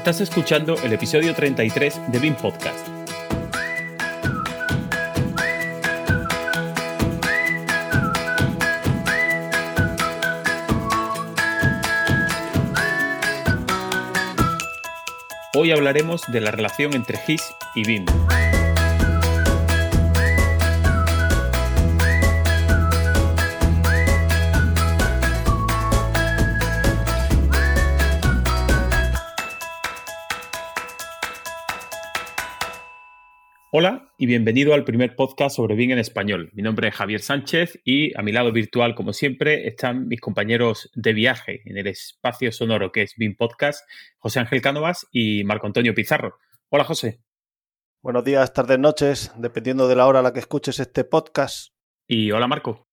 Estás escuchando el episodio 33 de BIM Podcast. Hoy hablaremos de la relación entre GIS y BIM. Hola y bienvenido al primer podcast sobre BIM en español. Mi nombre es Javier Sánchez y a mi lado virtual, como siempre, están mis compañeros de viaje en el espacio sonoro que es BIM Podcast, José Ángel Cánovas y Marco Antonio Pizarro. Hola, José. Buenos días, tardes, noches, dependiendo de la hora a la que escuches este podcast. Y hola, Marco.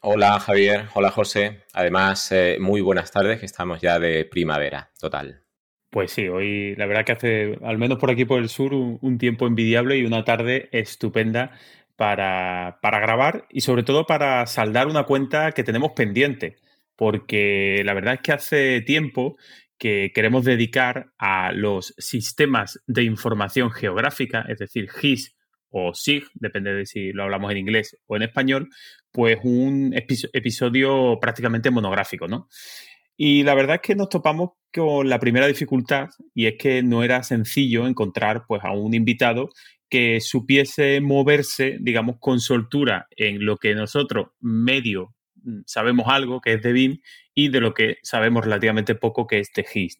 Hola, Javier. Hola, José. Además, eh, muy buenas tardes, que estamos ya de primavera, total. Pues sí, hoy la verdad que hace, al menos por aquí por el sur, un, tiempo envidiable y una tarde estupenda para, para, grabar y sobre todo para saldar una cuenta que tenemos pendiente, porque la verdad es que hace tiempo que queremos dedicar a los sistemas de información geográfica, es decir, GIS o SIG, depende de si lo hablamos en inglés o en español, pues un episodio prácticamente monográfico, ¿no? Y la verdad es que nos topamos con la primera dificultad y es que no era sencillo encontrar pues a un invitado que supiese moverse, digamos, con soltura en lo que nosotros medio mm, sabemos algo, que es de BIM, y de lo que sabemos relativamente poco, que es de GIS.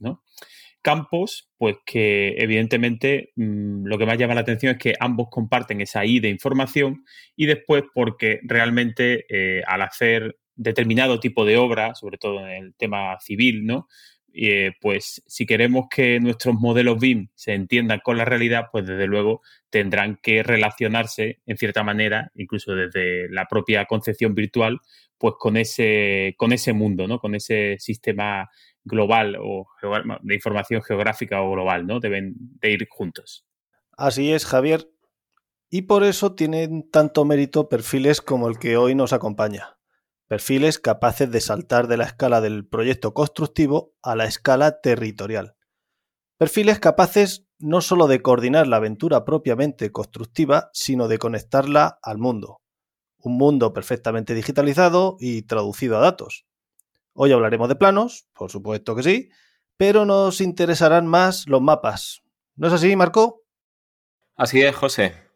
Campos, pues que evidentemente mm, lo que más llama la atención es que ambos comparten esa I de información y después porque realmente eh, al hacer determinado tipo de obra, sobre todo en el tema civil, ¿no? Eh, pues si queremos que nuestros modelos BIM se entiendan con la realidad, pues desde luego tendrán que relacionarse en cierta manera, incluso desde la propia concepción virtual, pues con ese, con ese mundo, ¿no? Con ese sistema global o de información geográfica o global, ¿no? Deben de ir juntos. Así es, Javier. Y por eso tienen tanto mérito perfiles como el que hoy nos acompaña perfiles capaces de saltar de la escala del proyecto constructivo a la escala territorial. Perfiles capaces no solo de coordinar la aventura propiamente constructiva, sino de conectarla al mundo. Un mundo perfectamente digitalizado y traducido a datos. Hoy hablaremos de planos, por supuesto que sí, pero nos interesarán más los mapas. ¿No es así, Marco? Así es, José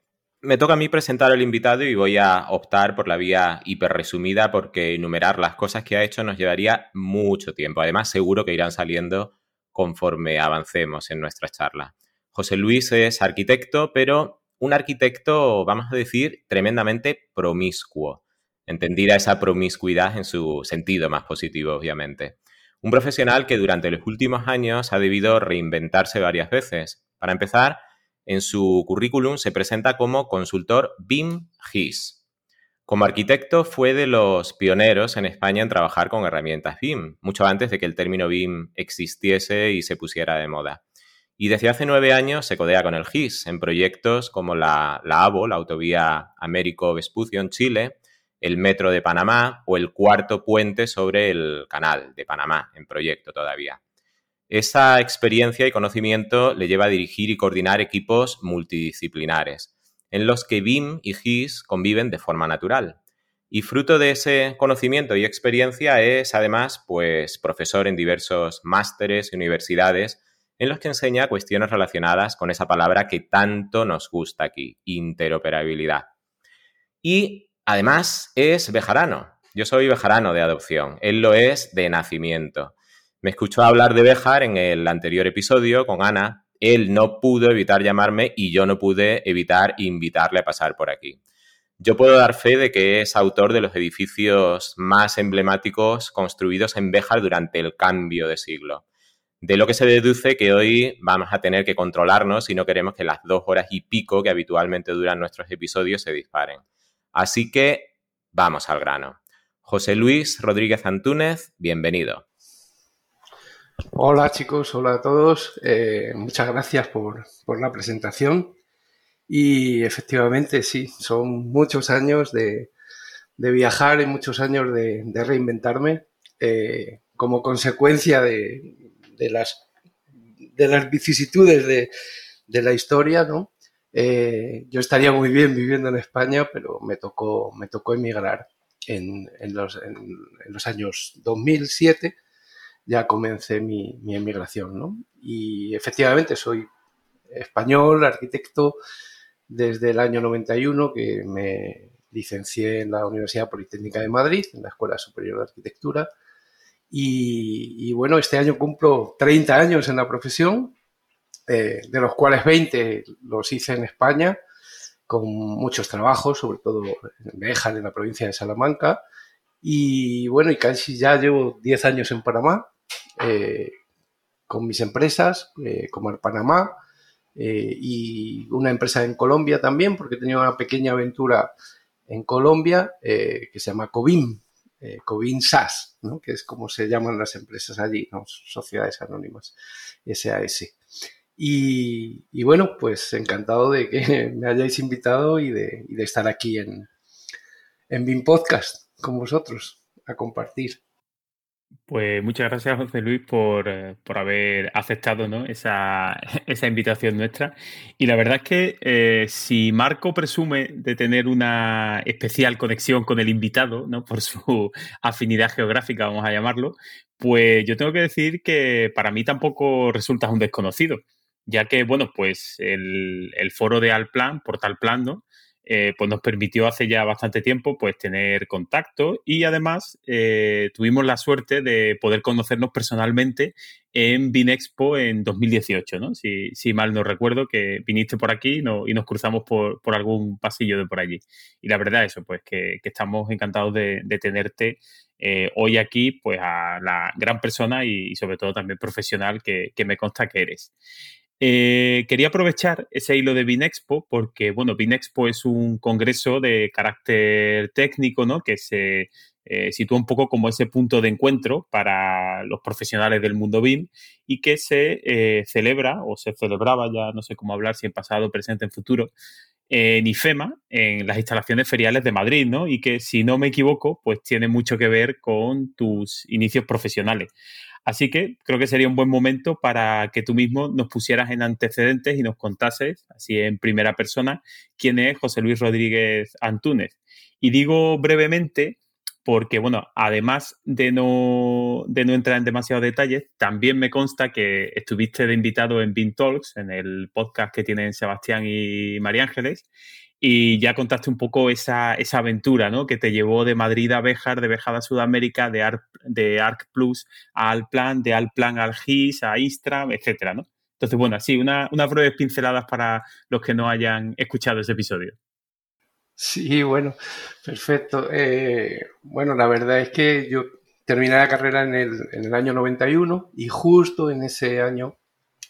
me toca a mí presentar al invitado y voy a optar por la vía hiperresumida porque enumerar las cosas que ha hecho nos llevaría mucho tiempo. Además, seguro que irán saliendo conforme avancemos en nuestra charla. José Luis es arquitecto, pero un arquitecto, vamos a decir, tremendamente promiscuo. Entendida esa promiscuidad en su sentido más positivo, obviamente. Un profesional que durante los últimos años ha debido reinventarse varias veces. Para empezar, en su currículum se presenta como consultor BIM-GIS. Como arquitecto fue de los pioneros en España en trabajar con herramientas BIM, mucho antes de que el término BIM existiese y se pusiera de moda. Y desde hace nueve años se codea con el GIS en proyectos como la, la AVO, la Autovía Américo Vespucio en Chile, el Metro de Panamá o el cuarto puente sobre el Canal de Panamá, en proyecto todavía. Esa experiencia y conocimiento le lleva a dirigir y coordinar equipos multidisciplinares, en los que BIM y GIS conviven de forma natural. Y fruto de ese conocimiento y experiencia es además pues profesor en diversos másteres y universidades en los que enseña cuestiones relacionadas con esa palabra que tanto nos gusta aquí, interoperabilidad. Y además es bejarano. Yo soy bejarano de adopción, él lo es de nacimiento. Me escuchó hablar de Béjar en el anterior episodio con Ana. Él no pudo evitar llamarme y yo no pude evitar invitarle a pasar por aquí. Yo puedo dar fe de que es autor de los edificios más emblemáticos construidos en Béjar durante el cambio de siglo. De lo que se deduce que hoy vamos a tener que controlarnos si no queremos que las dos horas y pico que habitualmente duran nuestros episodios se disparen. Así que vamos al grano. José Luis Rodríguez Antúnez, bienvenido. Hola chicos, hola a todos. Eh, muchas gracias por, la presentación. Y efectivamente, sí, son muchos años de, viajar y muchos años de, reinventarme eh, como consecuencia de, las de las vicisitudes de, de la historia, ¿no? Eh, yo estaría muy bien viviendo en España, pero me tocó, me tocó emigrar en, en, los, en, los, años 2007. Ya comencé mi, mi, emigración, ¿no? Y efectivamente soy español, arquitecto, desde el año 91 que me licencié en la Universidad Politécnica de Madrid, en la Escuela Superior de Arquitectura. Y, y bueno, este año cumplo 30 años en la profesión eh, de los cuales 20 los hice en España, con muchos trabajos, sobre todo en Béjar, en la provincia de Salamanca. Y bueno, y casi ya llevo 10 años en Panamá, eh, con mis empresas, eh, como el Panamá, y una empresa en Colombia también, porque tenía una pequeña aventura en Colombia que se llama Covim, Covim SAS, ¿no? que es como se llaman las empresas allí, sociedades anónimas, SAS. Y, bueno, pues encantado de que me hayáis invitado y de, estar aquí en, en BIM Podcast con vosotros a compartir. Pues muchas gracias, José Luis, por, eh, haber aceptado esa, invitación nuestra. Y la verdad es que eh, si Marco presume de tener una especial conexión con el invitado, ¿no? por su afinidad geográfica, vamos a llamarlo, pues yo tengo que decir que para mí tampoco resulta un desconocido ya que, bueno, pues el, foro de Alplan, Portal Plan, ¿no? Eh, pues nos permitió hace ya bastante tiempo pues tener contacto y además eh, tuvimos la suerte de poder conocernos personalmente en Binexpo en 2018, ¿no? Si, mal no recuerdo que viniste por aquí y nos cruzamos por, algún pasillo de por allí. Y la verdad eso, pues que, estamos encantados de, tenerte eh, hoy aquí pues a la gran persona y, sobre todo también profesional que, que me consta que eres. Eh, quería aprovechar ese hilo de Binexpo porque, bueno, Binexpo es un congreso de carácter técnico, ¿no? Que se eh, sitúa un poco como ese punto de encuentro para los profesionales del mundo BIM y que se eh, celebra o se celebraba, ya no sé cómo hablar, si en pasado, presente, en futuro, en IFEMA, en las instalaciones feriales de Madrid, ¿no? Y que, si no me equivoco, pues tiene mucho que ver con tus inicios profesionales. Así que creo que sería un buen momento para que tú mismo nos pusieras en antecedentes y nos contases, así en primera persona, quién es José Luis Rodríguez Antúnez. Y digo brevemente porque, bueno, además de no, de no entrar en demasiados detalles, también me consta que estuviste de invitado en Bean Talks, en el podcast que tienen Sebastián y María Ángeles, y ya contaste un poco esa, esa aventura, ¿no? Que te llevó de Madrid a Béjar, de Béjar a Sudamérica, de Arc, de Arc Plus a Alplan, de Alplan al GIS, a Istra, etcétera, ¿no? Entonces, bueno, sí, una, unas breves pinceladas para los que no hayan escuchado ese episodio. Sí, bueno, perfecto. Eh, bueno, la verdad es que yo terminé la carrera en el, en el año 91 y justo en ese año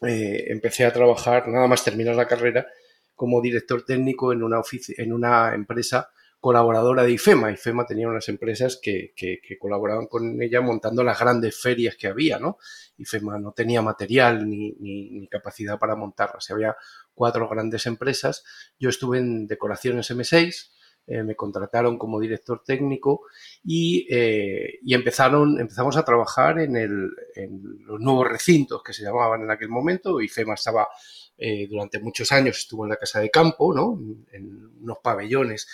eh, empecé a trabajar, nada más terminar la carrera, como director técnico en una, en una empresa colaboradora de IFEMA. IFEMA tenía unas empresas que, que, colaboraban con ella montando las grandes ferias que había, ¿no? IFEMA no tenía material ni, ni, capacidad para montarlas. Había cuatro grandes empresas. Yo estuve en Decoraciones M6, eh, me contrataron como director técnico y, eh, y, empezaron, empezamos a trabajar en, el, en los nuevos recintos que se llamaban en aquel momento. IFEMA estaba eh, durante muchos años estuvo en la casa de campo, ¿no? En, unos pabellones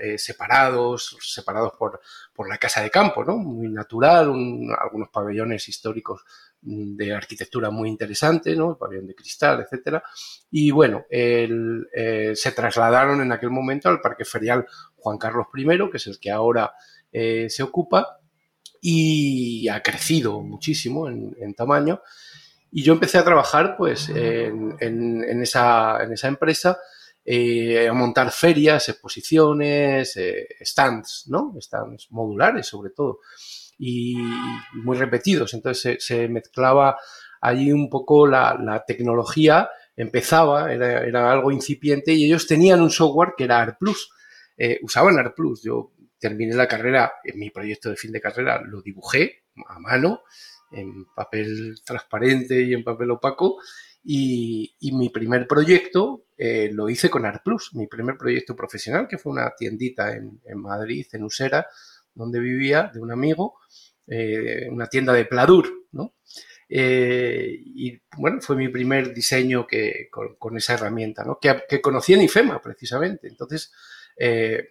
eh, separados, separados por, por, la casa de campo, ¿no? Muy natural, algunos pabellones históricos mm, de arquitectura muy interesante, ¿no? El pabellón de cristal, etcétera. Y bueno, eh, se trasladaron en aquel momento al Parque Ferial Juan Carlos I, que es el que ahora se ocupa, y ha crecido muchísimo en, en tamaño. Y yo empecé a trabajar pues en, en, esa, en esa, empresa, eh, a montar ferias, exposiciones, eh, stands, ¿no? Stands modulares sobre todo, y muy repetidos. Entonces se, mezclaba allí un poco la, la tecnología, empezaba, era, era, algo incipiente, y ellos tenían un software que era ARPlus. Eh, usaban ARPlus. Yo terminé la carrera, en mi proyecto de fin de carrera lo dibujé a mano, en papel transparente y en papel opaco. Y, mi primer proyecto eh, lo hice con ArtPlus, mi primer proyecto profesional, que fue una tiendita en, Madrid, en Usera, donde vivía, de un amigo, eh, una tienda de Pladur, ¿no? Eh, y bueno, fue mi primer diseño que, con, esa herramienta, que, que, conocí en IFEMA precisamente. Entonces, eh,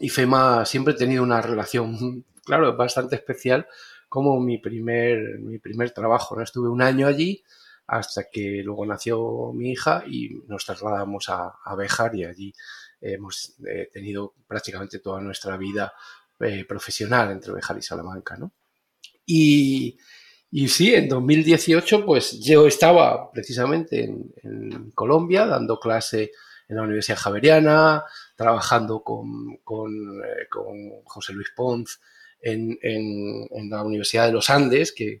IFEMA siempre he tenido una relación, claro, bastante especial como mi primer, mi primer trabajo. ¿no? Estuve un año allí hasta que luego nació mi hija y nos trasladamos a, Bejar y allí hemos eh, tenido prácticamente toda nuestra vida eh, profesional entre Bejar y Salamanca. ¿no? Y, y sí, en 2018, pues yo estaba precisamente en, Colombia dando clase en la Universidad Javeriana, trabajando con, con, eh, José Luis Pons en, en, la Universidad de los Andes, que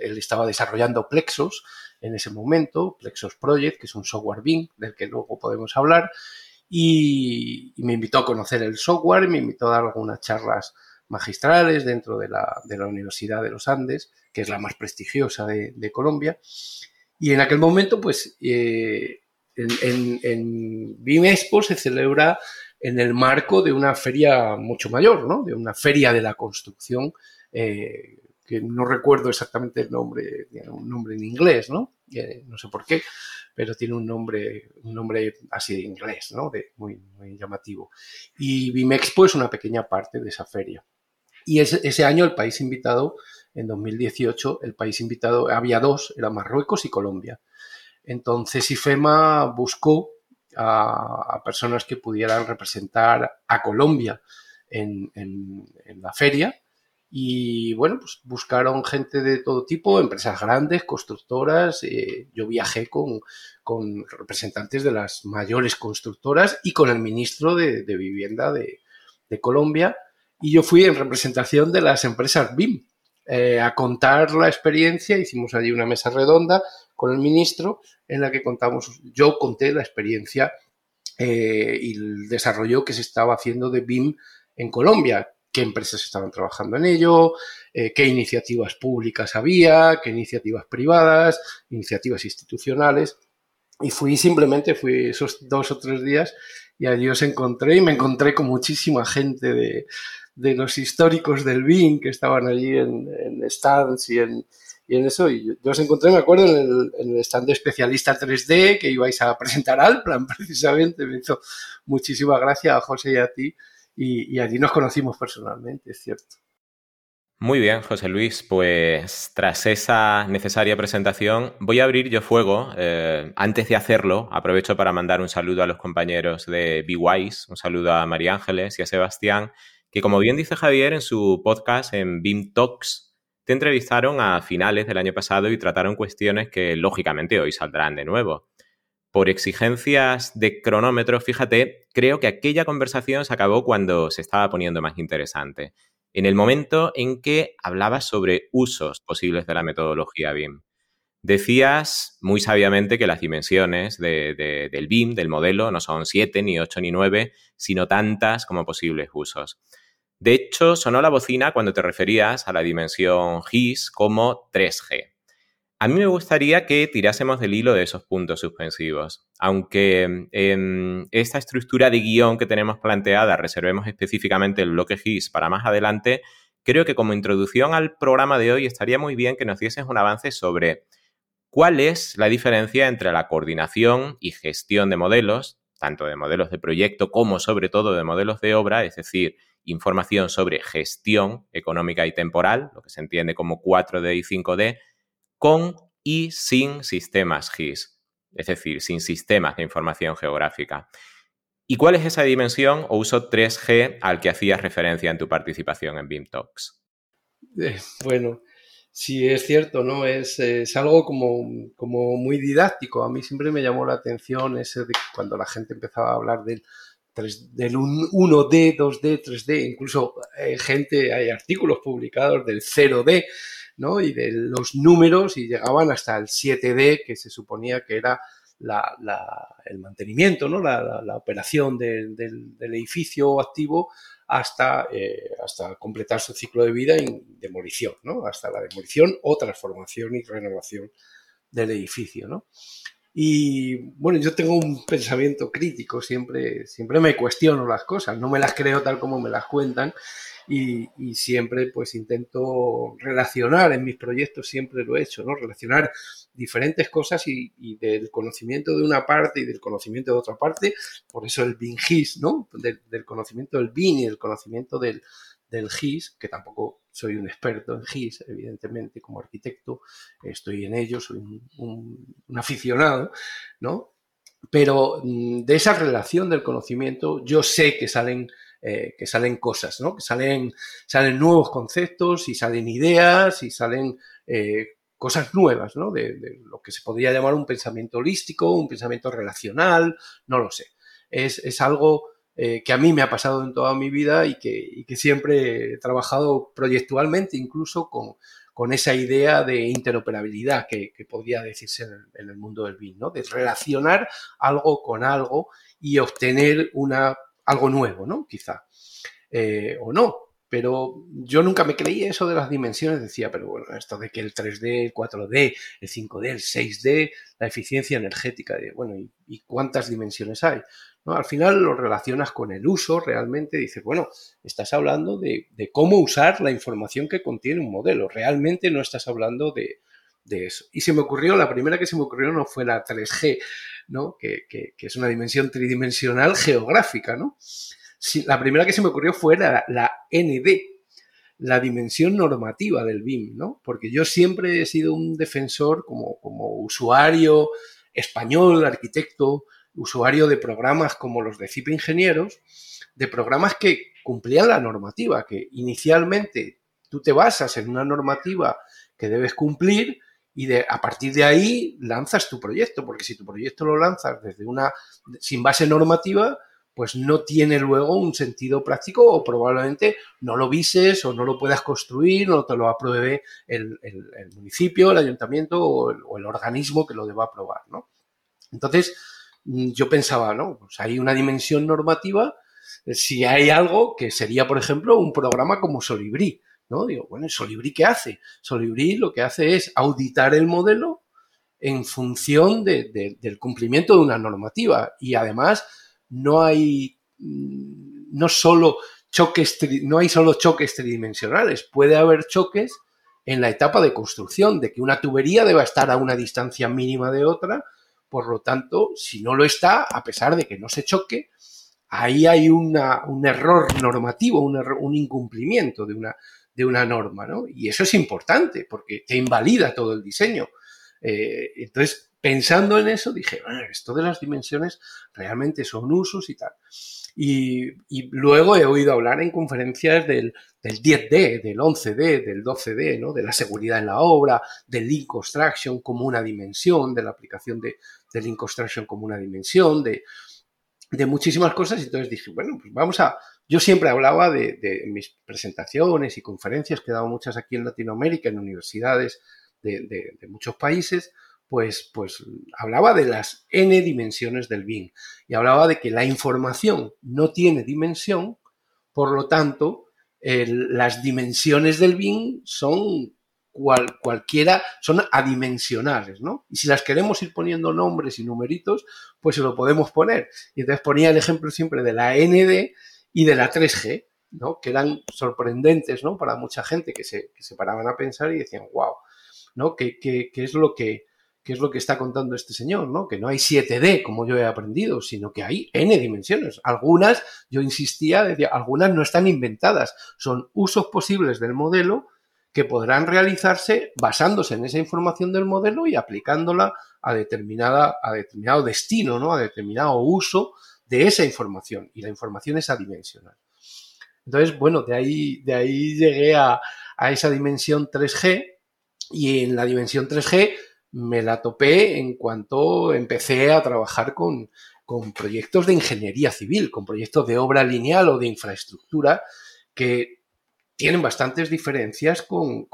él estaba desarrollando Plexos en ese momento, Plexos Project, que es un software BIM del que luego podemos hablar, y, y me invitó a conocer el software, me invitó a dar algunas charlas magistrales dentro de la, de la Universidad de los Andes que es la más prestigiosa de, Colombia. Y en aquel momento, pues, eh, en, en, Expo se celebra en el marco de una feria mucho mayor, ¿no? De una feria de la construcción, eh, que no recuerdo exactamente el nombre, tiene un nombre en inglés, ¿no? Eh, no sé por qué, pero tiene un nombre, un nombre así de inglés, ¿no? De, muy, muy llamativo. Y BIM Expo es una pequeña parte de esa feria. Y ese año el país invitado en 2018 el país invitado, había dos, era Marruecos y Colombia. Entonces IFEMA buscó a, personas que pudieran representar a Colombia en, la feria y bueno, pues buscaron gente de todo tipo, empresas grandes, constructoras. Eh, yo viajé con, representantes de las mayores constructoras y con el ministro de, Vivienda de, Colombia. Y yo fui en representación de las empresas BIM, eh, a contar la experiencia. Hicimos allí una mesa redonda con el ministro en la que contamos, yo conté la experiencia eh, y el desarrollo que se estaba haciendo de BIM en Colombia, qué empresas estaban trabajando en ello, eh, qué iniciativas públicas había, qué iniciativas privadas, iniciativas institucionales. Y fui simplemente, fui esos dos o tres días y allí os encontré y me encontré con muchísima gente de, de los históricos del BIN que estaban allí en, en stands y en, y en eso. Yo, os encontré, me acuerdo, en el, stand de especialista 3D que ibais a presentar al plan precisamente. Me hizo muchísima gracia a José y a ti. Y, allí nos conocimos personalmente, es cierto. Muy bien, José Luis. Pues tras esa necesaria presentación, voy a abrir yo fuego. Eh, antes de hacerlo, aprovecho para mandar un saludo a los compañeros de BeWise, un saludo a María Ángeles y a Sebastián que como bien dice Javier en su podcast en BIM Talks, te entrevistaron a finales del año pasado y trataron cuestiones que lógicamente hoy saldrán de nuevo. Por exigencias de cronómetro, fíjate, creo que aquella conversación se acabó cuando se estaba poniendo más interesante, en el momento en que hablabas sobre usos posibles de la metodología BIM. Decías muy sabiamente que las dimensiones del BIM, del modelo, no son 7, ni 8, ni 9, sino tantas como posibles usos. De hecho, sonó la bocina cuando te referías a la dimensión GIS como 3G. A mí me gustaría que tirásemos del hilo de esos puntos suspensivos. Aunque en em, esta estructura de guion que tenemos planteada reservemos específicamente el bloque GIS para más adelante, creo que como introducción al programa de hoy estaría muy bien que nos dieses un avance sobre cuál es la diferencia entre la coordinación y gestión de modelos, tanto de modelos de proyecto como sobre todo de modelos de obra, es decir, información sobre gestión económica y temporal, lo que se entiende como 4D y 5D, con y sin sistemas GIS, es decir, sin sistemas de información geográfica. ¿Y cuál es esa dimensión o uso 3G al que hacías referencia en tu participación en BIM Talks? Eh, bueno, sí es cierto, ¿no? Es, algo como, como, muy didáctico. A mí siempre me llamó la atención ese de cuando la gente empezaba a hablar del del 1D, 2D, 3D, incluso eh, gente, hay artículos publicados del 0D, ¿no? Y de los números y llegaban hasta el 7D, que se suponía que era el mantenimiento, ¿no? La, operación del, edificio activo hasta, eh, hasta completar su ciclo de vida en demolición, ¿no? Hasta la demolición o transformación y renovación del edificio, ¿no? Y bueno, yo tengo un pensamiento crítico, siempre, siempre me cuestiono las cosas, no me las creo tal como me las cuentan y, siempre pues intento relacionar en mis proyectos, siempre lo he hecho, ¿no? Relacionar diferentes cosas y, del conocimiento de una parte y del conocimiento de otra parte, por eso el BIN GIS, ¿no? Del, conocimiento del BIN y del conocimiento del, del GIS, que tampoco soy un experto en GIS, evidentemente, como arquitecto, estoy en ello, soy un, aficionado, ¿no? Pero mm, de esa relación del conocimiento, yo sé que salen, eh, que salen cosas, ¿no? Que salen, salen nuevos conceptos y salen ideas y salen eh, cosas nuevas, ¿no? De, lo que se podría llamar un pensamiento holístico, un pensamiento relacional, no lo sé. Es, es algo eh, que a mí me ha pasado en toda mi vida y que, siempre he trabajado proyectualmente, incluso con, esa idea de interoperabilidad que, podría decirse en el, mundo del BIM, ¿no? De relacionar algo con algo y obtener una, algo nuevo, ¿no? Quizá. Eh, o no, pero yo nunca me creí eso de las dimensiones. Decía, pero bueno, esto de que el 3D, el 4D, el 5D, el 6D, la eficiencia energética, de, bueno, ¿y cuántas dimensiones hay? Al final lo relacionas con el uso, realmente dices, bueno, estás hablando de, cómo usar la información que contiene un modelo, realmente no estás hablando de, eso. Y se me ocurrió, la primera que se me ocurrió no fue la 3G, ¿no? Que, es una dimensión tridimensional geográfica, ¿no? la primera que se me ocurrió fue la, ND, la dimensión normativa del BIM, ¿no? Porque yo siempre he sido un defensor como usuario español, arquitecto, usuario de programas como los de CIP Ingenieros, de programas que cumplían la normativa, que inicialmente tú te basas en una normativa que debes cumplir y a partir de ahí lanzas tu proyecto, porque si tu proyecto lo lanzas desde una sin base normativa, pues no tiene luego un sentido práctico o probablemente no lo vises o no lo puedas construir, no te lo apruebe el, municipio, el ayuntamiento o el, organismo que lo deba aprobar. Entonces, yo pensaba, ¿no? Pues hay una dimensión normativa, eh, si hay algo que sería, por ejemplo, un programa como Solibri, ¿no? Digo, bueno, ¿Solibri qué hace? Solibri lo que hace es auditar el modelo en función del cumplimiento de una normativa y además no hay, mm, no solo choques, no hay solo choques tridimensionales, puede haber choques en la etapa de construcción, de que una tubería deba estar a una distancia mínima de otra, por lo tanto, si no lo está, a pesar de que no se choque, ahí hay un error normativo, un, incumplimiento de una, de una norma, ¿no? Y eso es importante porque te invalida todo el diseño. Eh, entonces, pensando en eso, dije, esto de las dimensiones realmente son usos y tal. Y, luego he oído hablar en conferencias del, 10D, del 11D, del 12D, ¿no? de la seguridad en la obra, del link construction como una dimensión, de la aplicación de, del link construction como una dimensión, de, muchísimas cosas. Y entonces dije, bueno, pues vamos a... Yo siempre hablaba de, mis presentaciones y conferencias, que he dado muchas aquí en Latinoamérica, en universidades de, de muchos países, pues, pues hablaba de las n dimensiones del BIM y hablaba de que la información no tiene dimensión, por lo tanto, las dimensiones del BIM son cual, cualquiera, son adimensionales, ¿no? Y si las queremos ir poniendo nombres y numeritos, pues se lo podemos poner. Y entonces ponía el ejemplo siempre de la ND y de la 3G, ¿no? Que eran sorprendentes, ¿no? Para mucha gente que se, que se paraban a pensar y decían, wow, ¿no? ¿Qué, qué, qué es lo que qué es lo que está contando este señor, ¿no? Que no hay 7D, como yo he aprendido, sino que hay N dimensiones. Algunas, yo insistía, decía, algunas no están inventadas, son usos posibles del modelo que podrán realizarse basándose en esa información del modelo y aplicándola a, determinada, a determinado destino, ¿no? A determinado uso de esa información. Y la información es adimensional. Entonces, bueno, de ahí, de ahí llegué a, a esa dimensión 3G y en la dimensión 3G me la topé en cuanto empecé a trabajar con, proyectos de ingeniería civil, con proyectos de obra lineal o de infraestructura que tienen bastantes diferencias con,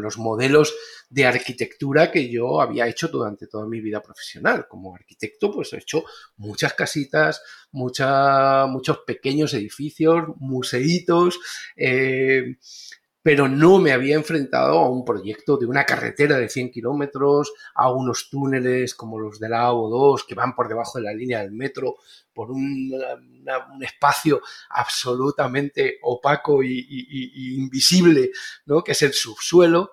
los modelos de arquitectura que yo había hecho durante toda mi vida profesional. Como arquitecto, pues he hecho muchas casitas, muchos pequeños edificios, museitos, eh, pero no me había enfrentado a un proyecto de una carretera de 100 kilómetros, a unos túneles como los de la AO2 que van por debajo de la línea del metro, por un, espacio absolutamente opaco y, invisible, ¿no? que es el subsuelo.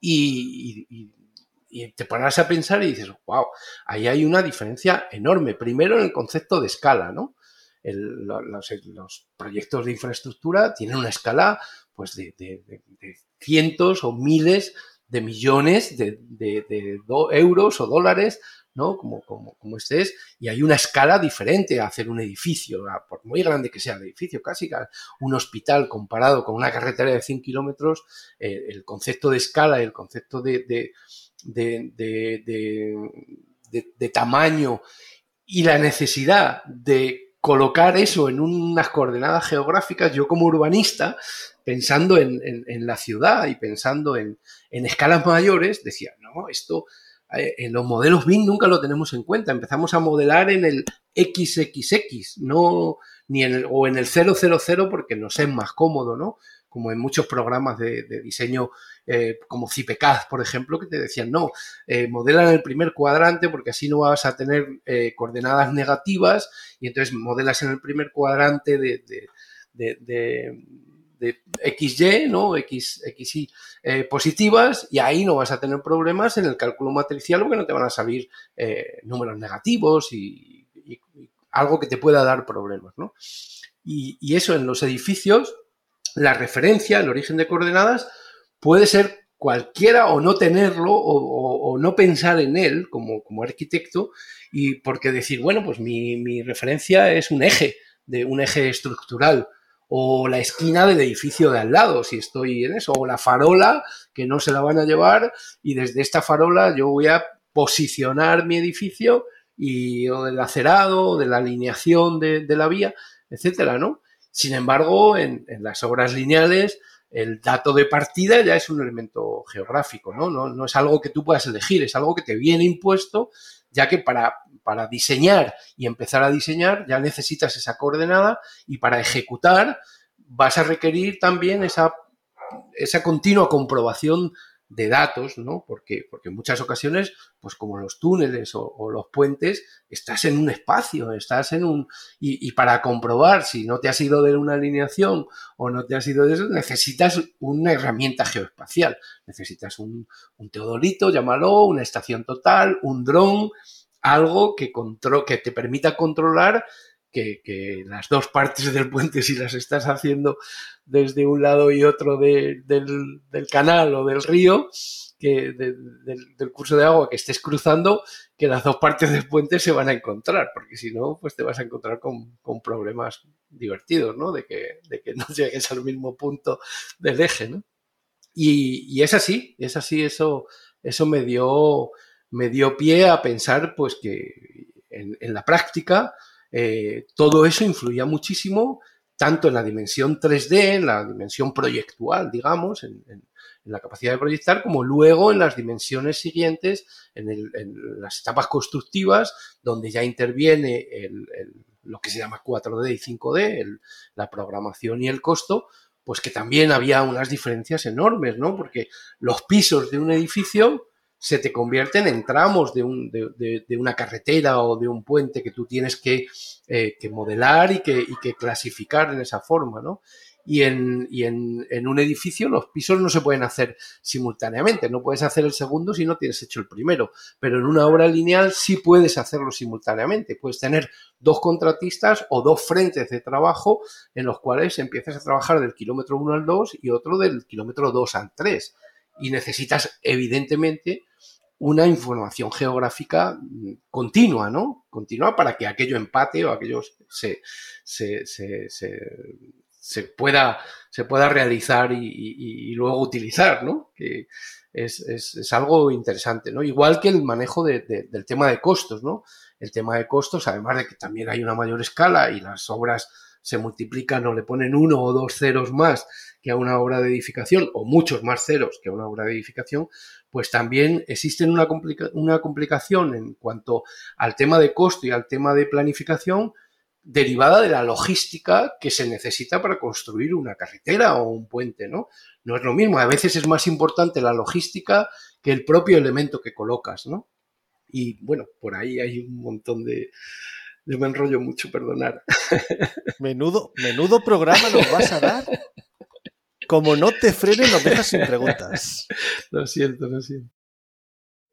Y, te pones a pensar y dices, wow, ahí hay una diferencia enorme. Primero en el concepto de escala, ¿no? los, proyectos de infraestructura tienen una escala pues de, cientos o miles de millones de, euros o dólares, ¿no? Como, como, como este es, y hay una escala diferente a hacer un edificio, por muy grande que sea el edificio, casi un hospital comparado con una carretera de 100 kilómetros, eh, el concepto de escala el concepto de, de tamaño y la necesidad de colocar eso en unas coordenadas geográficas, yo como urbanista, pensando en, la ciudad y pensando en, escalas mayores, decía, no, esto eh, en los modelos BIM nunca lo tenemos en cuenta. Empezamos a modelar en el XXX, no ni en el, o en el 000 porque nos es más cómodo, ¿no? Como en muchos programas de diseño eh, como CIPECAD, por ejemplo, que te decían, no, eh, modela en el primer cuadrante porque así no vas a tener eh, coordenadas negativas y entonces modelas en el primer cuadrante de, de, XY, ¿no? X, XY positivas y ahí no vas a tener problemas en el cálculo matricial porque no te van a salir números negativos y, algo que te pueda dar problemas, ¿no? Y, eso en los edificios, la referencia, el origen de coordenadas, puede ser cualquiera o no tenerlo o, no pensar en él como, como, arquitecto y porque decir, bueno, pues mi, referencia es un eje, de un eje estructural o la esquina del edificio de al lado, si estoy en eso, o la farola que no se la van a llevar y desde esta farola yo voy a posicionar mi edificio y o del acerado o de la alineación de, la vía, etcétera, ¿no? Sin embargo, en, las obras lineales el dato de partida ya es un elemento geográfico, ¿no? ¿no? es algo que tú puedas elegir, es algo que te viene impuesto, ya que para, para diseñar y empezar a diseñar ya necesitas esa coordenada y para ejecutar vas a requerir también esa, esa continua comprobación de datos, ¿no? Porque, porque en muchas ocasiones, pues como los túneles o, los puentes, estás en un espacio, estás en un... Y, para comprobar si no te has ido de una alineación o no te has ido de eso, necesitas una herramienta geoespacial. Necesitas un, teodolito, llámalo, una estación total, un dron, algo que, que te permita controlar que, las dos partes del puente, si las estás haciendo desde un lado y otro del, canal o del río, que del, curso de agua que estés cruzando, que las dos partes del puente se van a encontrar, porque si no, pues te vas a encontrar con, problemas divertidos, ¿no? De que, de que no llegues al mismo punto del eje, ¿no? Y, es así, es así, eso, eso me dio, me dio pie a pensar, pues que en la práctica, eh, todo eso influía muchísimo, tanto en la dimensión 3D, en la dimensión proyectual, digamos, en, la capacidad de proyectar, como luego en las dimensiones siguientes, en, las etapas constructivas, donde ya interviene lo que se llama 4D y 5D, la programación y el costo, pues que también había unas diferencias enormes, ¿no? Porque los pisos de un edificio se te convierten en tramos de, un, de, de, una carretera o de un puente que tú tienes que, eh, que modelar y que, y que, clasificar en esa forma, ¿no? Y, en, y en, en, un edificio los pisos no se pueden hacer simultáneamente, no puedes hacer el segundo si no tienes hecho el primero, pero en una obra lineal sí puedes hacerlo simultáneamente, puedes tener dos contratistas o dos frentes de trabajo en los cuales empiezas a trabajar del kilómetro 1 al 2 y otro del kilómetro 2 al 3 y necesitas evidentemente una información geográfica mm, continua, ¿no? Continua para que aquello empate o aquello se, se, se, se pueda, se pueda realizar y, luego utilizar, ¿no? Que es, es, es, algo interesante, ¿no? Igual que el manejo de, del tema de costos, ¿no? El tema de costos, además de que también hay una mayor escala y las obras se multiplican o le ponen uno o dos ceros más que a una obra de edificación, o muchos más ceros que a una obra de edificación, pues también existe una, una complicación en cuanto al tema de costo y al tema de planificación, derivada de la logística que se necesita para construir una carretera o un puente, ¿no? No es lo mismo, a veces es más importante la logística que el propio elemento que colocas, ¿no? Y bueno, por ahí hay un montón de... Yo me enrollo mucho, perdonar. Menudo, menudo programa nos vas a dar. Como no te frenes, nos dejas sin preguntas. Lo siento, lo siento.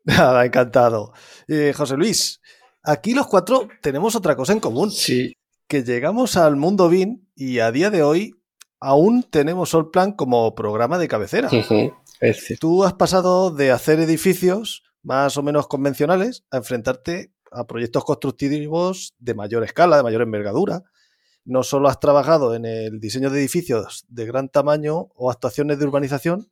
Nada, encantado. Eh, José Luis, aquí los cuatro tenemos otra cosa en común. Sí. Que llegamos al mundo BIM y a día de hoy aún tenemos Allplan como programa de cabecera. Tú has pasado de hacer edificios más o menos convencionales a enfrentarte a proyectos constructivos de mayor escala, de mayor envergadura. No solo has trabajado en el diseño de edificios de gran tamaño o actuaciones de urbanización,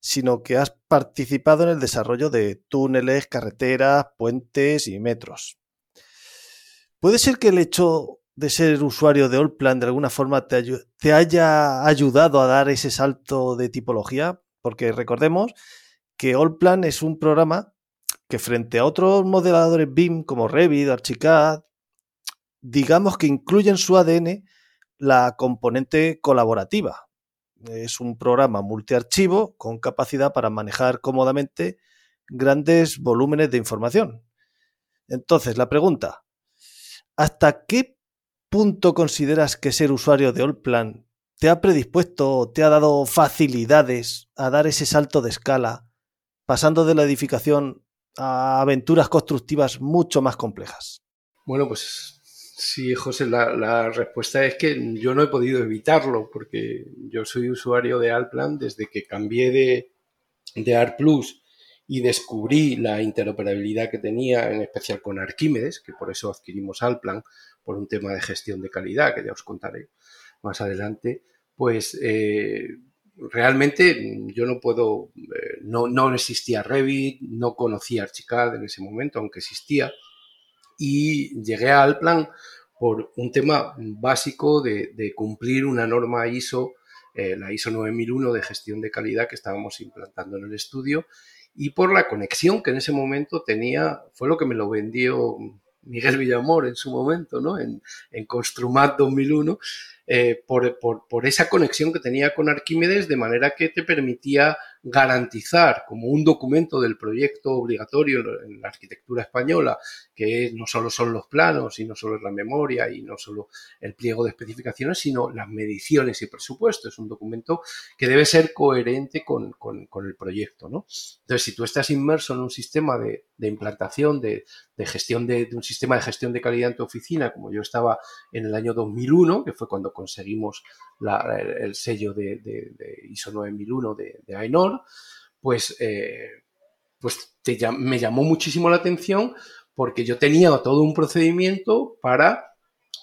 sino que has participado en el desarrollo de túneles, carreteras, puentes y metros. ¿Puede ser que el hecho de ser usuario de Allplan de alguna forma te, te, haya ayudado a dar ese salto de tipología? Porque recordemos que Allplan es un programa que frente a otros modeladores BIM como Revit, Archicad, digamos que incluye en su ADN la componente colaborativa. Es un programa multiarchivo con capacidad para manejar cómodamente grandes volúmenes de información. Entonces, la pregunta, ¿hasta qué punto consideras que ser usuario de Allplan te ha predispuesto, te ha dado facilidades a dar ese salto de escala, pasando de la edificación a aventuras constructivas mucho más complejas? Bueno, pues sí, José, la, respuesta es que yo no he podido evitarlo, porque yo soy usuario de Allplan desde que cambié de, de Art Plus y descubrí la interoperabilidad que tenía, en especial con Arquímedes, que por eso adquirimos Allplan, por un tema de gestión de calidad, que ya os contaré más adelante, pues eh, realmente yo no puedo, eh, no, no, existía Revit, no conocía Archicad en ese momento, aunque existía, y llegué a Alplan por un tema básico de, cumplir una norma ISO, eh, la ISO 9001 de gestión de calidad que estábamos implantando en el estudio, y por la conexión que en ese momento tenía, fue lo que me lo vendió Miguel Villamor en su momento, ¿no? En, en Construmat 2001, eh, por, por, esa conexión que tenía con Arquímedes, de manera que te permitía garantizar como un documento del proyecto obligatorio en la arquitectura española, que no solo son los planos y no solo es la memoria y no solo el pliego de especificaciones, sino las mediciones y presupuesto. Es un documento que debe ser coherente con, el proyecto. ¿no? Entonces, si tú estás inmerso en un sistema de, implantación, de, gestión de, un sistema de gestión de calidad en tu oficina, como yo estaba en el año 2001, que fue cuando conseguimos el, sello de, ISO 9001 de, de AENOR, pues, eh, pues me llamó muchísimo la atención porque yo tenía todo un procedimiento para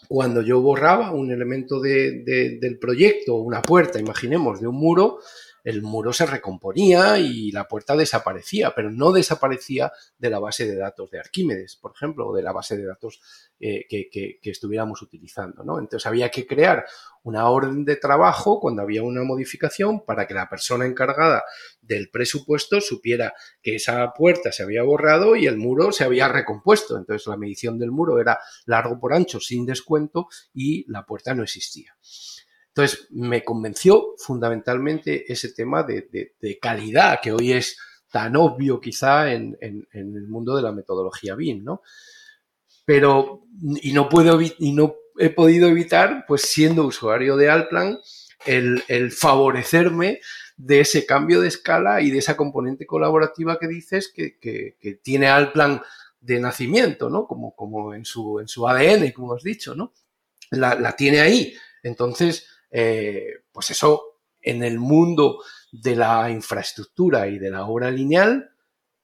cuando yo borraba un elemento del proyecto, una puerta, imaginemos, de un muro, el muro se recomponía y la puerta desaparecía, pero no desaparecía de la base de datos de Arquímedes, por ejemplo, o de la base de datos eh, que, estuviéramos utilizando. ¿no? Entonces había que crear una orden de trabajo cuando había una modificación para que la persona encargada del presupuesto supiera que esa puerta se había borrado y el muro se había recompuesto. Entonces la medición del muro era largo por ancho sin descuento y la puerta no existía. Entonces, me convenció fundamentalmente ese tema de, calidad, que hoy es tan obvio quizá en, el mundo de la metodología BIM, ¿no? Pero, y no puedo, y no he podido evitar, pues siendo usuario de Alplan, el, favorecerme de ese cambio de escala y de esa componente colaborativa que dices que, tiene Alplan de nacimiento, ¿no? Como, como en, su, en su ADN, como has dicho, ¿no? La, la tiene ahí. Entonces, eh, pues eso en el mundo de la infraestructura y de la obra lineal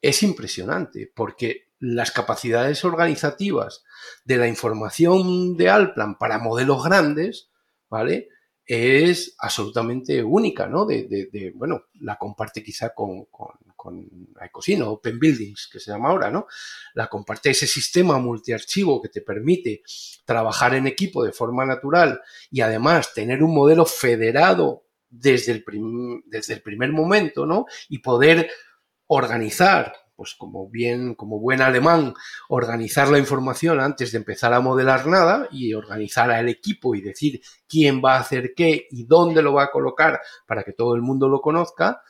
es impresionante, porque las capacidades organizativas de la información de Alplan para modelos grandes, ¿vale? es absolutamente única, ¿no? De, bueno, la comparte quizá con, con Ecosino, Open Buildings, que se llama ahora, ¿no? La comparte ese sistema multiarchivo que te permite trabajar en equipo de forma natural y además tener un modelo federado desde el, desde el primer momento, ¿no? Y poder organizar pues como bien, como buen alemán, organizar la información antes de empezar a modelar nada y organizar al equipo y decir quién va a hacer qué y dónde lo va a colocar para que todo el mundo lo conozca,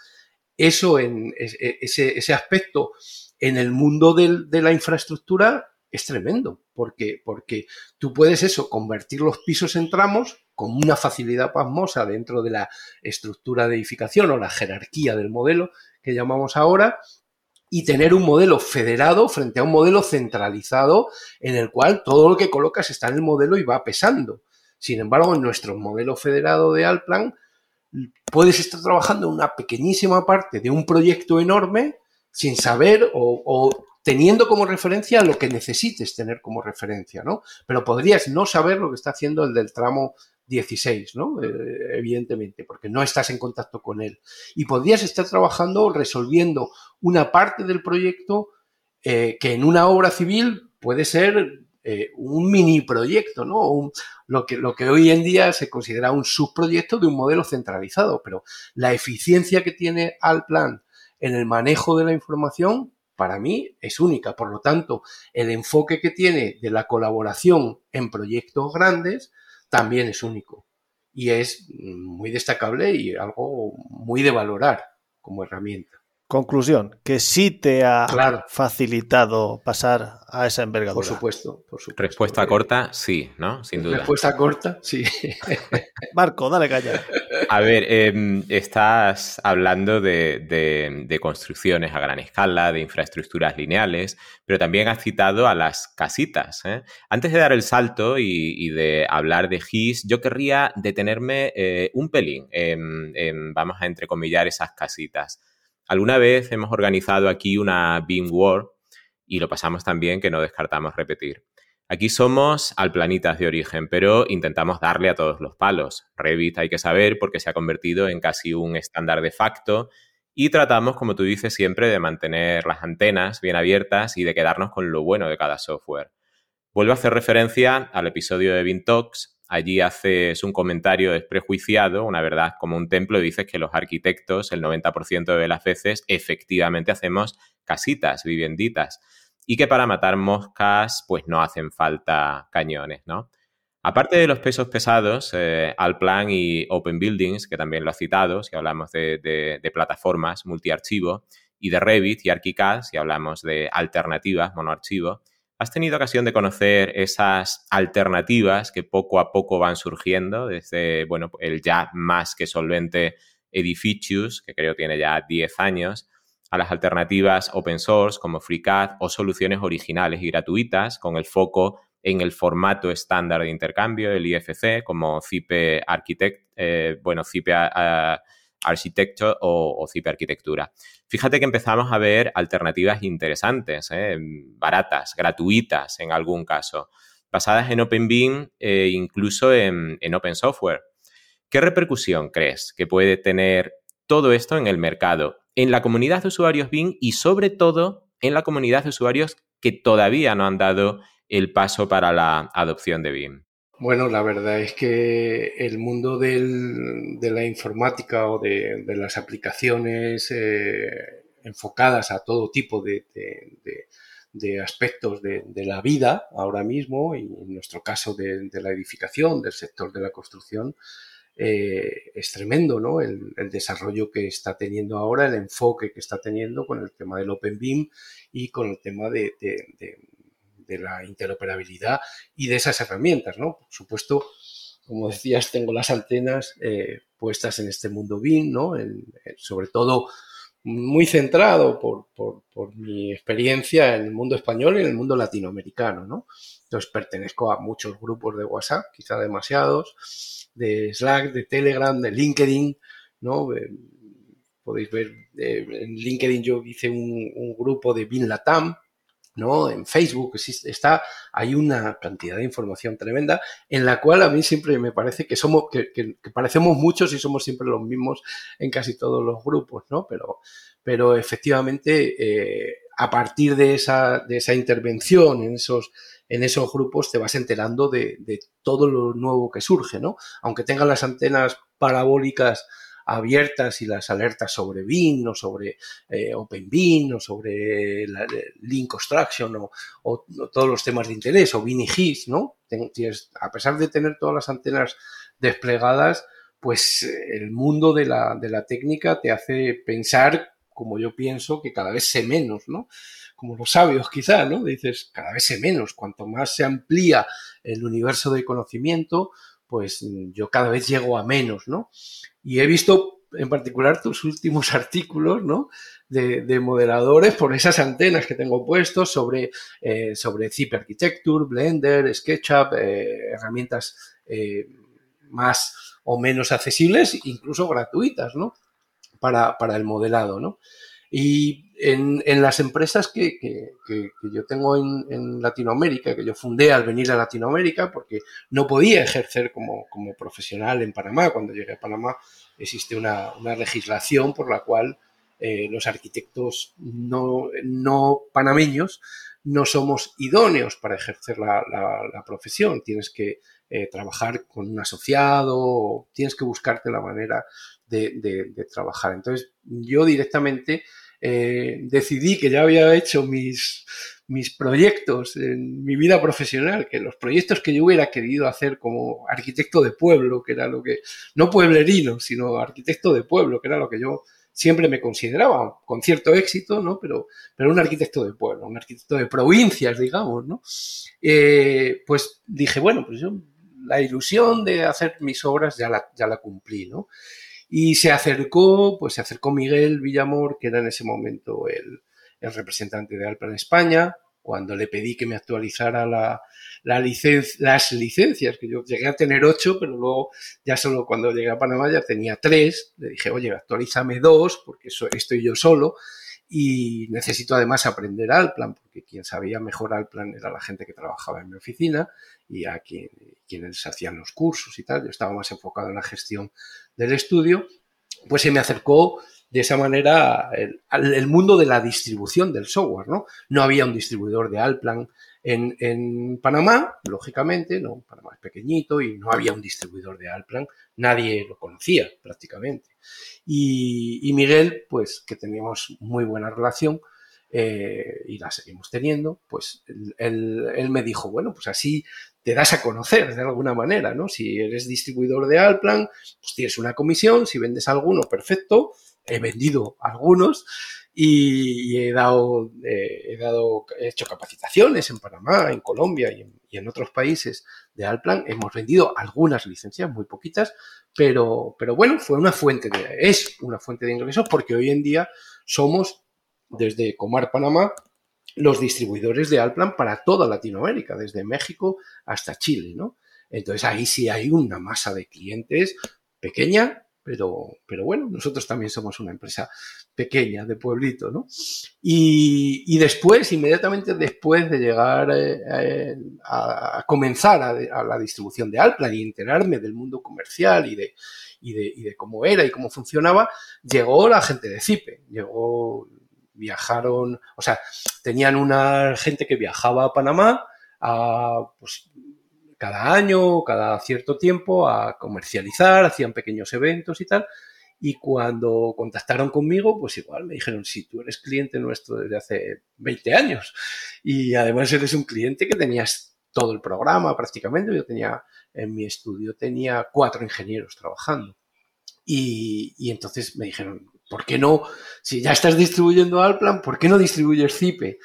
eso en ese, ese aspecto en el mundo de la infraestructura es tremendo, porque, porque tú puedes eso, convertir los pisos en tramos con una facilidad pasmosa dentro de la estructura de edificación o la jerarquía del modelo que llamamos ahora, y tener un modelo federado frente a un modelo centralizado en el cual todo lo que colocas está en el modelo y va pesando. Sin embargo, en nuestro modelo federado de Alplan, puedes estar trabajando una pequeñísima parte de un proyecto enorme sin saber o, teniendo como referencia lo que necesites tener como referencia, ¿no? Pero podrías no saber lo que está haciendo el del tramo 16, ¿no? Eh, evidentemente, porque no estás en contacto con él. Y podrías estar trabajando resolviendo una parte del proyecto eh, que en una obra civil puede ser eh, un mini proyecto, ¿no? lo, que, lo que hoy en día se considera un subproyecto de un modelo centralizado, pero la eficiencia que tiene Alplan en el manejo de la información, para mí es única. Por lo tanto, el enfoque que tiene de la colaboración en proyectos grandes también es único. Y es muy destacable y algo muy de valorar como herramienta. Conclusión, que sí te ha facilitado pasar a esa envergadura. Por supuesto, por supuesto. Respuesta corta, sí, ¿no? Sin duda. Respuesta corta, sí. Marco, dale calla. A ver, em, estás hablando de, construcciones a gran escala, de infraestructuras lineales, pero también has citado a las casitas. ¿eh? Antes de dar el salto y, de hablar de GIS, yo querría detenerme eh, un pelín, vamos a entrecomillar esas casitas. Alguna vez hemos organizado aquí una Beam War y lo pasamos tan bien que no descartamos repetir. Aquí somos al planitas de origen, pero intentamos darle a todos los palos. Revit hay que saber porque se ha convertido en casi un estándar de facto y tratamos, como tú dices, siempre de mantener las antenas bien abiertas y de quedarnos con lo bueno de cada software. Vuelvo a hacer referencia al episodio de Vintox allí haces un comentario desprejuiciado, una verdad como un templo, y dices que los arquitectos, el 90% de las veces, efectivamente hacemos casitas, vivienditas, y que para matar moscas, pues no hacen falta cañones, ¿no? Aparte de los pesos pesados, eh, Alplan y Open Buildings, que también lo ha citado, si hablamos de, de plataformas multiarchivo, y de Revit y ArchiCAD, si hablamos de alternativas monoarchivo, ¿Has tenido ocasión de conocer esas alternativas que poco a poco van surgiendo desde, bueno, el ya más que solvente Edificius, que creo tiene ya 10 años, a las alternativas open source como FreeCAD o soluciones originales y gratuitas con el foco en el formato estándar de intercambio, el IFC, como CIPE Architect, eh, bueno, CIPE Architecture o, o Arquitectura. Fíjate que empezamos a ver alternativas interesantes, ¿eh? baratas, gratuitas en algún caso, basadas en OpenBeam e incluso en, en Open Software. ¿Qué repercusión crees que puede tener todo esto en el mercado, en la comunidad de usuarios BIM y sobre todo en la comunidad de usuarios que todavía no han dado el paso para la adopción de BIM? Bueno, la verdad es que el mundo del, de la informática o de, las aplicaciones eh, enfocadas a todo tipo de, aspectos de, la vida ahora mismo, y en nuestro caso de, la edificación, del sector de la construcción, eh, es tremendo, ¿no? El, el, desarrollo que está teniendo ahora, el enfoque que está teniendo con el tema del Open BIM y con el tema de, de la interoperabilidad y de esas herramientas, ¿no? Por supuesto, como decías, tengo las antenas eh, puestas en este mundo BIM, ¿no? sobre todo muy centrado por, mi experiencia en el mundo español y en el mundo latinoamericano, ¿no? Entonces pertenezco a muchos grupos de WhatsApp, quizá demasiados, de Slack, de Telegram, de LinkedIn, ¿no? Eh, podéis ver, eh, en LinkedIn yo hice un, un grupo de BIM Latam, En Facebook está, hay una cantidad de información tremenda en la cual a mí siempre me parece que somos, que, parecemos muchos y somos siempre los mismos en casi todos los grupos, ¿no? Pero, pero efectivamente, eh, a partir de esa, de esa intervención en esos, en esos grupos te vas enterando de, de todo lo nuevo que surge, ¿no? Aunque tengan las antenas parabólicas abiertas y las alertas sobre Bean o sobre eh, OpenBean o sobre la, Link Construction o, todos los temas de interés o Bean y GIS, ¿no? a pesar de tener todas las antenas desplegadas, pues el mundo de la, de la técnica te hace pensar, como yo pienso, que cada vez sé menos, ¿no? Como los sabios quizá, ¿no? Dices, cada vez sé menos, cuanto más se amplía el universo de conocimiento, pues yo cada vez llego a menos, ¿no? Y he visto en particular tus últimos artículos, ¿no? De, modeladores por esas antenas que tengo puestos sobre, eh, sobre Zip Architecture, Blender, SketchUp, eh, herramientas eh, más o menos accesibles, incluso gratuitas, ¿no? Para, para el modelado, ¿no? Y en, las empresas que, que, que, yo tengo en, Latinoamérica, que yo fundé al venir a Latinoamérica, porque no podía ejercer como, como profesional en Panamá. Cuando llegué a Panamá existe una, una legislación por la cual eh, los arquitectos no, no, panameños no somos idóneos para ejercer la, la, profesión. Tienes que eh, trabajar con un asociado, tienes que buscarte la manera de trabajar. Entonces, yo directamente eh, decidí que ya había hecho mis, mis proyectos en mi vida profesional, que los proyectos que yo hubiera querido hacer como arquitecto de pueblo, que era lo que, no pueblerino, sino arquitecto de pueblo, que era lo que yo siempre me consideraba, con cierto éxito, ¿no? Pero, pero un arquitecto de pueblo, un arquitecto de provincias, digamos, ¿no? Eh, pues dije, bueno, pues yo la ilusión de hacer mis obras ya la, ya la cumplí, ¿no? Y se acercó, pues se acercó Miguel Villamor, que era en ese momento el, el representante de Alplan España, cuando le pedí que me actualizara la, la licen las licencias, que yo llegué a tener ocho, pero luego ya solo cuando llegué a Panamá ya tenía tres, le dije, oye, actualízame dos, porque estoy yo solo, y necesito además aprender Alplan, porque quien sabía mejor Alplan era la gente que trabajaba en mi oficina y a quien, quienes hacían los cursos y tal, yo estaba más enfocado en la gestión del estudio, pues se me acercó de esa manera el, mundo de la distribución del software, ¿no? No había un distribuidor de Alplan en, en, Panamá, lógicamente, ¿no? Panamá es pequeñito y no había un distribuidor de Alplan, nadie lo conocía prácticamente. Y, Miguel, pues que teníamos muy buena relación, eh, y la seguimos teniendo, pues él, me dijo, bueno, pues así te das a conocer de alguna manera, ¿no? Si eres distribuidor de Alplan, pues tienes una comisión, si vendes alguno, perfecto, he vendido algunos y, he dado, eh, he dado, he hecho capacitaciones en Panamá, en Colombia y en, y en, otros países de Alplan, hemos vendido algunas licencias, muy poquitas, pero, pero bueno, fue una fuente de, es una fuente de ingresos porque hoy en día somos desde Comar Panamá los distribuidores de Alplan para toda Latinoamérica, desde México hasta Chile, ¿no? Entonces ahí sí hay una masa de clientes pequeña, pero, pero bueno, nosotros también somos una empresa pequeña, de pueblito, ¿no? Y, después, inmediatamente después de llegar eh, a, a, comenzar a, a, la distribución de Alplan y enterarme del mundo comercial y de, y de, y de cómo era y cómo funcionaba, llegó la gente de CIPE, llegó viajaron, o sea, tenían una gente que viajaba a Panamá a, pues, cada año, cada cierto tiempo, a comercializar, hacían pequeños eventos y tal. Y cuando contactaron conmigo, pues igual me dijeron, si sí, tú eres cliente nuestro desde hace 20 años y además eres un cliente que tenías todo el programa prácticamente, yo tenía, en mi estudio tenía cuatro ingenieros trabajando. Y, y entonces me dijeron, ¿por qué no? Si ya estás distribuyendo Alplan, ¿por qué no distribuyes Zipe?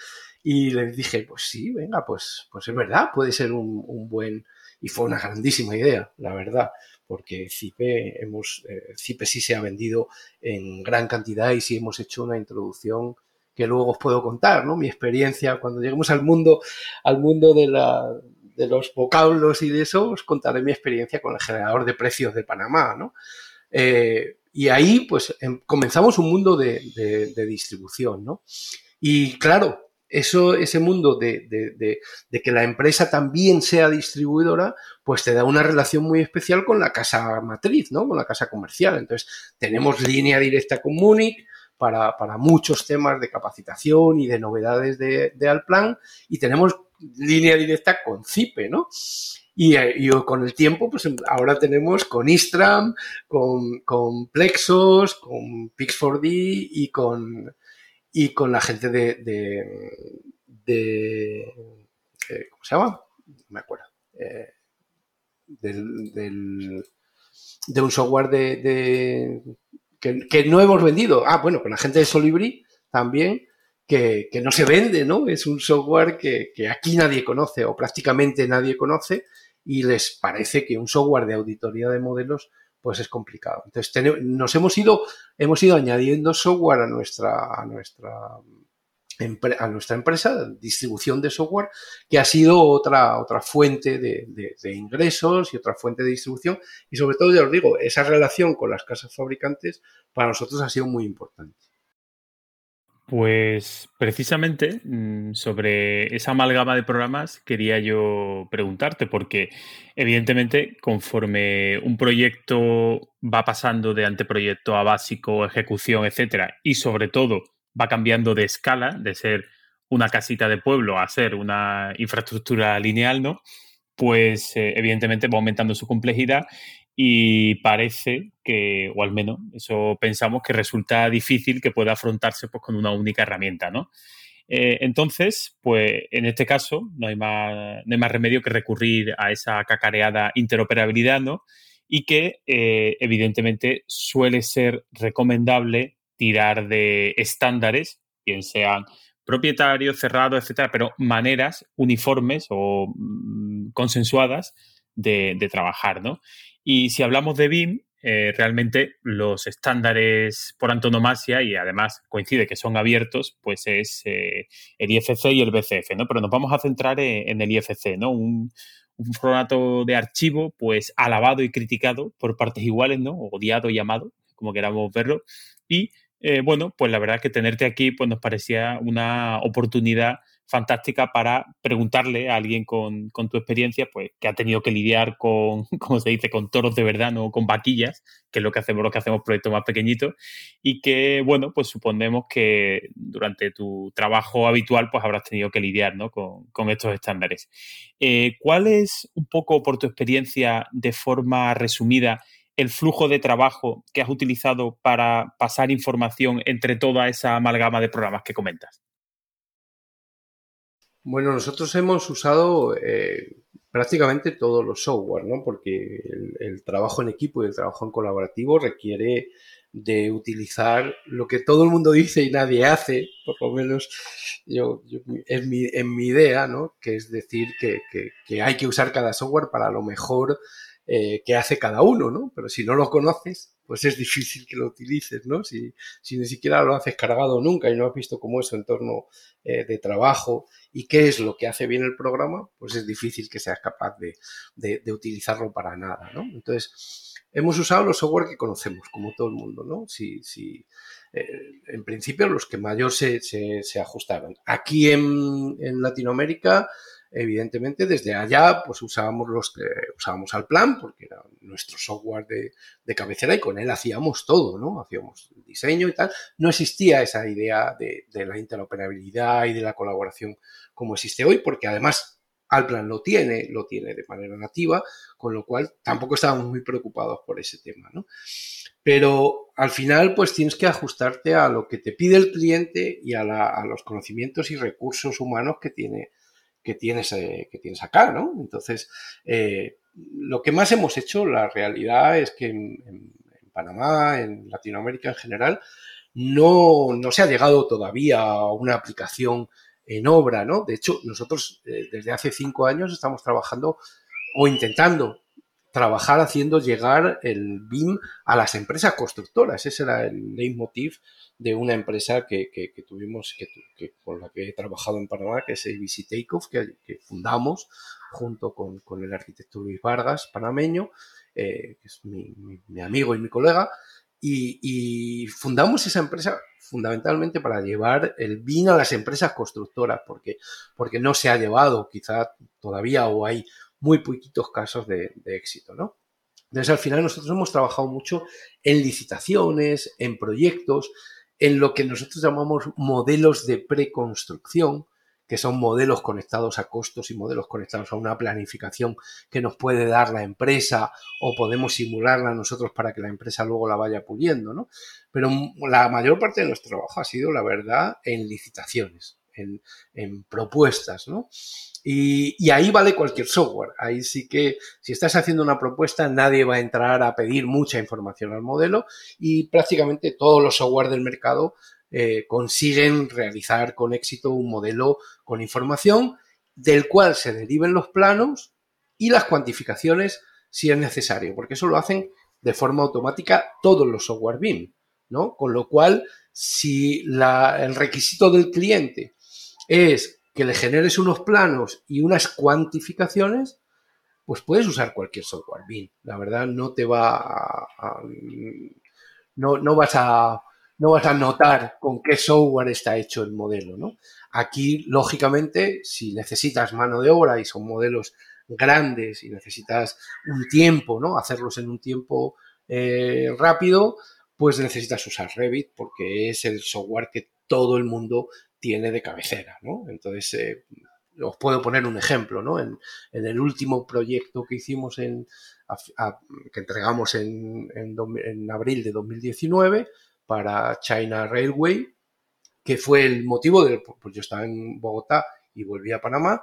Y les dije, pues sí, venga, pues, pues es verdad, puede ser un, buen... Y fue una grandísima idea, la verdad, porque Zipe, hemos, eh, sí se ha vendido en gran cantidad y sí hemos hecho una introducción que luego os puedo contar, ¿no? Mi experiencia cuando lleguemos al mundo, al mundo de, de los vocablos y de eso, os contaré mi experiencia con el generador de precios de Panamá, ¿no? Eh, y ahí, pues, em, comenzamos un mundo de, distribución, ¿no? Y claro, eso, ese mundo de, que la empresa también sea distribuidora, pues te da una relación muy especial con la casa matriz, ¿no? Con la casa comercial. Entonces, tenemos línea directa con Múnich para, para muchos temas de capacitación y de novedades de, de Alplan y tenemos línea directa con CIPE, ¿no? Y, con el tiempo, pues ahora tenemos con Istram, con, con Plexos, con Pix4D y con, y con la gente de, de, eh, ¿cómo se llama? me acuerdo. Eh, del, de un software de, que, no hemos vendido. Ah, bueno, con la gente de Solibri también, que, no se vende, ¿no? Es un software que, aquí nadie conoce o prácticamente nadie conoce y les parece que un software de auditoría de modelos pues es complicado. Entonces nos hemos ido, hemos ido añadiendo software a nuestra, a nuestra a nuestra empresa, distribución de software, que ha sido otra, otra fuente de, ingresos y otra fuente de distribución. Y sobre todo, ya os digo, esa relación con las casas fabricantes para nosotros ha sido muy importante. Pues precisamente mm, sobre esa amalgama de programas quería yo preguntarte, porque evidentemente conforme un proyecto va pasando de anteproyecto a básico, ejecución, etcétera, y sobre todo va cambiando de escala, de ser una casita de pueblo a ser una infraestructura lineal, ¿no? Pues eh, evidentemente va aumentando su complejidad y parece que, o al menos eso pensamos, que resulta difícil que pueda afrontarse pues, con una única herramienta, ¿no? Eh, entonces, pues en este caso no hay, más, no hay más remedio que recurrir a esa cacareada interoperabilidad, ¿no? Y que eh, evidentemente suele ser recomendable tirar de estándares, bien sean propietarios, cerrados, etcétera, pero maneras uniformes o mm, consensuadas de, trabajar, ¿no? Y si hablamos de BIM, eh, realmente los estándares por antonomasia, y además coincide que son abiertos, pues es eh, el IFC y el BCF, ¿no? Pero nos vamos a centrar en, el IFC, ¿no? Un, formato de archivo, pues alabado y criticado por partes iguales, ¿no? Odiado y amado, como queramos verlo, y eh, bueno, pues la verdad que tenerte aquí pues nos parecía una oportunidad fantástica para preguntarle a alguien con, tu experiencia, pues que ha tenido que lidiar con, como se dice, con toros de verdad, no con vaquillas, que es lo que hacemos, lo que hacemos proyectos más pequeñitos, y que, bueno, pues suponemos que durante tu trabajo habitual, pues habrás tenido que lidiar ¿no? con, estos estándares. Eh, ¿Cuál es un poco, por tu experiencia, de forma resumida, el flujo de trabajo que has utilizado para pasar información entre toda esa amalgama de programas que comentas? Bueno, nosotros hemos usado eh, prácticamente todos los software, ¿no? Porque el, trabajo en equipo y el trabajo en colaborativo requiere de utilizar lo que todo el mundo dice y nadie hace, por lo menos yo, en, mi, idea, ¿no? Que es decir que, que hay que usar cada software para lo mejor eh, que hace cada uno, ¿no? Pero si no lo conoces, pues es difícil que lo utilices, ¿no? Si, ni siquiera lo haces cargado nunca y no has visto cómo es su entorno eh, de trabajo y qué es lo que hace bien el programa, pues es difícil que seas capaz de, utilizarlo para nada, ¿no? Entonces, hemos usado los software que conocemos, como todo el mundo, ¿no? Si, si, eh, en principio, los que mayor se, se, ajustaron. Aquí en Latinoamérica, evidentemente desde allá pues usábamos los que usábamos al plan porque era nuestro software de, cabecera y con él hacíamos todo, ¿no? Hacíamos diseño y tal. No existía esa idea de, la interoperabilidad y de la colaboración como existe hoy porque además Alplan lo tiene, lo tiene de manera nativa, con lo cual tampoco estábamos muy preocupados por ese tema, ¿no? Pero al final, pues tienes que ajustarte a lo que te pide el cliente y a, a los conocimientos y recursos humanos que tiene, que tienes, eh, que tienes acá, ¿no? Entonces, eh, lo que más hemos hecho, la realidad es que en, Panamá, en Latinoamérica en general, no, se ha llegado todavía a una aplicación en obra, ¿no? De hecho, nosotros eh, desde hace cinco años estamos trabajando o intentando trabajar haciendo llegar el BIM a las empresas constructoras. Ese era el leitmotiv de una empresa que, tuvimos, que, con la que he trabajado en Panamá, que es ABC Takeoff, que, que fundamos junto con, el arquitecto Luis Vargas, panameño, eh, que es mi, amigo y mi colega, y, fundamos esa empresa fundamentalmente para llevar el BIM a las empresas constructoras, porque, porque no se ha llevado quizá todavía o hay muy poquitos casos de, éxito, ¿no? Entonces, al final nosotros hemos trabajado mucho en licitaciones, en proyectos, en lo que nosotros llamamos modelos de preconstrucción, que son modelos conectados a costos y modelos conectados a una planificación que nos puede dar la empresa o podemos simularla nosotros para que la empresa luego la vaya puliendo, ¿no? Pero la mayor parte de nuestro trabajo ha sido, la verdad, en licitaciones, en, propuestas, ¿no? Y, ahí vale cualquier software. Ahí sí que si estás haciendo una propuesta, nadie va a entrar a pedir mucha información al modelo y prácticamente todos los software del mercado eh, consiguen realizar con éxito un modelo con información del cual se deriven los planos y las cuantificaciones si es necesario, porque eso lo hacen de forma automática todos los software BIM, ¿no? Con lo cual, si el requisito del cliente es que le generes unos planos y unas cuantificaciones, pues puedes usar cualquier software BIM. La verdad no te va a, no, no, vas a no vas a notar con qué software está hecho el modelo, ¿no? Aquí, lógicamente, si necesitas mano de obra y son modelos grandes y necesitas un tiempo, ¿no? Hacerlos en un tiempo eh, rápido, pues necesitas usar Revit porque es el software que todo el mundo tiene de cabecera, ¿no? Entonces, eh, os puedo poner un ejemplo, ¿no? En, el último proyecto que hicimos en, que entregamos en, en, abril de 2019 para China Railway, que fue el motivo del, pues yo estaba en Bogotá y volví a Panamá,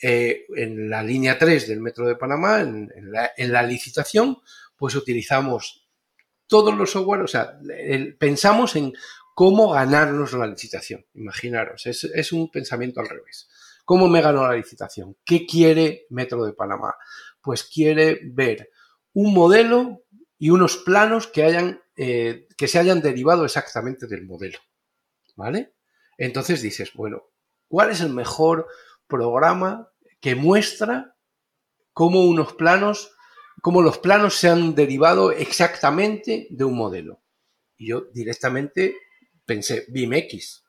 eh, en la línea 3 del metro de Panamá, en, en, la, licitación, pues utilizamos todos los software, o sea, pensamos en cómo ganarnos la licitación. Imaginaros, es, un pensamiento al revés. ¿Cómo me ganó la licitación? ¿Qué quiere Metro de Panamá? Pues quiere ver un modelo y unos planos que, hayan, eh, que se hayan derivado exactamente del modelo. ¿Vale? Entonces dices, bueno, ¿cuál es el mejor programa que muestra cómo unos planos, cómo los planos se han derivado exactamente de un modelo? Y yo directamente pensé BIMX.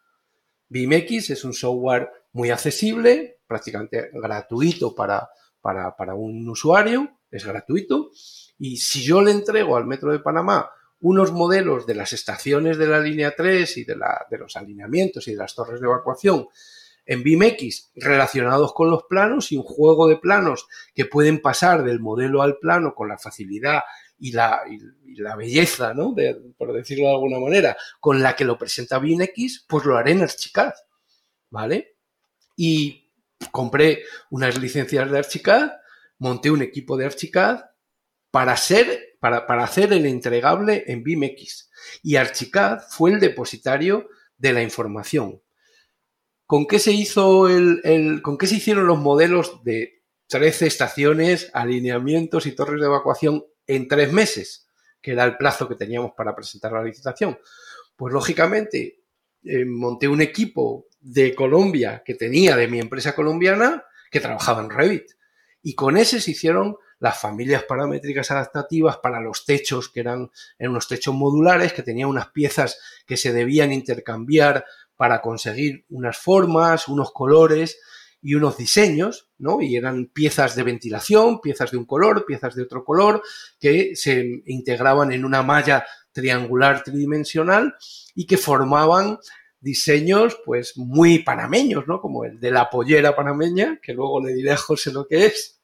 BIMX es un software muy accesible, prácticamente gratuito para, para, un usuario, es gratuito. Y si yo le entrego al Metro de Panamá unos modelos de las estaciones de la línea 3 y de, la, de los alineamientos y de las torres de evacuación en BIMX relacionados con los planos y un juego de planos que pueden pasar del modelo al plano con la facilidad y la, la belleza, ¿no? por decirlo de alguna manera, con la que lo presenta BinX, pues lo haré en Archicad, ¿vale? Y compré unas licencias de Archicad, monté un equipo de Archicad para ser, para, para hacer el entregable en BIMX. Y Archicad fue el depositario de la información. ¿Con qué se hizo el, con qué se hicieron los modelos de 13 estaciones, alineamientos y torres de evacuación en tres meses, que era el plazo que teníamos para presentar la licitación. Pues lógicamente eh, monté un equipo de Colombia que tenía de mi empresa colombiana que trabajaba en Revit. Y con ese se hicieron las familias paramétricas adaptativas para los techos, que eran, eran unos techos modulares, que tenían unas piezas que se debían intercambiar para conseguir unas formas, unos colores y unos diseños, ¿no? Y eran piezas de ventilación, piezas de un color, piezas de otro color, que se integraban en una malla triangular tridimensional y que formaban diseños pues muy panameños, ¿no? Como el de la pollera panameña, que luego le diré a José lo que es,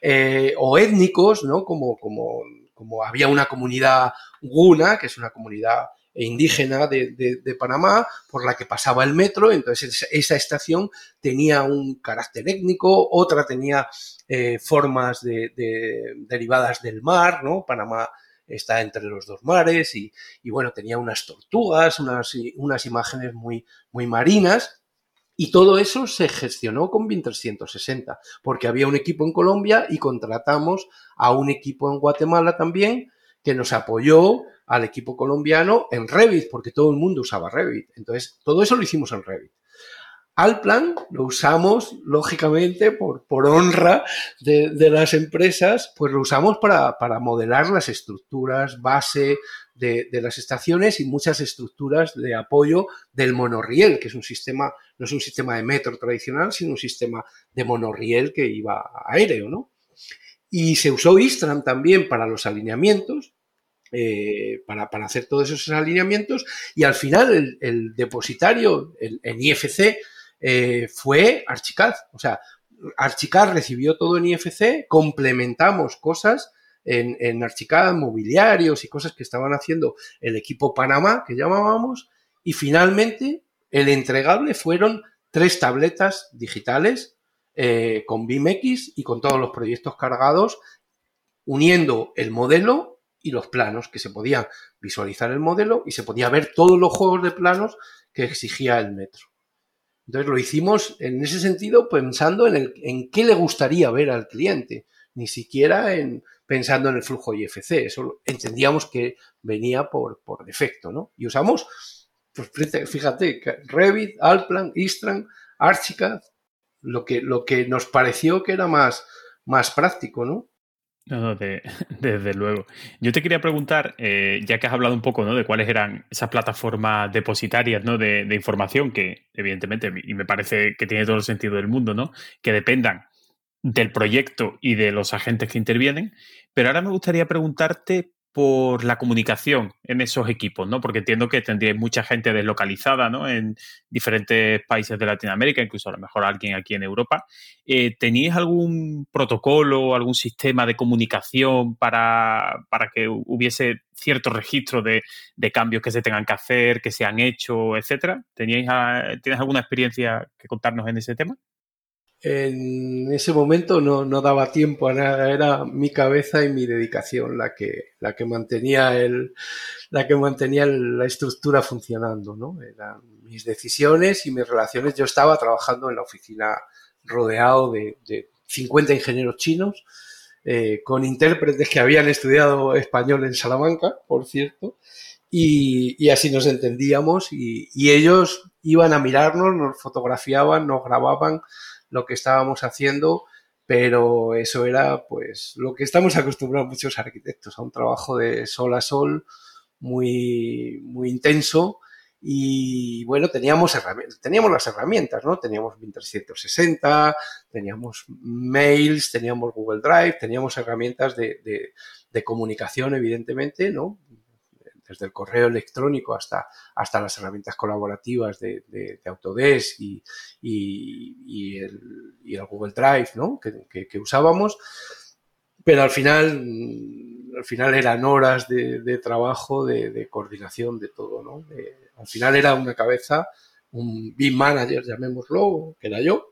eh, o étnicos, ¿no? Como, como, como había una comunidad guna, que es una comunidad indígena de, Panamá por la que pasaba el metro. Entonces esa estación tenía un carácter étnico, otra tenía eh, formas de, derivadas del mar, ¿no? Panamá está entre los dos mares y, bueno, tenía unas tortugas, unas, unas imágenes muy, muy marinas. Y todo eso se gestionó con BIM 360, porque había un equipo en Colombia y contratamos a un equipo en Guatemala también que nos apoyó al equipo colombiano en Revit, porque todo el mundo usaba Revit. Entonces, todo eso lo hicimos en Revit. Alplan lo usamos, lógicamente, por, por honra de, las empresas, pues lo usamos para, modelar las estructuras base de, las estaciones y muchas estructuras de apoyo del monorriel, que es un sistema, no es un sistema de metro tradicional, sino un sistema de monorriel que iba aéreo, ¿no? Y se usó Istram también para los alineamientos, eh, para, hacer todos esos alineamientos y al final el, depositario en IFC eh, fue Archicad. O sea, Archicad recibió todo en IFC, complementamos cosas en, en Archicad, mobiliarios y cosas que estaban haciendo el equipo Panamá, que llamábamos, y finalmente el entregable fueron tres tabletas digitales eh, con BIMX y con todos los proyectos cargados, uniendo el modelo y los planos, que se podía visualizar el modelo y se podía ver todos los juegos de planos que exigía el metro. Entonces lo hicimos en ese sentido pensando en, el, en qué le gustaría ver al cliente, ni siquiera en pensando en el flujo IFC. Eso entendíamos que venía por, por defecto, ¿no? Y usamos, pues fíjate, Revit, Alplan, Istran, Archicad, lo que, lo que nos pareció que era más, más práctico, ¿no? No, no, desde luego. Yo te quería preguntar, eh, ya que has hablado un poco ¿no? de cuáles eran esas plataformas depositarias ¿no? de, de, información, que evidentemente, y me parece que tiene todo el sentido del mundo, ¿no? que dependan del proyecto y de los agentes que intervienen, pero ahora me gustaría preguntarte por la comunicación en esos equipos, ¿no? Porque entiendo que tendríais mucha gente deslocalizada, ¿no? En diferentes países de Latinoamérica, incluso a lo mejor alguien aquí en Europa. Eh, ¿Teníais algún protocolo, algún sistema de comunicación para, para que hubiese cierto registro de, de, cambios que se tengan que hacer, que se han hecho, etcétera? ¿Teníais, ¿Tienes alguna experiencia que contarnos en ese tema? En ese momento no, no, daba tiempo a nada, era mi cabeza y mi dedicación la que, la que mantenía el, la que mantenía la estructura funcionando, ¿no? Eran mis decisiones y mis relaciones. Yo estaba trabajando en la oficina rodeado de, de 50 ingenieros chinos, eh, con intérpretes que habían estudiado español en Salamanca, por cierto, y, y así nos entendíamos y, y ellos iban a mirarnos, nos fotografiaban, nos grababan, lo que estábamos haciendo, pero eso era pues lo que estamos acostumbrados muchos arquitectos, a un trabajo de sol a sol muy, muy intenso y bueno, teníamos, teníamos las herramientas, ¿no? Teníamos 1360, teníamos mails, teníamos Google Drive, teníamos herramientas de, de, de comunicación, evidentemente, ¿no? Desde el correo electrónico hasta, hasta las herramientas colaborativas de, de, de Autodesk y, el, Google Drive ¿no? que, usábamos. Pero al final, al final eran horas de, de trabajo, de, coordinación, de todo. ¿no? al final era una cabeza, un BIM manager, llamémoslo, que era yo,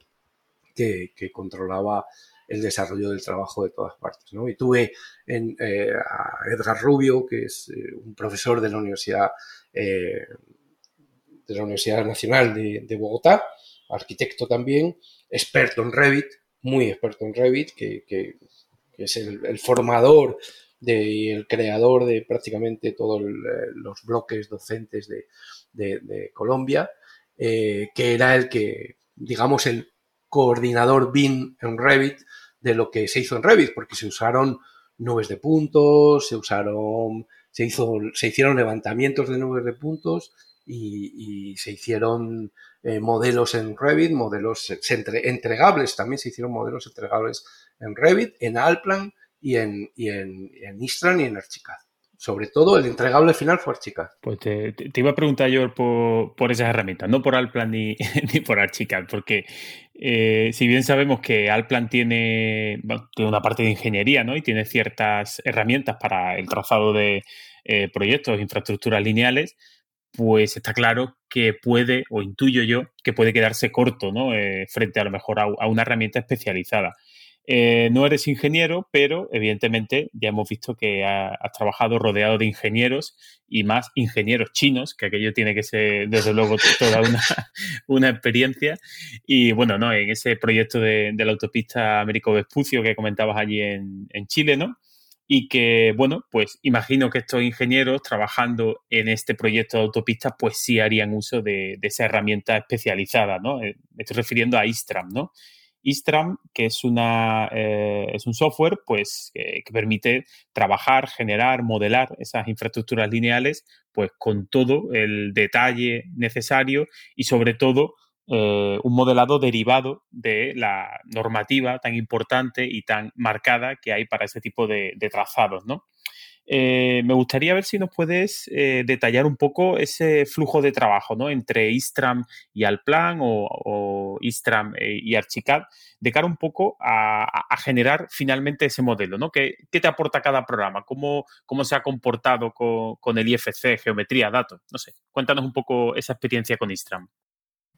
que, que controlaba el desarrollo del trabajo de todas partes. ¿no? Y tuve en, eh, a Edgar Rubio, que es eh, un profesor de la Universidad, eh, de la Universidad Nacional de, Bogotá, arquitecto también, experto en Revit, muy experto en Revit, que, es el, formador y el creador de prácticamente todos los bloques docentes de, de, Colombia, que era el que, digamos, el coordinador BIM en Revit de lo que se hizo en Revit, porque se usaron nubes de puntos, se usaron, se hizo, se hicieron levantamientos de nubes de puntos y, se hicieron eh, modelos en Revit, modelos entre, entregables, también se hicieron modelos entregables en Revit, en Alplan y en, y en, en Istran y en Archicad sobre todo el entregable final fue Archicad. Pues te, te, iba a preguntar yo por, por, esas herramientas, no por Alplan ni, ni por Archicad, porque eh, si bien sabemos que Alplan tiene, bueno, tiene, una parte de ingeniería ¿no? y tiene ciertas herramientas para el trazado de eh, proyectos, infraestructuras lineales, pues está claro que puede, o intuyo yo, que puede quedarse corto ¿no? Eh, frente a lo mejor a, a una herramienta especializada. Eh, no eres ingeniero, pero evidentemente ya hemos visto que ha, has trabajado rodeado de ingenieros y más ingenieros chinos, que aquello tiene que ser desde luego toda una, una experiencia. Y bueno, ¿no? en ese proyecto de, la autopista Américo Vespucio que comentabas allí en, en Chile, ¿no? y que, bueno, pues imagino que estos ingenieros trabajando en este proyecto de autopistas, pues sí harían uso de, de esa herramienta especializada, ¿no? Eh, me estoy refiriendo a Istram, ¿no? Istram, que es, una, eh, es un software pues, que, permite trabajar, generar, modelar esas infraestructuras lineales pues, con todo el detalle necesario y sobre todo eh, un modelado derivado de la normativa tan importante y tan marcada que hay para ese tipo de, de trazados. ¿no? Eh, me gustaría ver si nos puedes eh, detallar un poco ese flujo de trabajo ¿no? entre Istram y Alplan o, o Istram eh, y Archicad, de cara un poco a, generar finalmente ese modelo. ¿no? ¿Qué, te aporta cada programa? ¿Cómo, cómo se ha comportado con, el IFC, geometría, datos? No sé, cuéntanos un poco esa experiencia con Istram.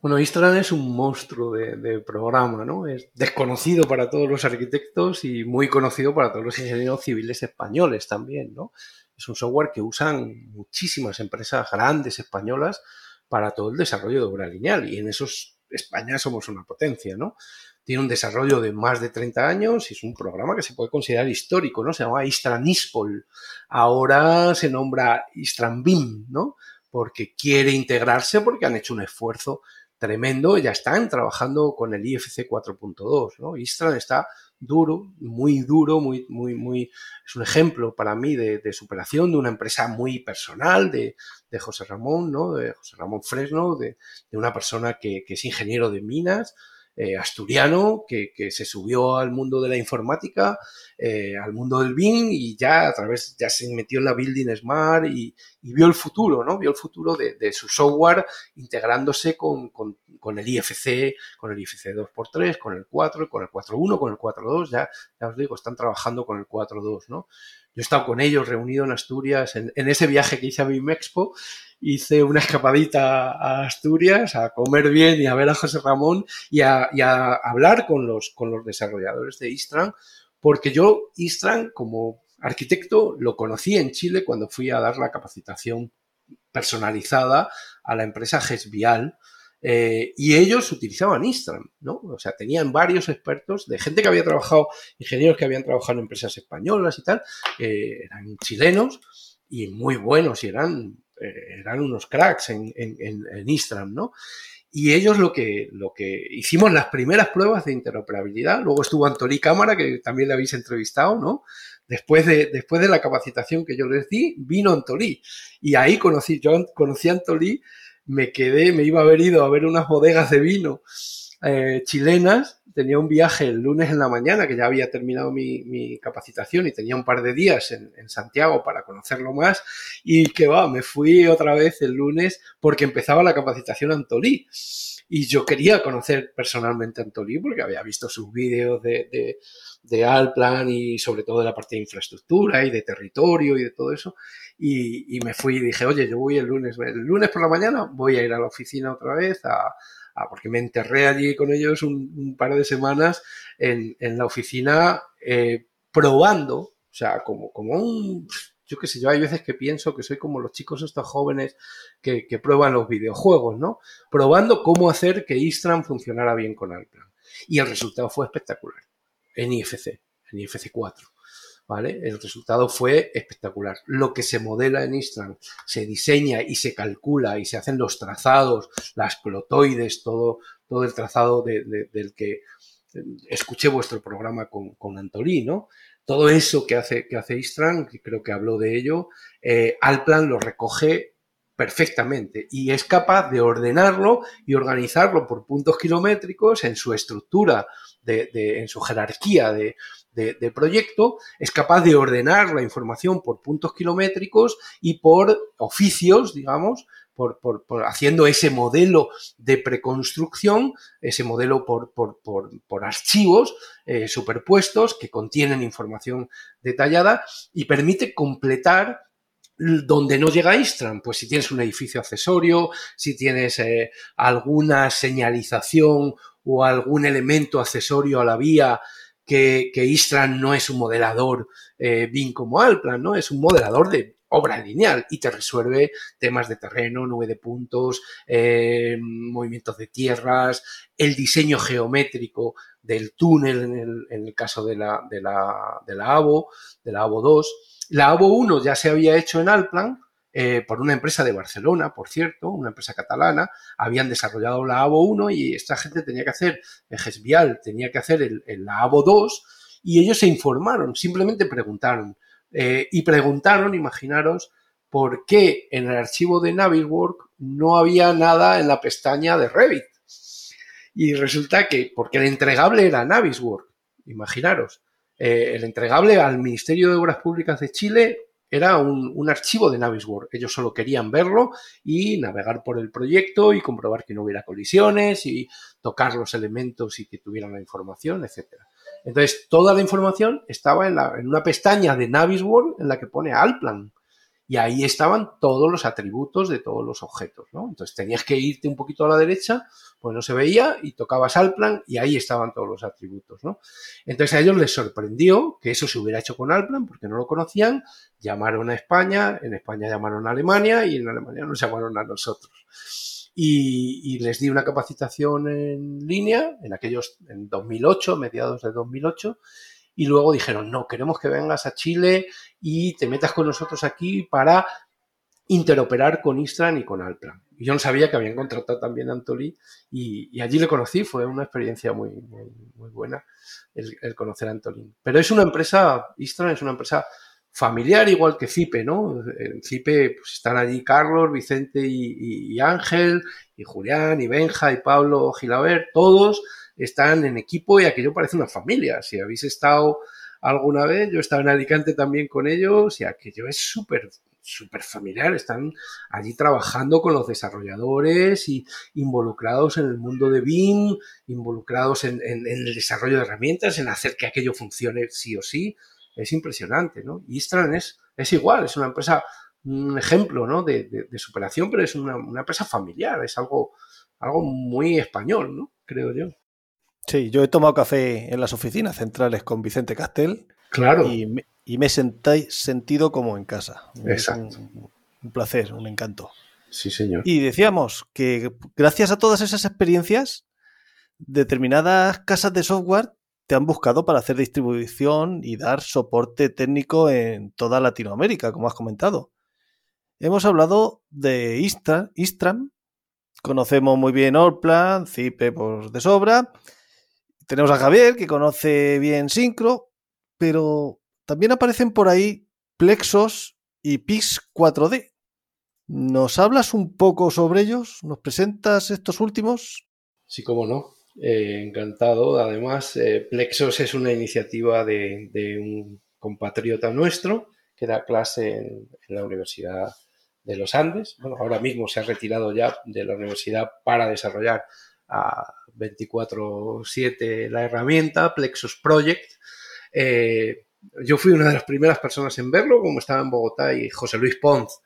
Bueno, Istram es un monstruo de, de, programa, ¿no? Es desconocido para todos los arquitectos y muy conocido para todos los ingenieros civiles españoles también, ¿no? Es un software que usan muchísimas empresas grandes españolas para todo el desarrollo de obra lineal y en esos España somos una potencia, ¿no? Tiene un desarrollo de más de 30 años y es un programa que se puede considerar histórico, ¿no? Se llama Istranispol. Ahora se nombra Istranbim, ¿no? Porque quiere integrarse porque han hecho un esfuerzo tremendo, ya están trabajando con el IFC 4.2, ¿no? Istran está duro, muy duro, muy, muy, muy, es un ejemplo para mí de, superación de una empresa muy personal de, José Ramón, ¿no? De José Ramón Fresno, de, una persona que, que, es ingeniero de minas, eh, asturiano que, se subió al mundo de la informática, eh, al mundo del BIM y ya a través, ya se metió en la Building Smart y, vio el futuro, ¿no? Vio el futuro de, su software integrándose con, el IFC, con el IFC 2x3, con el 4, con el 4.1, con el 4.2, ya, ya os digo, están trabajando con el 4.2, ¿no? Yo he estado con ellos reunido en Asturias en, ese viaje que hice a BIM Expo hice una escapadita a Asturias a comer bien y a ver a José Ramón y a, hablar con los, con los desarrolladores de Istran, porque yo Istran como arquitecto lo conocí en Chile cuando fui a dar la capacitación personalizada a la empresa Gesvial. Eh, y ellos utilizaban Istran, ¿no? O sea, tenían varios expertos de gente que había trabajado, ingenieros que habían trabajado en empresas españolas y tal, eh, eran chilenos y muy buenos y eran eh, eran unos cracks en, en, en, Istram, ¿no? Y ellos lo que, lo que hicimos las primeras pruebas de interoperabilidad, luego estuvo Antolí Cámara, que también le habéis entrevistado, ¿no? Después de, después de la capacitación que yo les di, vino Antolí. Y ahí conocí, yo conocí a Antolí, me quedé, me iba a haber ido a ver unas bodegas de vino eh, chilenas tenía un viaje el lunes en la mañana, que ya había terminado mi, capacitación y tenía un par de días en, Santiago para conocerlo más, y que va, me fui otra vez el lunes porque empezaba la capacitación Antolí. Y yo quería conocer personalmente a Antolí porque había visto sus vídeos de, de, Alplan y sobre todo de la parte de infraestructura y de territorio y de todo eso. Y, me fui y dije, oye, yo voy el lunes, el lunes por la mañana voy a ir a la oficina otra vez a, porque me enterré allí con ellos un, par de semanas en, la oficina eh, probando, o sea, como, como un, yo qué sé, yo hay veces que pienso que soy como los chicos estos jóvenes que, prueban los videojuegos, ¿no? Probando cómo hacer que Istram funcionara bien con Alplan. Y el resultado fue espectacular en IFC, en IFC 4. ¿vale? El resultado fue espectacular. Lo que se modela en Istran, se diseña y se calcula y se hacen los trazados, las clotoides, todo, todo el trazado del que escuché vuestro programa con, con Antolí, ¿no? Todo eso que hace, que hace Istran, que creo que habló de ello, eh, Alplan lo recoge perfectamente y es capaz de ordenarlo y organizarlo por puntos kilométricos en su estructura, de, en su jerarquía de, de, proyecto es capaz de ordenar la información por puntos kilométricos y por oficios, digamos, por, haciendo ese modelo de preconstrucción, ese modelo por, por archivos eh, superpuestos que contienen información detallada y permite completar donde no llega Istran, pues si tienes un edificio accesorio, si tienes eh, alguna señalización o algún elemento accesorio a la vía que, que Istran no es un modelador eh, BIM como Alplan, ¿no? Es un modelador de obra lineal y te resuelve temas de terreno, nube de puntos, eh, movimientos de tierras, el diseño geométrico del túnel en el, caso de la, de, la, de la AVO, de la AVO 2. La AVO 1 ya se había hecho en Alplan, eh, por una empresa de Barcelona, por cierto, una empresa catalana, habían desarrollado la AVO 1 y esta gente tenía que hacer, el Vial tenía que hacer el, la AVO 2 y ellos se informaron, simplemente preguntaron. Eh, y preguntaron, imaginaros, por qué en el archivo de Naviswork no había nada en la pestaña de Revit. Y resulta que, porque el entregable era Naviswork, imaginaros. Eh, el entregable al Ministerio de Obras Públicas de Chile era un, archivo de Navisworks. Ellos solo querían verlo y navegar por el proyecto y comprobar que no hubiera colisiones y tocar los elementos y que tuvieran la información, etcétera. Entonces, toda la información estaba en, en una pestaña de Navisworks en la que pone Alplan y ahí estaban todos los atributos de todos los objetos, ¿no? Entonces tenías que irte un poquito a la derecha, pues no se veía, y tocabas Alplan y ahí estaban todos los atributos, ¿no? Entonces a ellos les sorprendió que eso se hubiera hecho con Alplan porque no lo conocían, llamaron a España, en España llamaron a Alemania y en Alemania nos llamaron a nosotros. Y, les di una capacitación en línea en aquellos, en 2008, mediados de 2008, y luego dijeron, no, queremos que vengas a Chile y te metas con nosotros aquí para interoperar con Istran y con Alplan. Yo no sabía que habían contratado también a Antolí y, allí le conocí, fue una experiencia muy, muy, buena el, conocer a Antolín. Pero es una empresa, Istran es una empresa familiar igual que Cipe, ¿no? En Cipe pues, están allí Carlos, Vicente y, Ángel, y Julián, y Benja, y Pablo Gilaber, todos están en equipo y aquello parece una familia. Si habéis estado alguna vez, yo he estado en Alicante también con ellos y aquello es súper súper familiar, están allí trabajando con los desarrolladores y involucrados en el mundo de BIM, involucrados en, el desarrollo de herramientas, en hacer que aquello funcione sí o sí. Es impresionante, ¿no? Y Istran es, es igual, es una empresa, un ejemplo, ¿no? De, superación, pero es una, una, empresa familiar, es algo, algo muy español, ¿no? Creo yo. Sí, yo he tomado café en las oficinas centrales con Vicente Castel. Claro. Y me, he sentido como en casa. Exacto. Un, un, placer, un encanto. Sí, señor. Y decíamos que gracias a todas esas experiencias, determinadas casas de software te han buscado para hacer distribución y dar soporte técnico en toda Latinoamérica, como has comentado. Hemos hablado de Istram, conocemos muy bien Orplan, Cipe por de sobra, tenemos a Javier, que conoce bien Syncro, pero también aparecen por ahí Plexos y Pix 4D. ¿Nos hablas un poco sobre ellos? ¿Nos presentas estos últimos? Sí, cómo no. Eh, encantado. Además, eh, Plexos es una iniciativa de, un compatriota nuestro que da clase en, la Universidad de los Andes. Bueno, ahora mismo se ha retirado ya de la universidad para desarrollar a 24/7 la herramienta, Plexus Project. Eh, yo fui una de las primeras personas en verlo, como estaba en Bogotá, y José Luis Pons,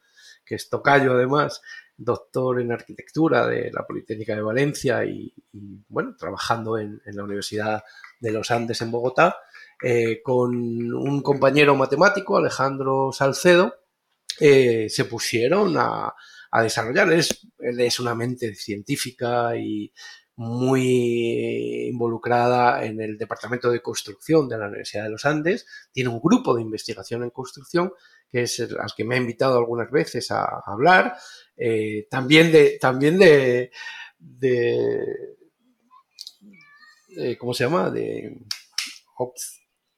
que es tocayo además, doctor en arquitectura de la Politécnica de Valencia y, bueno, trabajando en, la Universidad de los Andes en Bogotá, eh, con un compañero matemático, Alejandro Salcedo, eh, se pusieron a, desarrollar. Es, él es una mente científica y muy involucrada en el Departamento de Construcción de la Universidad de los Andes. Tiene un grupo de investigación en construcción que es el, al que me ha invitado algunas veces a, hablar. Eh, también de, también de, de, ¿cómo se llama? De,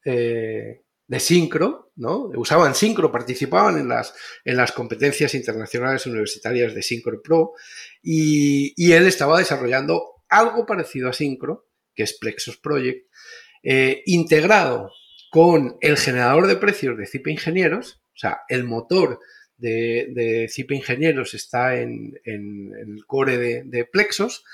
eh, de sincro, ¿no? Usaban sincro, participaban en las, en las competencias internacionales universitarias de Syncro Pro y, él estaba desarrollando algo parecido a Syncro, que es Plexus Project, eh, integrado con el generador de precios de Cipe Ingenieros, o sea, el motor de, de Cipe Ingenieros está en, el core de, Plexos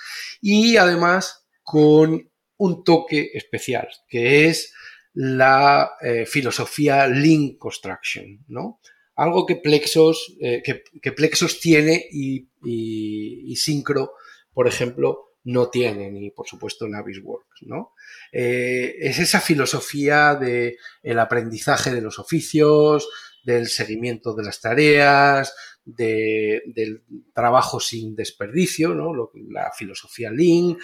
y además con un toque especial, que es la eh, filosofía Lean Construction, ¿no? Algo que Plexos, eh, que, Plexos tiene y, y, Syncro, por ejemplo, no tiene, ni por supuesto Navisworks, ¿no? Eh, es esa filosofía del el aprendizaje de los oficios, del seguimiento de las tareas, del trabajo sin desperdicio, ¿no? la filosofía Lean.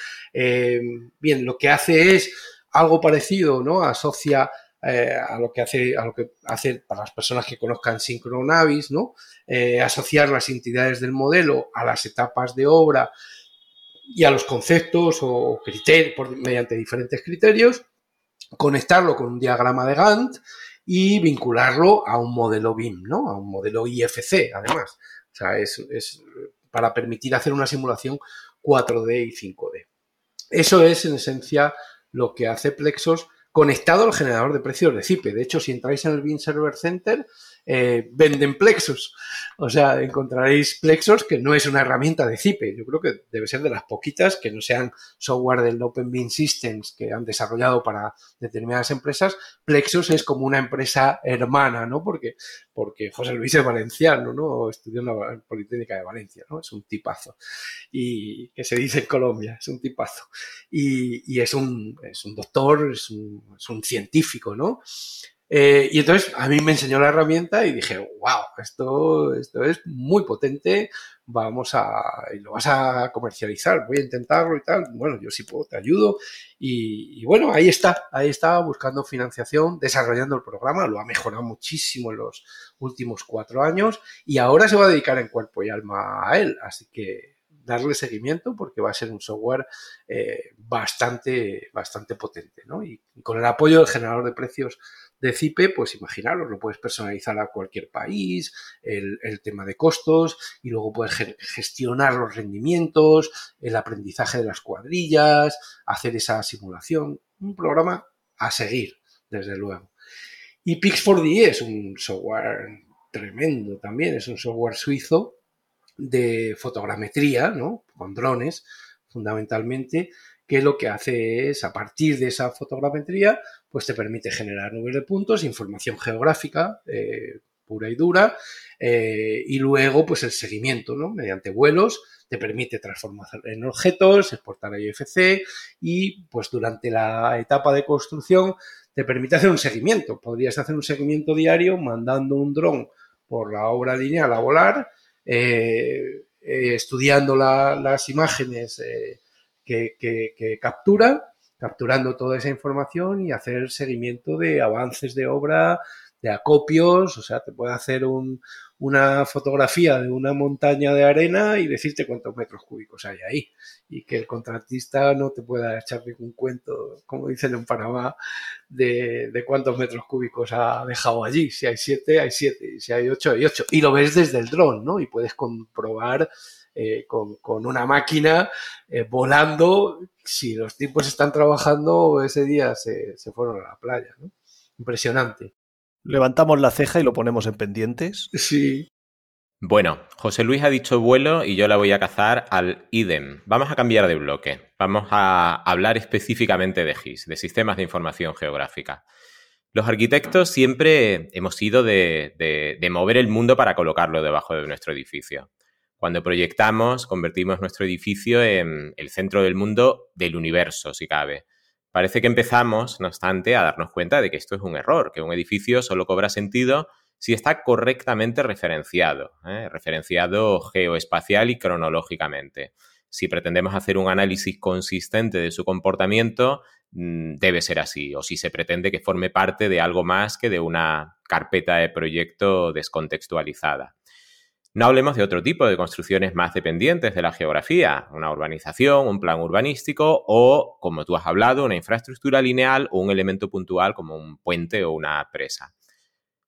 bien, lo que hace es algo parecido, ¿no? Asocia eh, a lo que hace, a lo que hace para las personas que conozcan Synchronavis, ¿no? Eh, asociar las entidades del modelo a las etapas de obra y a los conceptos o criterios, mediante diferentes criterios, conectarlo con un diagrama de Gantt y vincularlo a un modelo BIM, ¿no? A un modelo IFC, además. O sea, es, es para permitir hacer una simulación 4D y 5D. Eso es, en esencia, lo que hace Plexos conectado al generador de precios de CIPE. De hecho, si entráis en el BIM Server Center, eh, venden Plexus. O sea, encontraréis Plexus que no es una herramienta de CIPE. Yo creo que debe ser de las poquitas que no sean software del Open BIM Systems que han desarrollado para determinadas empresas. Plexus es como una empresa hermana, ¿no? Porque, porque José Luis es valenciano, ¿no? Estudió en la Politécnica de Valencia, ¿no? Es un tipazo. Y que se dice en Colombia, es un tipazo. Y, y es, un, es un doctor, es un, es un científico, ¿no? Eh, y entonces a mí me enseñó la herramienta y dije, wow, esto, esto es muy potente, vamos a, lo vas a comercializar, voy a intentarlo y tal. Bueno, yo sí puedo, te ayudo. Y, bueno, ahí está, ahí está buscando financiación, desarrollando el programa, lo ha mejorado muchísimo en los últimos cuatro años y ahora se va a dedicar en cuerpo y alma a él. Así que darle seguimiento porque va a ser un software eh, bastante, bastante potente, ¿no? Y con el apoyo del generador de precios de CIPE, pues imaginaros, lo puedes personalizar a cualquier país, el, tema de costos y luego puedes gestionar los rendimientos, el aprendizaje de las cuadrillas, hacer esa simulación. Un programa a seguir, desde luego. Y Pix4D es un software tremendo también, es un software suizo de fotogrametría, ¿no? Con drones, fundamentalmente, que lo que hace es, a partir de esa fotogrametría, pues te permite generar nubes de puntos, información geográfica eh, pura y dura, eh, y luego, pues el seguimiento, ¿no? Mediante vuelos, te permite transformar en objetos, exportar a IFC y, pues durante la etapa de construcción, te permite hacer un seguimiento. Podrías hacer un seguimiento diario mandando un dron por la obra lineal a volar, eh, estudiando las imágenes que, captura, capturando toda esa información y hacer seguimiento de avances de obra, de acopios, o sea, te puede hacer una fotografía de una montaña de arena y decirte cuántos metros cúbicos hay ahí. Y que el contratista no te pueda echar ningún cuento, como dicen en Panamá, de, de cuántos metros cúbicos ha dejado allí. Si hay siete, hay siete. Si hay ocho, hay ocho. Y lo ves desde el dron, ¿no? Y puedes comprobar eh, con, una máquina eh, volando. Si los tipos están trabajando, ese día se, fueron a la playa. Impresionante. Levantamos la ceja y lo ponemos en pendientes. Sí. Bueno, José Luis ha dicho vuelo y yo la voy a cazar al IDEM. Vamos a cambiar de bloque. Vamos a hablar específicamente de GIS, de sistemas de información geográfica. Los arquitectos siempre hemos ido de mover el mundo para colocarlo debajo de nuestro edificio. Cuando proyectamos, convertimos nuestro edificio en el centro del mundo del universo, si cabe. Parece que empezamos, no obstante, a darnos cuenta de que esto es un error, que un edificio solo cobra sentido si está correctamente referenciado, ¿eh? referenciado geoespacial y cronológicamente. Si pretendemos hacer un análisis consistente de su comportamiento, mm, debe ser así, o si se pretende que forme parte de algo más que de una carpeta de proyecto descontextualizada. No hablemos de otro tipo de construcciones más dependientes de la geografía, una urbanización, un plan urbanístico o, como tú has hablado, una infraestructura lineal o un elemento puntual como un puente o una presa.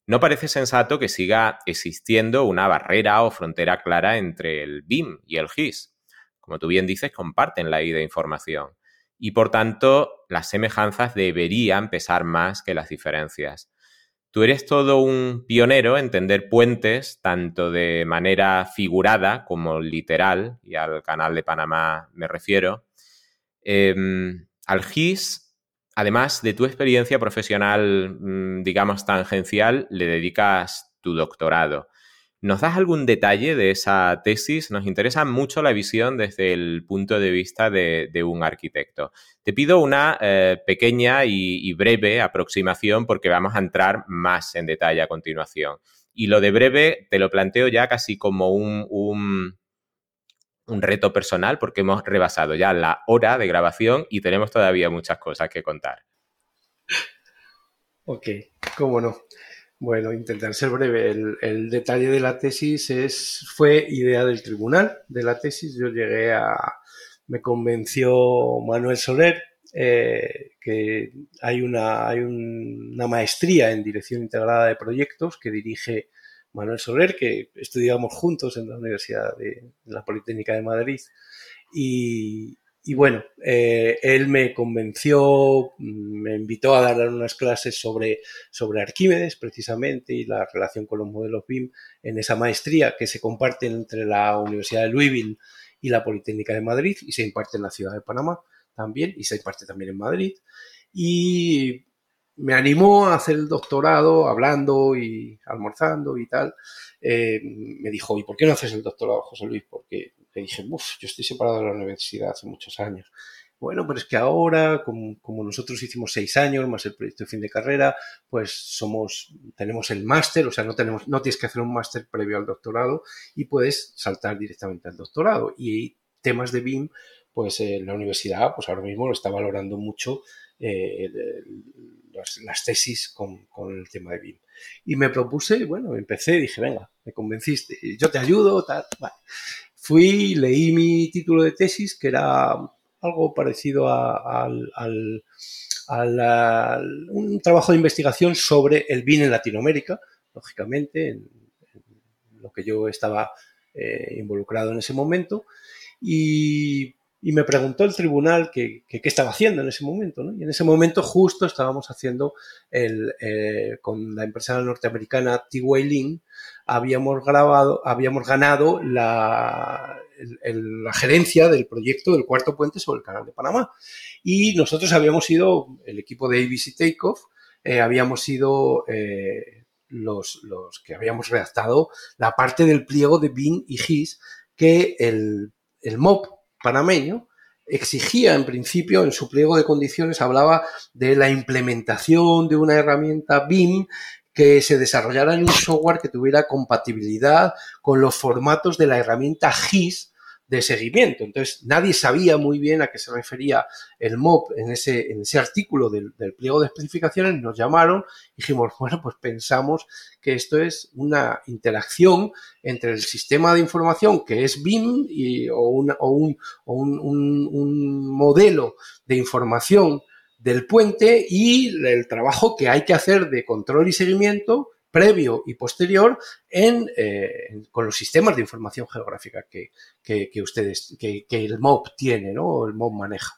No parece sensato que siga existiendo una barrera o frontera clara entre el BIM y el GIS. Como tú bien dices, comparten la ida de información y, por tanto, las semejanzas deberían pesar más que las diferencias. Tú eres todo un pionero en tender puentes, tanto de manera figurada como literal, y al canal de Panamá me refiero. Em, al GIS, además de tu experiencia profesional, mm, digamos, tangencial, le dedicas tu doctorado. ¿Nos das algún detalle de esa tesis? Nos interesa mucho la visión desde el punto de vista de, un arquitecto. Te pido una eh, pequeña y, breve aproximación porque vamos a entrar más en detalle a continuación. Y lo de breve te lo planteo ya casi como un, un, un reto personal porque hemos rebasado ya la hora de grabación y tenemos todavía muchas cosas que contar. Ok, cómo no. Bueno, intentar ser breve. El, detalle de la tesis es, fue idea del tribunal de la tesis. Yo llegué a, me convenció Manuel Soler eh, que hay una, hay una maestría en dirección integrada de proyectos que dirige Manuel Soler, que estudiamos juntos en la Universidad de, la Politécnica de Madrid. Y, y bueno, eh, él me convenció, me invitó a dar unas clases sobre, sobre Arquímedes precisamente y la relación con los modelos BIM en esa maestría que se comparte entre la Universidad de Louisville y la Politécnica de Madrid y se imparte en la ciudad de Panamá también y se imparte también en Madrid. Y me animó a hacer el doctorado hablando y almorzando y tal. Eh, me dijo, ¿y por qué no haces el doctorado, José Luis? Porque le dije, uff, yo estoy separado de la universidad hace muchos años. Bueno, pero es que ahora, como, nosotros hicimos seis años más el proyecto de fin de carrera, pues somos, tenemos el máster, o sea, no tenemos, no tienes que hacer un máster previo al doctorado y puedes saltar directamente al doctorado. Y temas de BIM, pues eh, la universidad, pues ahora mismo lo está valorando mucho eh, las, tesis con, el tema de BIM. Y me propuse, bueno, empecé, dije, venga, me convenciste, yo te ayudo, tal, vale fui, leí mi título de tesis, que era algo parecido a, un trabajo de investigación sobre el BIN en Latinoamérica, lógicamente, en, lo que yo estaba eh, involucrado en ese momento. Y y me preguntó el tribunal qué estaba haciendo en ese momento. ¿no? Y en ese momento justo estábamos haciendo el, eh, con la empresa norteamericana T-Way habíamos, grabado, habíamos ganado la, la gerencia del proyecto del cuarto puente sobre el canal de Panamá. Y nosotros habíamos sido, el equipo de ABC Takeoff, eh, habíamos sido eh, los, los que habíamos redactado la parte del pliego de BIN y GIS que el, el MOP panameño exigía en principio en su pliego de condiciones hablaba de la implementación de una herramienta BIM que se desarrollara en un software que tuviera compatibilidad con los formatos de la herramienta GIS de seguimiento. Entonces, nadie sabía muy bien a qué se refería el MOP en ese, en ese artículo del, pliego de especificaciones. Nos llamaron y dijimos, bueno, pues pensamos que esto es una interacción entre el sistema de información que es BIM y, o, o, un, un, un modelo de información del puente y el trabajo que hay que hacer de control y seguimiento previo y posterior eh, en, con los sistemas de información geográfica que, que, ustedes, que, el MOB tiene, ¿no? El MOB maneja.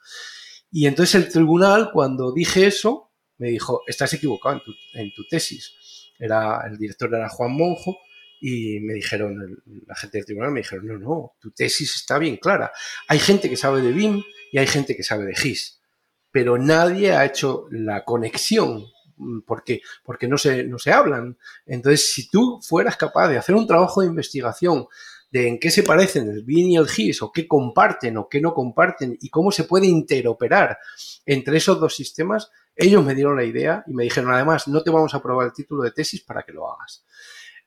Y entonces el tribunal, cuando dije eso, me dijo, estás equivocado en tu, tesis. Era, el director era Juan Monjo, y me dijeron, la gente del tribunal me dijeron, no, no, tu tesis está bien clara. Hay gente que sabe de BIM y hay gente que sabe de GIS, pero nadie ha hecho la conexión porque, porque no, se, no se hablan. Entonces, si tú fueras capaz de hacer un trabajo de investigación de en qué se parecen el BIN y el GIS, o qué comparten o qué no comparten, y cómo se puede interoperar entre esos dos sistemas, ellos me dieron la idea y me dijeron, además, no te vamos a aprobar el título de tesis para que lo hagas.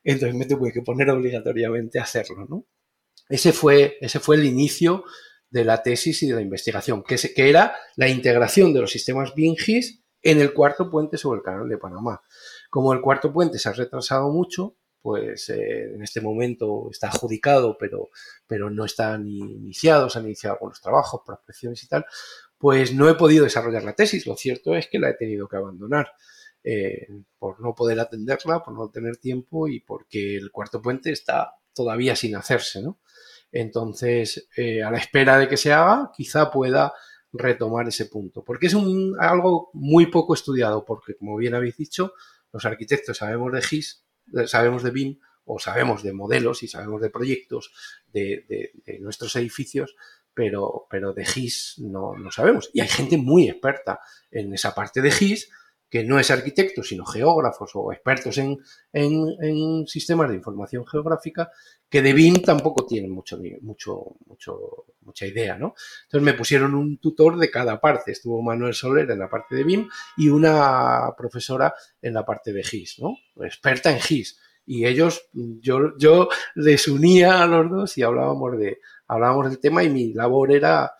Entonces me tuve que poner obligatoriamente a hacerlo. Ese fue, ese fue el inicio de la tesis y de la investigación, que, que era la integración de los sistemas BIN-GIS en el cuarto puente sobre el canal de Panamá. Como el cuarto puente se ha retrasado mucho, pues eh, en este momento está adjudicado, pero, pero no están iniciados, han iniciado algunos trabajos, prospecciones y tal, pues no he podido desarrollar la tesis. Lo cierto es que la he tenido que abandonar eh, por no poder atenderla, por no tener tiempo y porque el cuarto puente está todavía sin hacerse, ¿no? Entonces, eh, a la espera de que se haga, quizá pueda retomar ese punto, porque es un, algo muy poco estudiado, porque como bien habéis dicho, los arquitectos sabemos de GIS, sabemos de BIM o sabemos de modelos y sabemos de proyectos de, nuestros edificios, pero, pero de GIS no, no sabemos. Y hay gente muy experta en esa parte de GIS que no es arquitecto, sino geógrafos o expertos en, en, sistemas de información geográfica, que de BIM tampoco tienen mucho, mucho, mucho, mucha idea, ¿no? Entonces me pusieron un tutor de cada parte. Estuvo Manuel Soler en la parte de BIM y una profesora en la parte de GIS, ¿no? Experta en GIS. Y ellos, yo, yo les unía a los dos y hablábamos de, hablábamos del tema y mi labor era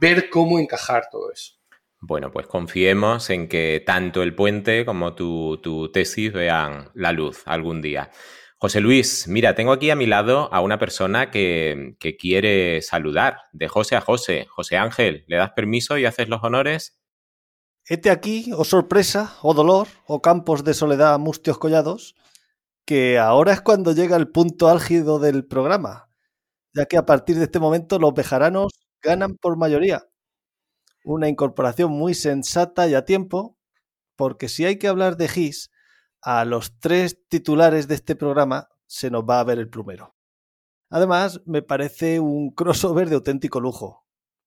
ver cómo encajar todo eso. Bueno, pues confiemos en que tanto el puente como tu, tesis vean la luz algún día. José Luis, mira, tengo aquí a mi lado a una persona que, quiere saludar, de José a José. José Ángel, ¿le das permiso y haces los honores? Hete aquí, o oh sorpresa, o oh dolor, o oh campos de soledad mustios collados, que ahora es cuando llega el punto álgido del programa, ya que a partir de este momento los bejaranos ganan por mayoría. Una incorporación muy sensata y a tiempo, porque si hay que hablar de GIS, a los tres titulares de este programa se nos va a ver el plumero. Además, me parece un crossover de auténtico lujo.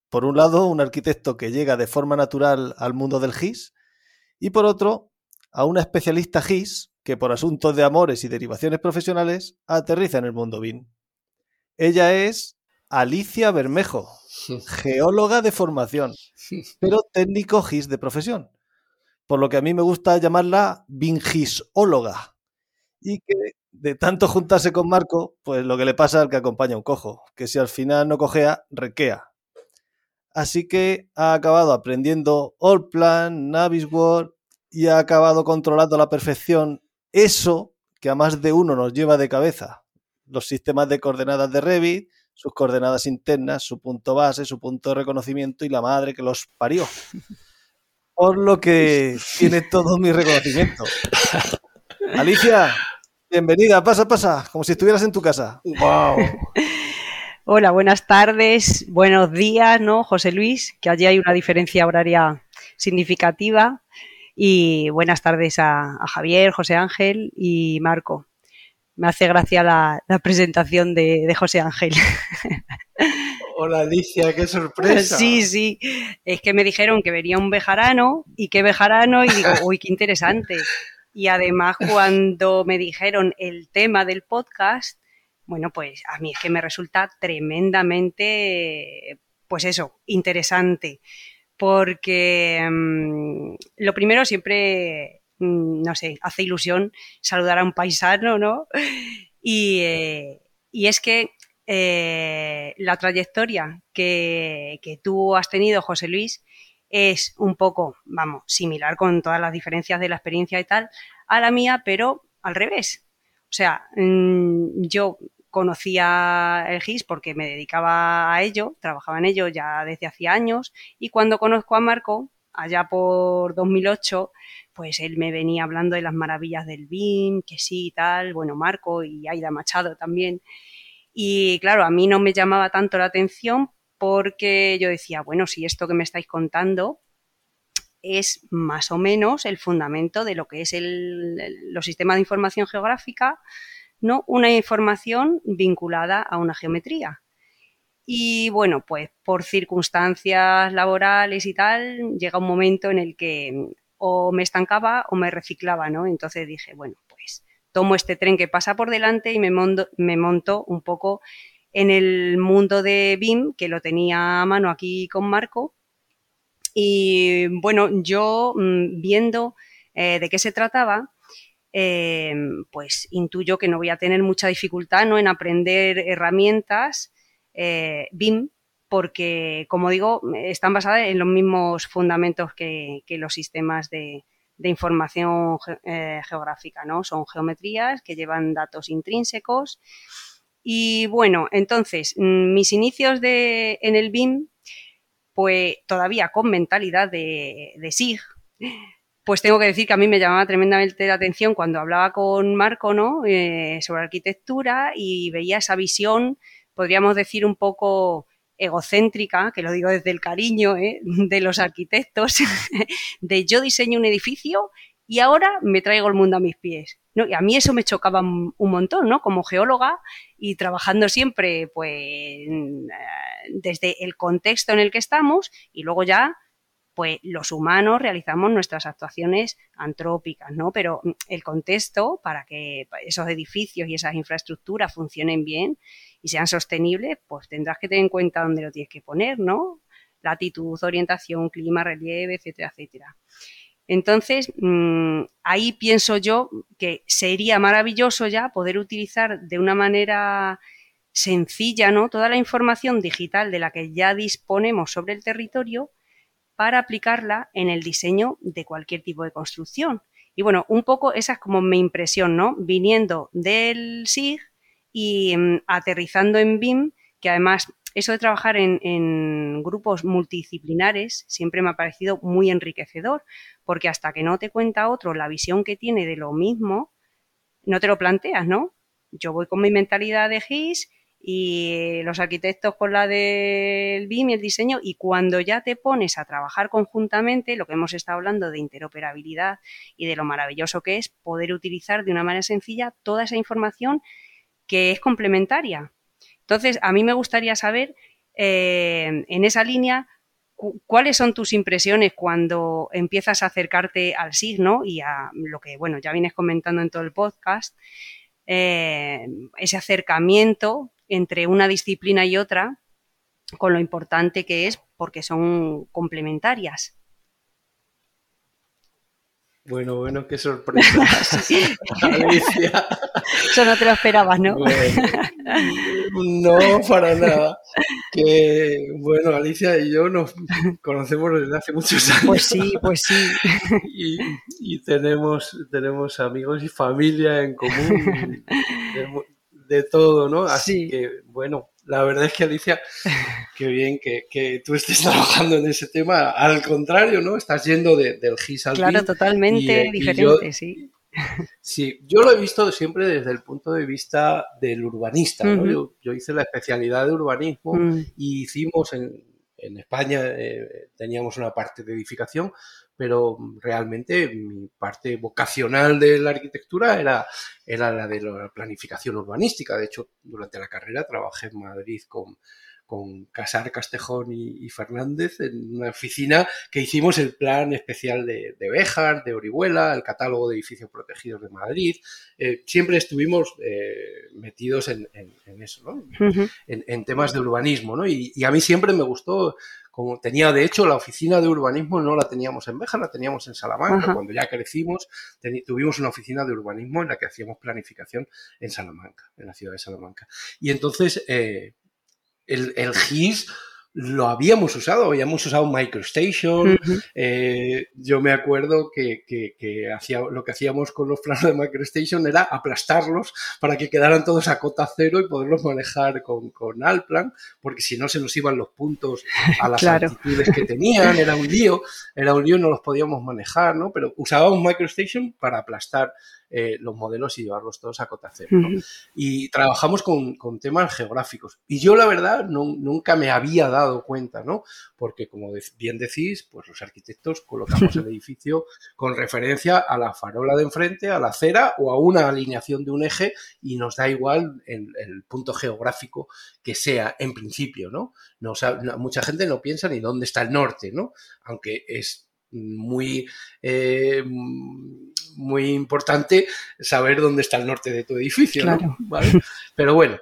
Por un lado, un arquitecto que llega de forma natural al mundo del GIS, y por otro, a una especialista GIS que por asuntos de amores y derivaciones profesionales aterriza en el mundo BIM. Ella es Alicia Bermejo, geóloga de formación, pero técnico GIS de profesión, por lo que a mí me gusta llamarla bingisóloga. Y que de tanto juntarse con Marco, pues lo que le pasa al que acompaña un cojo, que si al final no cojea, requea. Así que ha acabado aprendiendo Allplan, Navisworks y ha acabado controlando a la perfección eso que a más de uno nos lleva de cabeza. Los sistemas de coordenadas de Revit, sus coordenadas internas, su punto base, su punto de reconocimiento y la madre que los parió. Por lo que tiene todo mi reconocimiento. Alicia, bienvenida, pasa, pasa, como si estuvieras en tu casa. ¡Wow! Hola, buenas tardes, buenos días, ¿no, José Luis? Que allí hay una diferencia horaria significativa. Y buenas tardes a, Javier, José Ángel y Marco. Me hace gracia la, presentación de, José Ángel. Hola Alicia, qué sorpresa. Sí, sí. Es que me dijeron que venía un bejarano y qué bejarano y digo, uy, qué interesante. Y además cuando me dijeron el tema del podcast, bueno, pues a mí es que me resulta tremendamente, pues eso, interesante porque mm, lo primero siempre, no sé, hace ilusión saludar a un paisano, ¿no? Y, eh, es que eh, la trayectoria que, que, tú has tenido, José Luis, es un poco, vamos, similar con todas las diferencias de la experiencia y tal, a la mía, pero al revés. O sea, mm, yo conocía el GIS porque me dedicaba a ello, trabajaba en ello ya desde hacía años y cuando conozco a Marco, allá por 2008, pues él me venía hablando de las maravillas del BIM, que sí y tal, bueno, Marco y Aida Machado también. Y claro, a mí no me llamaba tanto la atención porque yo decía, bueno, si esto que me estáis contando es más o menos el fundamento de lo que es el, los sistemas de información geográfica, ¿no? Una información vinculada a una geometría. Y bueno, pues por circunstancias laborales y tal, llega un momento en el que o me estancaba o me reciclaba, ¿no? Entonces dije, bueno, pues tomo este tren que pasa por delante y me monto, un poco en el mundo de BIM, que lo tenía a mano aquí con Marco. Y bueno, yo mm, viendo eh, de qué se trataba, eh, pues intuyo que no voy a tener mucha dificultad ¿no? en aprender herramientas eh, BIM, porque, como digo, están basadas en los mismos fundamentos que, los sistemas de, información eh, geográfica, ¿no? Son geometrías que llevan datos intrínsecos. Y bueno, entonces, mm, mis inicios de, en el BIM, pues todavía con mentalidad de, SIG, pues tengo que decir que a mí me llamaba tremendamente la atención cuando hablaba con Marco ¿no? Eh, sobre arquitectura y veía esa visión, podríamos decir, un poco egocéntrica, que lo digo desde el cariño ¿eh? de los arquitectos, de yo diseño un edificio y ahora me traigo el mundo a mis pies. ¿no? Y a mí eso me chocaba un montón, ¿no? Como geóloga y trabajando siempre, pues, eh, desde el contexto en el que estamos y luego ya pues los humanos realizamos nuestras actuaciones antrópicas, ¿no? Pero mm, el contexto para que esos edificios y esas infraestructuras funcionen bien y sean sostenibles, pues tendrás que tener en cuenta dónde lo tienes que poner, ¿no? Latitud, orientación, clima, relieve, etcétera, etcétera. Entonces, mm, ahí pienso yo que sería maravilloso ya poder utilizar de una manera sencilla, ¿no? Toda la información digital de la que ya disponemos sobre el territorio para aplicarla en el diseño de cualquier tipo de construcción. Y bueno, un poco esa es como mi impresión, ¿no? Viniendo del SIG y mm, aterrizando en BIM, que además eso de trabajar en, grupos multidisciplinares siempre me ha parecido muy enriquecedor, porque hasta que no te cuenta otro la visión que tiene de lo mismo, no te lo planteas, ¿no? Yo voy con mi mentalidad de GIS y los arquitectos con la del BIM y el diseño y cuando ya te pones a trabajar conjuntamente, lo que hemos estado hablando de interoperabilidad y de lo maravilloso que es poder utilizar de una manera sencilla toda esa información que es complementaria. Entonces, a mí me gustaría saber eh, en esa línea cuáles son tus impresiones cuando empiezas a acercarte al signo y a lo que, bueno, ya vienes comentando en todo el podcast, eh, ese acercamiento entre una disciplina y otra, con lo importante que es porque son complementarias. Bueno, bueno, qué sorpresa. Alicia. Eso no te lo esperabas, ¿no? no, para nada. Que, bueno, Alicia y yo nos conocemos desde hace muchos años. Pues sí, pues sí. Y, tenemos, tenemos amigos y familia en común, de, de todo, ¿no? Así que, bueno, la verdad es que Alicia, qué bien que, tú estés trabajando en ese tema. Al contrario, ¿no? Estás yendo del GIS al Claro, totalmente diferente, sí. Sí, yo lo he visto siempre desde el punto de vista del urbanista. ¿no? yo, hice la especialidad de urbanismo mm. y hicimos en, en España, eh, teníamos una parte de edificación, pero realmente mi parte vocacional de la arquitectura era, era la de la planificación urbanística. De hecho, durante la carrera trabajé en Madrid con, con Casar, Castejón y, Fernández en una oficina que hicimos el plan especial de, de Béjar, de Orihuela, el catálogo de edificios protegidos de Madrid. Eh, siempre estuvimos eh, metidos en, eso, ¿no? en, temas de urbanismo. ¿no? Y, a mí siempre me gustó, como tenía de hecho la oficina de urbanismo, no la teníamos en Béjar, la teníamos en Salamanca. Cuando ya crecimos, tuvimos una oficina de urbanismo en la que hacíamos planificación en Salamanca, en la ciudad de Salamanca. Y entonces... Eh, el, el GIS lo habíamos usado, habíamos usado MicroStation. Eh, yo me acuerdo que, hacía, lo que hacíamos con los planos de MicroStation era aplastarlos para que quedaran todos a cota cero y poderlos manejar con, con Alplan, porque si no se nos iban los puntos a las altitudes que tenían, era un lío, era un lío, no los podíamos manejar, ¿no? Pero usábamos MicroStation para aplastar eh, los modelos y llevarlos todos a cota cero. Y trabajamos con, temas geográficos. Y yo, la verdad, nunca me había dado cuenta, ¿no? Porque, como bien decís, pues los arquitectos colocamos el edificio con referencia a la farola de enfrente, a la acera o a una alineación de un eje y nos da igual el, el punto geográfico que sea en principio, ¿no? no mucha gente no piensa ni dónde está el norte, ¿no? Aunque es muy, eh, muy importante saber dónde está el norte de tu edificio, ¿no? Pero bueno,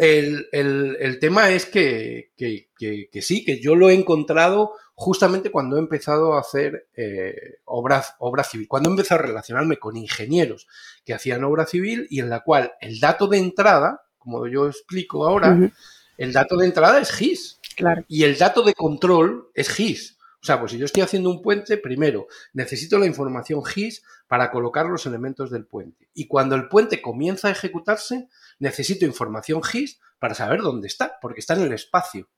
el, tema es que, sí, que yo lo he encontrado justamente cuando he empezado a hacer eh, obra, civil, cuando he empezado a relacionarme con ingenieros que hacían obra civil y en la cual el dato de entrada, como yo explico ahora, el dato de entrada es GIS. Claro. Y el dato de control es GIS. O sea, pues si yo estoy haciendo un puente, primero necesito la información GIS para colocar los elementos del puente. Y cuando el puente comienza a ejecutarse, necesito información GIS para saber dónde está, porque está en el espacio.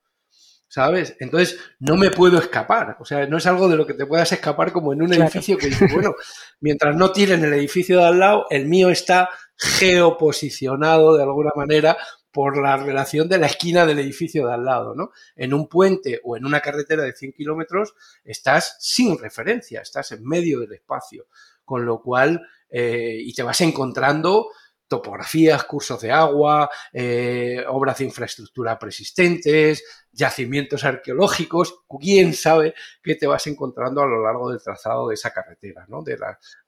¿Sabes? Entonces, no me puedo escapar. O sea, no es algo de lo que te puedas escapar como en un edificio que dice, bueno, mientras no tiren el edificio de al lado, el mío está geoposicionado de alguna manera por la relación de la esquina del edificio de al lado, ¿no? En un puente o en una carretera de 100 kilómetros estás sin referencia, estás en medio del espacio, con lo cual, eh, y te vas encontrando topografías, cursos de agua, eh, obras de infraestructura persistentes, yacimientos arqueológicos, quién sabe qué te vas encontrando a lo largo del trazado de esa carretera, ¿no? De,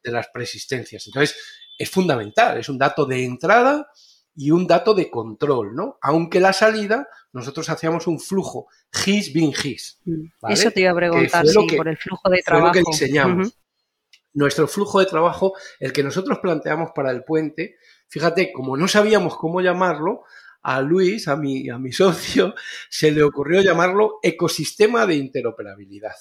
de las persistencias. Entonces, es fundamental, es un dato de entrada y un dato de control, ¿no? Aunque la salida, nosotros hacíamos un flujo GIS, bin GIS. Mm. Eso te iba a preguntar, sí, por el flujo de trabajo. Fue lo que diseñamos. Nuestro flujo de trabajo, el que nosotros planteamos para el puente, fíjate, como no sabíamos cómo llamarlo, a Luis, a mi, a mi socio, se le ocurrió llamarlo ecosistema de interoperabilidad.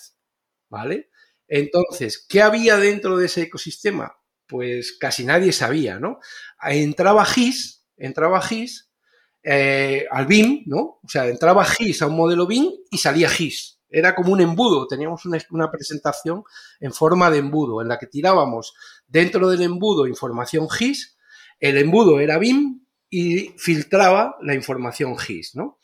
¿Vale? Entonces, ¿qué había dentro de ese ecosistema? Pues casi nadie sabía, ¿no? Entraba GIS, entraba GIS eh, al BIM, ¿no? O sea, entraba GIS a un modelo BIM y salía GIS. Era como un embudo, teníamos una, presentación en forma de embudo, en la que tirábamos dentro del embudo información GIS, el embudo era BIM y filtraba la información GIS, ¿no?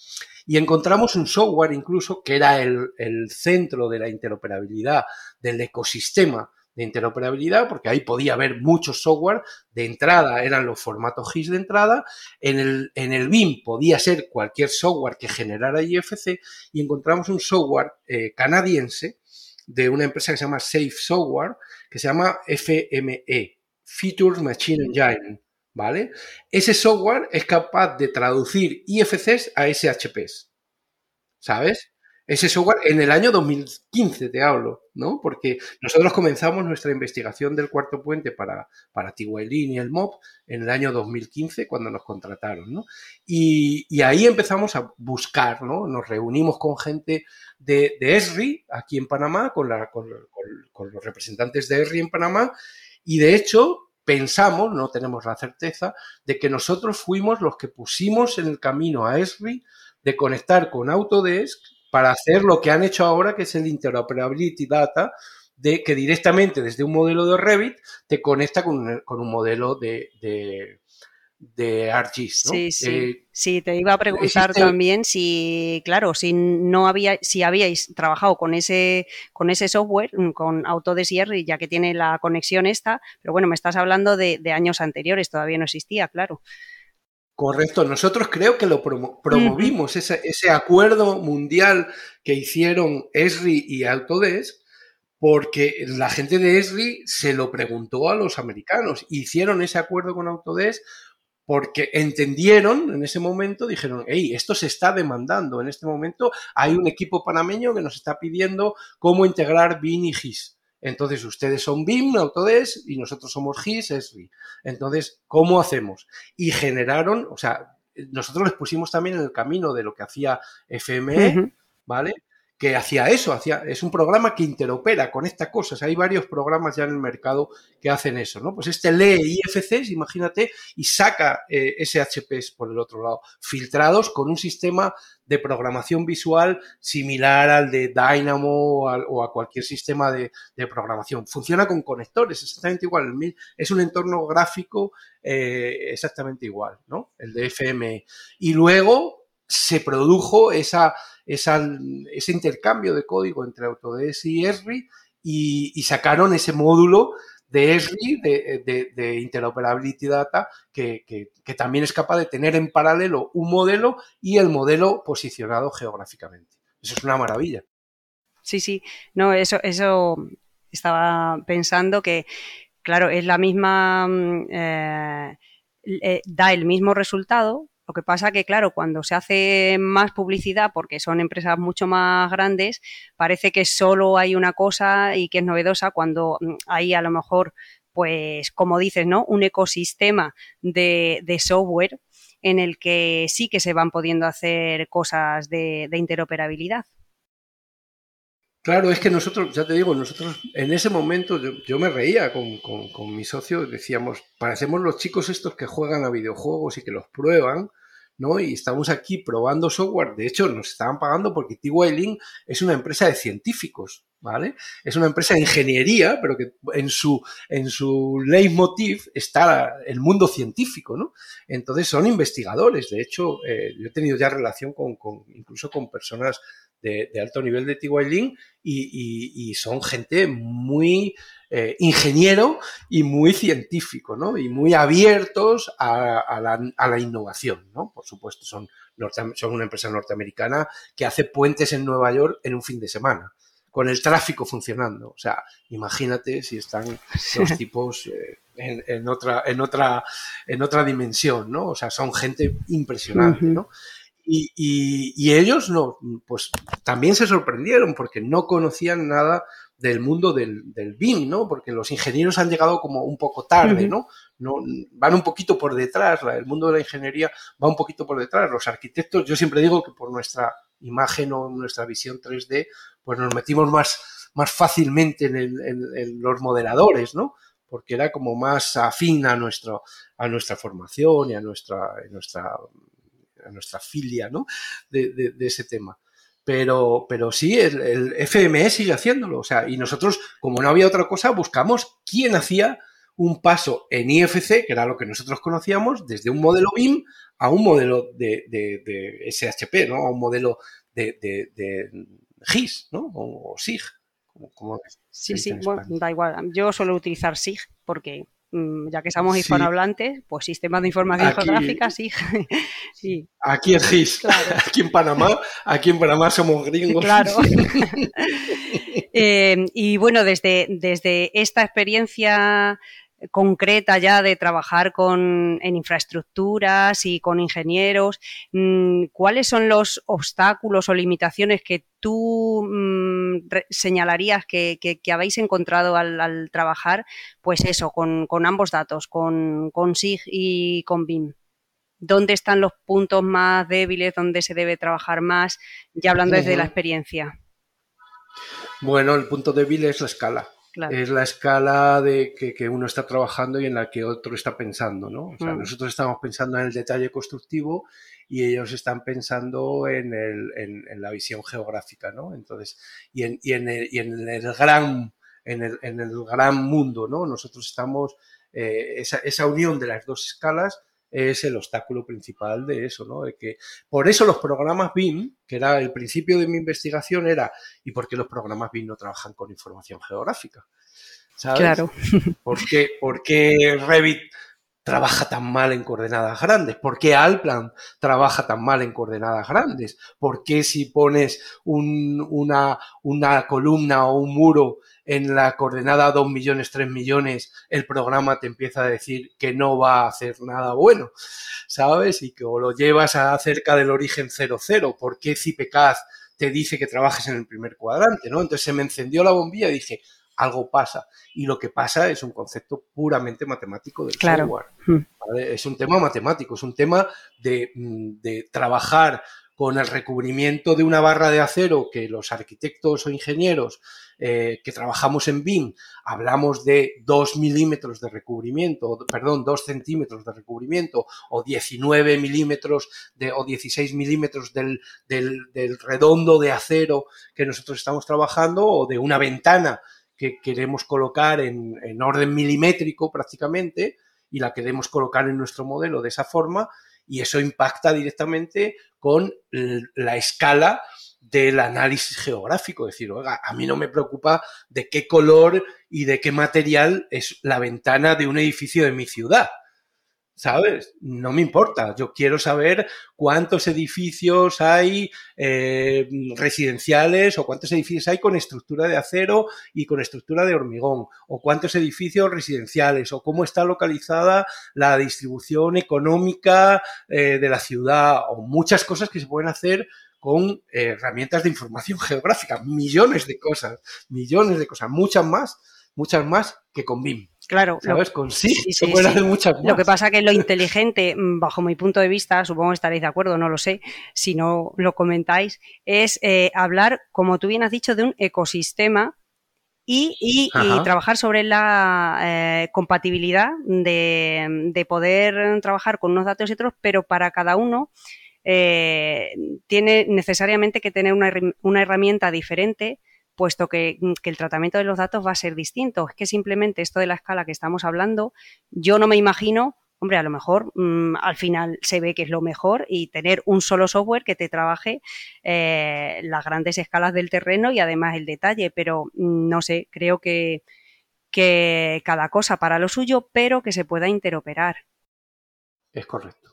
Y encontramos un software incluso que era el, el centro de la interoperabilidad del ecosistema de interoperabilidad, porque ahí podía haber muchos software de entrada, eran los formatos GIS de entrada, en el, en el BIM podía ser cualquier software que generara IFC y encontramos un software eh, canadiense de una empresa que se llama Safe Software, que se llama FME, Features Machine Engine, ¿vale? Ese software es capaz de traducir IFCs a SHPs, ¿sabes? Ese software en el año 2015, te hablo, ¿no? Porque nosotros comenzamos nuestra investigación del cuarto puente para, para y el MOP en el año 2015 cuando nos contrataron, ¿no? Y, ahí empezamos a buscar, ¿no? Nos reunimos con gente de, ESRI aquí en Panamá, con, con los representantes de ESRI en Panamá, y de hecho pensamos, no tenemos la certeza, de que nosotros fuimos los que pusimos en el camino a ESRI de conectar con Autodesk para hacer lo que han hecho ahora, que es el Interoperability Data, de que directamente desde un modelo de Revit te conecta con un, modelo de, de, ArcGIS. Sí, sí. Eh, sí, te iba a preguntar también si, claro, si no había, si habíais trabajado con ese, con ese software, con Autodesk y ya que tiene la conexión esta, pero bueno, me estás hablando de, de años anteriores, todavía no existía, claro. Correcto, nosotros creo que lo promovimos, ese, ese, acuerdo mundial que hicieron ESRI y Autodesk, porque la gente de ESRI se lo preguntó a los americanos. Hicieron ese acuerdo con Autodesk porque entendieron en ese momento, dijeron, hey, esto se está demandando. En este momento hay un equipo panameño que nos está pidiendo cómo integrar BIN y GIS. Entonces, ustedes son BIM, Autodesk, y nosotros somos GIS, ESRI. Entonces, ¿cómo hacemos? Y generaron, o sea, nosotros les pusimos también en el camino de lo que hacía FME, ¿vale? Que hacía eso, hacía, es un programa que interopera, con estas cosas. Hay varios programas ya en el mercado que hacen eso, ¿no? Pues este lee IFCs, imagínate, y saca eh, SHPs por el otro lado, filtrados con un sistema de programación visual similar al de Dynamo o a, cualquier sistema de, programación. Funciona con conectores, exactamente igual. Es un entorno gráfico eh, exactamente igual, ¿no? El de FME. Y luego se produjo esa ese intercambio de código entre Autodesk y Esri y, sacaron ese módulo de Esri, de, Interoperability Data, que, también es capaz de tener en paralelo un modelo y el modelo posicionado geográficamente. Eso es una maravilla. Sí, sí, no, eso, eso estaba pensando que, claro, es la misma, mm, eh, eh, da el mismo resultado, lo que pasa que, claro, cuando se hace más publicidad, porque son empresas mucho más grandes, parece que solo hay una cosa y que es novedosa cuando mm, hay a lo mejor, pues, como dices, ¿no? Un ecosistema de, software en el que sí que se van pudiendo hacer cosas de, interoperabilidad. Claro, es que nosotros, ya te digo, nosotros en ese momento yo, me reía con, con, mi socio, decíamos, parecemos los chicos estos que juegan a videojuegos y que los prueban, Y estamos aquí probando software. De hecho, nos estaban pagando porque T-Wailing es una empresa de científicos, ¿vale? Es una empresa de ingeniería, pero que en su, en su leitmotiv está el mundo científico, ¿no? Entonces son investigadores. De hecho, eh, yo he tenido ya relación con, incluso con personas de, alto nivel de y, y, son gente muy eh, ingeniero y muy científico, ¿no? Y muy abiertos a, la, innovación, ¿no? Por supuesto, son, son una empresa norteamericana que hace puentes en Nueva York en un fin de semana con el tráfico funcionando. O sea, imagínate si están los tipos eh, en, otra, en, otra, en otra dimensión, ¿no? O sea, son gente impresionante, ¿no? Y, y, ellos no, pues también se sorprendieron porque no conocían nada del mundo del, del BIM, ¿no? Porque los ingenieros han llegado como un poco tarde, ¿no? no van un poquito por detrás, el mundo de la ingeniería va un poquito por detrás. Los arquitectos, yo siempre digo que por nuestra imagen o nuestra visión 3D, pues nos metimos más, más fácilmente en, los modeladores, ¿no? Porque era como más afín a, nuestro, a nuestra formación y a nuestra, nuestra, a nuestra filia, ¿no? de, de ese tema. Pero, pero sí, el, el, FME sigue haciéndolo. O sea, y nosotros, como no había otra cosa, buscamos quién hacía un paso en IFC, que era lo que nosotros conocíamos, desde un modelo BIM a un modelo de, SHP, ¿no? A un modelo de, GIS, ¿no? O, SIG. sí, sí, bueno, da igual. Yo suelo utilizar SIG porque ya que somos hispanohablantes, pues sistemas de información geográfica, SIG. sí. Aquí es GIS. Aquí en Panamá, aquí en Panamá somos gringos. Claro. Eh, y bueno, desde, desde esta experiencia concreta ya de trabajar con, en infraestructuras y con ingenieros, mm, ¿cuáles son los obstáculos o limitaciones que tú mm, señalarías que, habéis encontrado al, trabajar, pues eso, con, ambos datos, con, con SIG y con BIM? ¿Dónde están los puntos más débiles, dónde se debe trabajar más? Ya hablando desde la experiencia. Bueno, el punto débil es la escala. Es la escala de que, uno está trabajando y en la que otro está pensando, ¿no? O sea, mm. nosotros estamos pensando en el detalle constructivo y ellos están pensando en, el, en, la visión geográfica, ¿no? Entonces, y en, y en, el, y en el gran en el, en el gran mundo, ¿no? Nosotros estamos, eh, esa, esa unión de las dos escalas es el obstáculo principal de eso, ¿no? De que por eso los programas BIM, que era el principio de mi investigación, era ¿y por qué los programas BIM no trabajan con información geográfica? ¿Sabes? Claro. ¿Por qué, por qué Revit trabaja tan mal en coordenadas grandes? ¿Por qué Alplan trabaja tan mal en coordenadas grandes? ¿Por qué si pones una, una columna o un muro en la coordenada 2 millones, 3 millones, el programa te empieza a decir que no va a hacer nada bueno, ¿sabes? Y que o lo llevas a cerca del origen 00, ¿por qué CIPECAD te dice que trabajes en el primer cuadrante, ¿no? Entonces se me encendió la bombilla y dije, algo pasa. Y lo que pasa es un concepto puramente matemático del software. Hmm. Es un tema matemático, es un tema de, mm, de trabajar con el recubrimiento de una barra de acero que los arquitectos o ingenieros eh, que trabajamos en BIM hablamos de 2 milímetros de recubrimiento, perdón, 2 centímetros de recubrimiento o 19 milímetros de, o 16 milímetros del, del, del redondo de acero que nosotros estamos trabajando o de una ventana que queremos colocar en, en orden milimétrico prácticamente y la queremos colocar en nuestro modelo de esa forma y eso impacta directamente con la escala del análisis geográfico, es decir, oiga, a mí no me preocupa de qué color y de qué material es la ventana de un edificio de mi ciudad. ¿Sabes? No me importa. Yo quiero saber cuántos edificios hay eh, residenciales o cuántos edificios hay con estructura de acero y con estructura de hormigón o cuántos edificios residenciales o cómo está localizada la distribución económica eh, de la ciudad o muchas cosas que se pueden hacer con eh, herramientas de información geográfica, millones de cosas, millones de cosas, muchas más, muchas más que con BIM. Claro. ¿Sabes? Con sí, se pueden hacer muchas más. Lo que pasa que lo inteligente, mm, bajo mi punto de vista, supongo que estaréis de acuerdo, no lo sé, si no lo comentáis, es eh, hablar, como tú bien has dicho, de un ecosistema y, trabajar sobre la eh, compatibilidad de, poder trabajar con unos datos y otros, pero para cada uno eh, tiene necesariamente que tener una, una herramienta diferente puesto mm, que, el tratamiento de los datos va a ser distinto. Es que simplemente esto de la escala que estamos hablando, yo no me imagino, hombre, a lo mejor mm, al final se ve que es lo mejor y tener un solo software que te trabaje eh, las grandes escalas del terreno y además el detalle, pero mm, no sé, creo que, que cada cosa para lo suyo, pero que se pueda interoperar. Es correcto.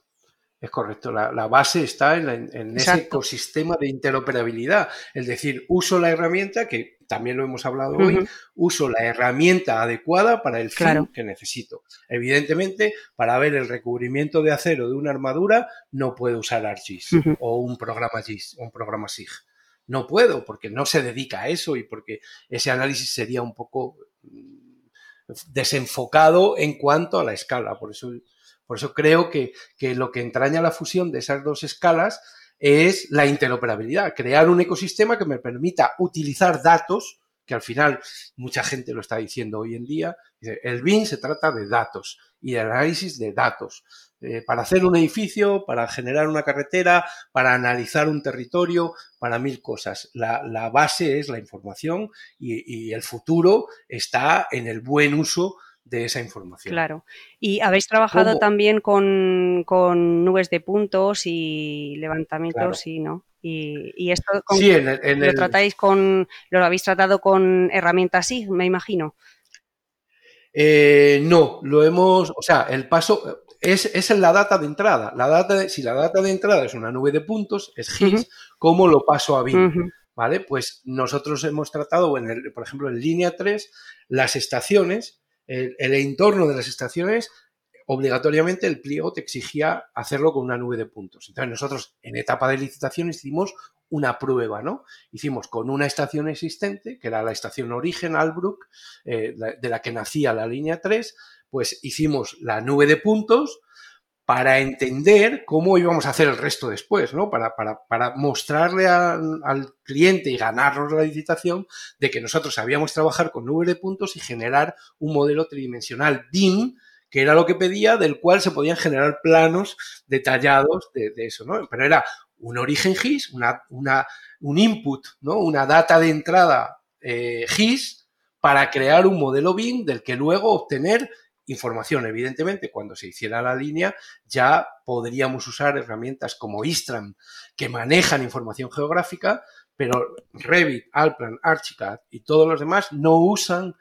Es correcto, la, base está en, ese ecosistema de interoperabilidad. Es decir, uso la herramienta, que también lo hemos hablado hoy, uso la herramienta adecuada para el fin que necesito. Evidentemente, para ver el recubrimiento de acero de una armadura, no puedo usar ArcGIS o un programa GIS o un programa SIG. No puedo, porque no se dedica a eso y porque ese análisis sería un poco mm, desenfocado en cuanto a la escala. Por eso por eso creo que, lo que entraña la fusión de esas dos escalas es la interoperabilidad, crear un ecosistema que me permita utilizar datos, que al final mucha gente lo está diciendo hoy en día. El BIM se trata de datos y de análisis de datos. Eh, para hacer un edificio, para generar una carretera, para analizar un territorio, para mil cosas. La, base es la información y, y el futuro está en el buen uso de esa información. Claro. Y habéis trabajado también con, nubes de puntos y levantamientos, y ¿no? Y, esto sí, en lo tratáis con, lo habéis tratado con herramientas SIG, me imagino. Eh, no, lo hemos, o sea, el paso es, es en la data de entrada. La data si la data de entrada es una nube de puntos, es GIS, ¿cómo lo paso a BIM? ¿Vale? Pues nosotros hemos tratado, en el, por ejemplo, en línea 3, las estaciones, el, entorno de las estaciones obligatoriamente el pliego te exigía hacerlo con una nube de puntos. Entonces nosotros en etapa de licitación hicimos una prueba, ¿no? Hicimos con una estación existente, que era la estación origen Albrook, eh, de la que nacía la línea 3, pues hicimos la nube de puntos para entender cómo íbamos a hacer el resto después, ¿no? Para, para, mostrarle al cliente y ganarnos la licitación de que nosotros sabíamos trabajar con nube de puntos y generar un modelo tridimensional BIM que era lo que pedía, del cual se podían generar planos detallados de, eso, ¿no? Pero era un origen GIS, una, una, un input, ¿no? Una data de entrada eh, GIS para crear un modelo BIM del que luego obtener información. Evidentemente, cuando se hiciera la línea, ya podríamos usar herramientas como Istram que manejan información geográfica, pero Revit, Alplan, Archicad y todos los demás no usan,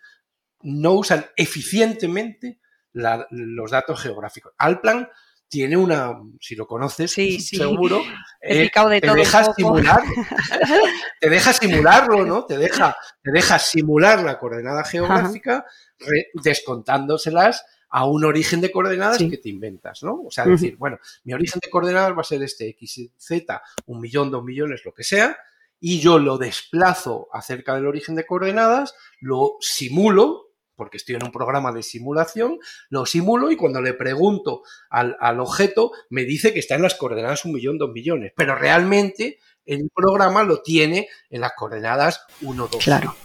no usan eficientemente los datos geográficos. Alplan tiene una, si lo conoces, seguro, eh, te deja simular, te deja simularlo, ¿no? Te deja, te deja simular la coordenada geográfica descontándoselas a un origen de coordenadas que te inventas, ¿no? O sea, decir, bueno, mi origen de coordenadas va a ser este X, Z, un millón, dos millones, lo que sea, y yo lo desplazo acerca del origen de coordenadas, lo simulo porque estoy en un programa de simulación, lo simulo y cuando le pregunto al, objeto me dice que está en las coordenadas un millón, dos millones, pero realmente el programa lo tiene en las coordenadas 1, 2. Claro.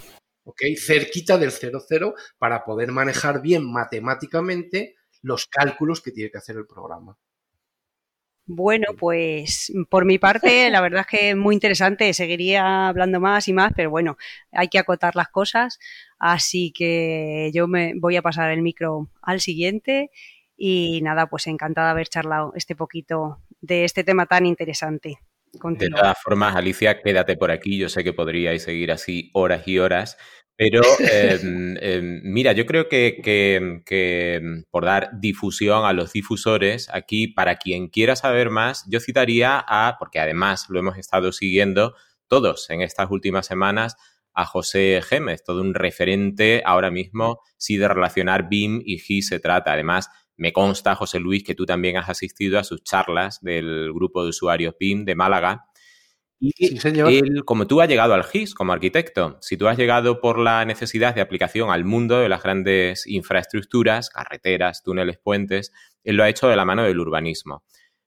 ¿Ok? Cerquita del 0, 0 para poder manejar bien matemáticamente los cálculos que tiene que hacer el programa. Bueno, pues por mi parte, la verdad es que es muy interesante. Seguiría hablando más y más, pero bueno, hay que acotar las cosas. Así que yo me voy a pasar el micro al siguiente. Y nada, pues encantada de haber charlado este poquito de este tema tan interesante. De todas formas, Alicia, quédate por aquí. Yo sé que podríais seguir así horas y horas. Pero em, mira, yo creo que, por dar difusión a los difusores, aquí para quien quiera saber más, yo citaría a, porque además lo hemos estado siguiendo todos en estas últimas semanas, a José Gémez, todo un referente ahora mismo, si de relacionar BIM y GI se trata. Además, me consta, José Luis, que tú también has asistido a sus charlas del grupo de usuarios BIM de Málaga y Él, como tú has llegado al GIS como arquitecto, si tú has llegado por la necesidad de aplicación al mundo de las grandes infraestructuras, carreteras, túneles, puentes, él lo ha hecho de la mano del urbanismo.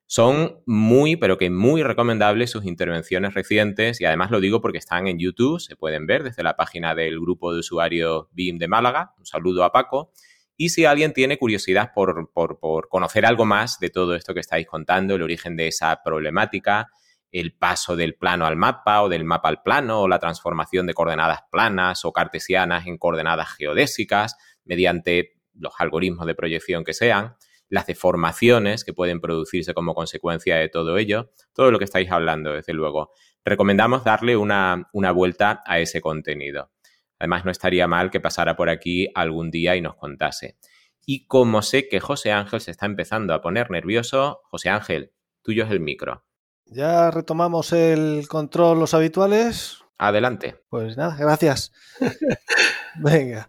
Son muy, pero que muy recomendables sus intervenciones recientes y además lo digo porque están en YouTube, se pueden ver desde la página del grupo de usuarios BIM de Málaga. Un saludo a Paco. Y si alguien tiene curiosidad por, por conocer algo más de todo esto que estáis contando, el origen de esa problemática, el paso del plano al mapa o del mapa al plano o la transformación de coordenadas planas o cartesianas en coordenadas geodésicas mediante los algoritmos de proyección que sean, las deformaciones que pueden producirse como consecuencia de todo ello, todo lo que estáis hablando, desde luego. Recomendamos darle una, una vuelta a ese contenido. Además, no estaría mal que pasara por aquí algún día y nos contase. Y como sé que José Ángel se está empezando a poner nervioso, José Ángel, tuyo es el micro. Ya retomamos el control, los habituales. Adelante. Pues nada, gracias. Venga.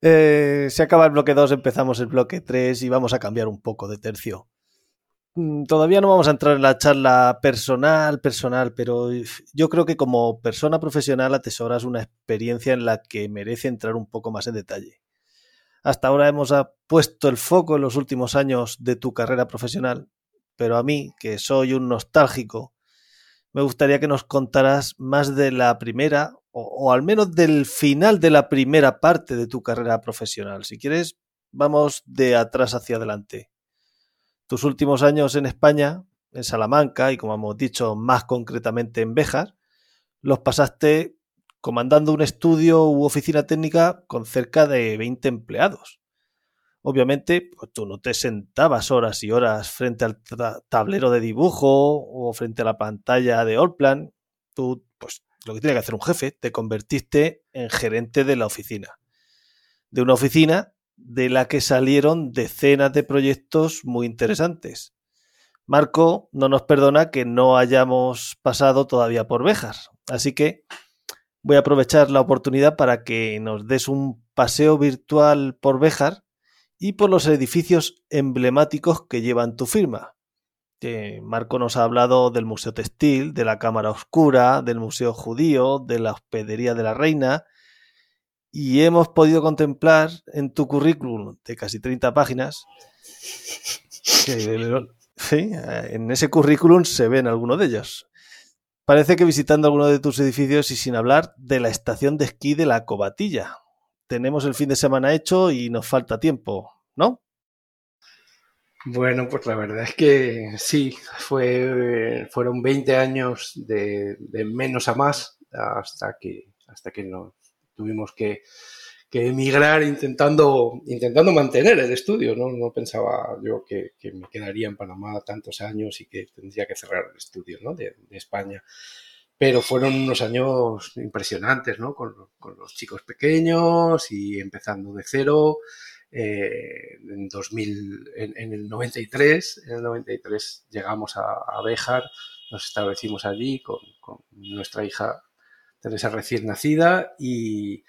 Eh, se acaba el bloque 2, empezamos el bloque 3 y vamos a cambiar un poco de tercio. Mm, todavía no vamos a entrar en la charla personal, personal, pero yo creo que como persona profesional atesoras una experiencia en la que merece entrar un poco más en detalle. Hasta ahora hemos puesto el foco en los últimos años de tu carrera profesional, pero a mí, que soy un nostálgico, me gustaría que nos contaras más de la primera, o, al menos del final de la primera parte de tu carrera profesional. Si quieres, vamos de atrás hacia adelante. Tus últimos años en España, en Salamanca y como hemos dicho, más concretamente en Béjar, los pasaste comandando un estudio u oficina técnica con cerca de 20 empleados. Obviamente, pues tú no te sentabas horas y horas frente al tablero de dibujo o frente a la pantalla de Allplan. Tú, pues, lo que tiene que hacer un jefe, te convertiste en gerente de la oficina. De una oficina de la que salieron decenas de proyectos muy interesantes. Marco no nos perdona que no hayamos pasado todavía por Béjar, así que voy a aprovechar la oportunidad para que nos des un paseo virtual por Béjar y por los edificios emblemáticos que llevan tu firma. Marco nos ha hablado del Museo Textil, de la Cámara Oscura, del Museo Judío, de la Hospedería de la Reina, y hemos podido contemplar en tu currículum de casi 30 páginas que en ese currículum se ven algunos de ellos. Parece que visitando alguno de tus edificios y sin hablar de la estación de esquí de la Cobatilla. Tenemos el fin de semana hecho y nos falta tiempo, ¿no? Bueno, pues la verdad es que sí, fue, fueron 20 años de, menos a más hasta que, hasta que nos tuvimos que, emigrar intentando, intentando mantener el estudio. ¿no? no pensaba yo que, me quedaría en Panamá tantos años y que tendría que cerrar el estudio ¿no? de, España. Pero fueron unos años impresionantes, ¿no? Con, los chicos pequeños y empezando de cero. Eh, en 2000, en, el 93, en el 93 llegamos a, a Béjar, nos establecimos allí con, nuestra hija Teresa recién nacida y,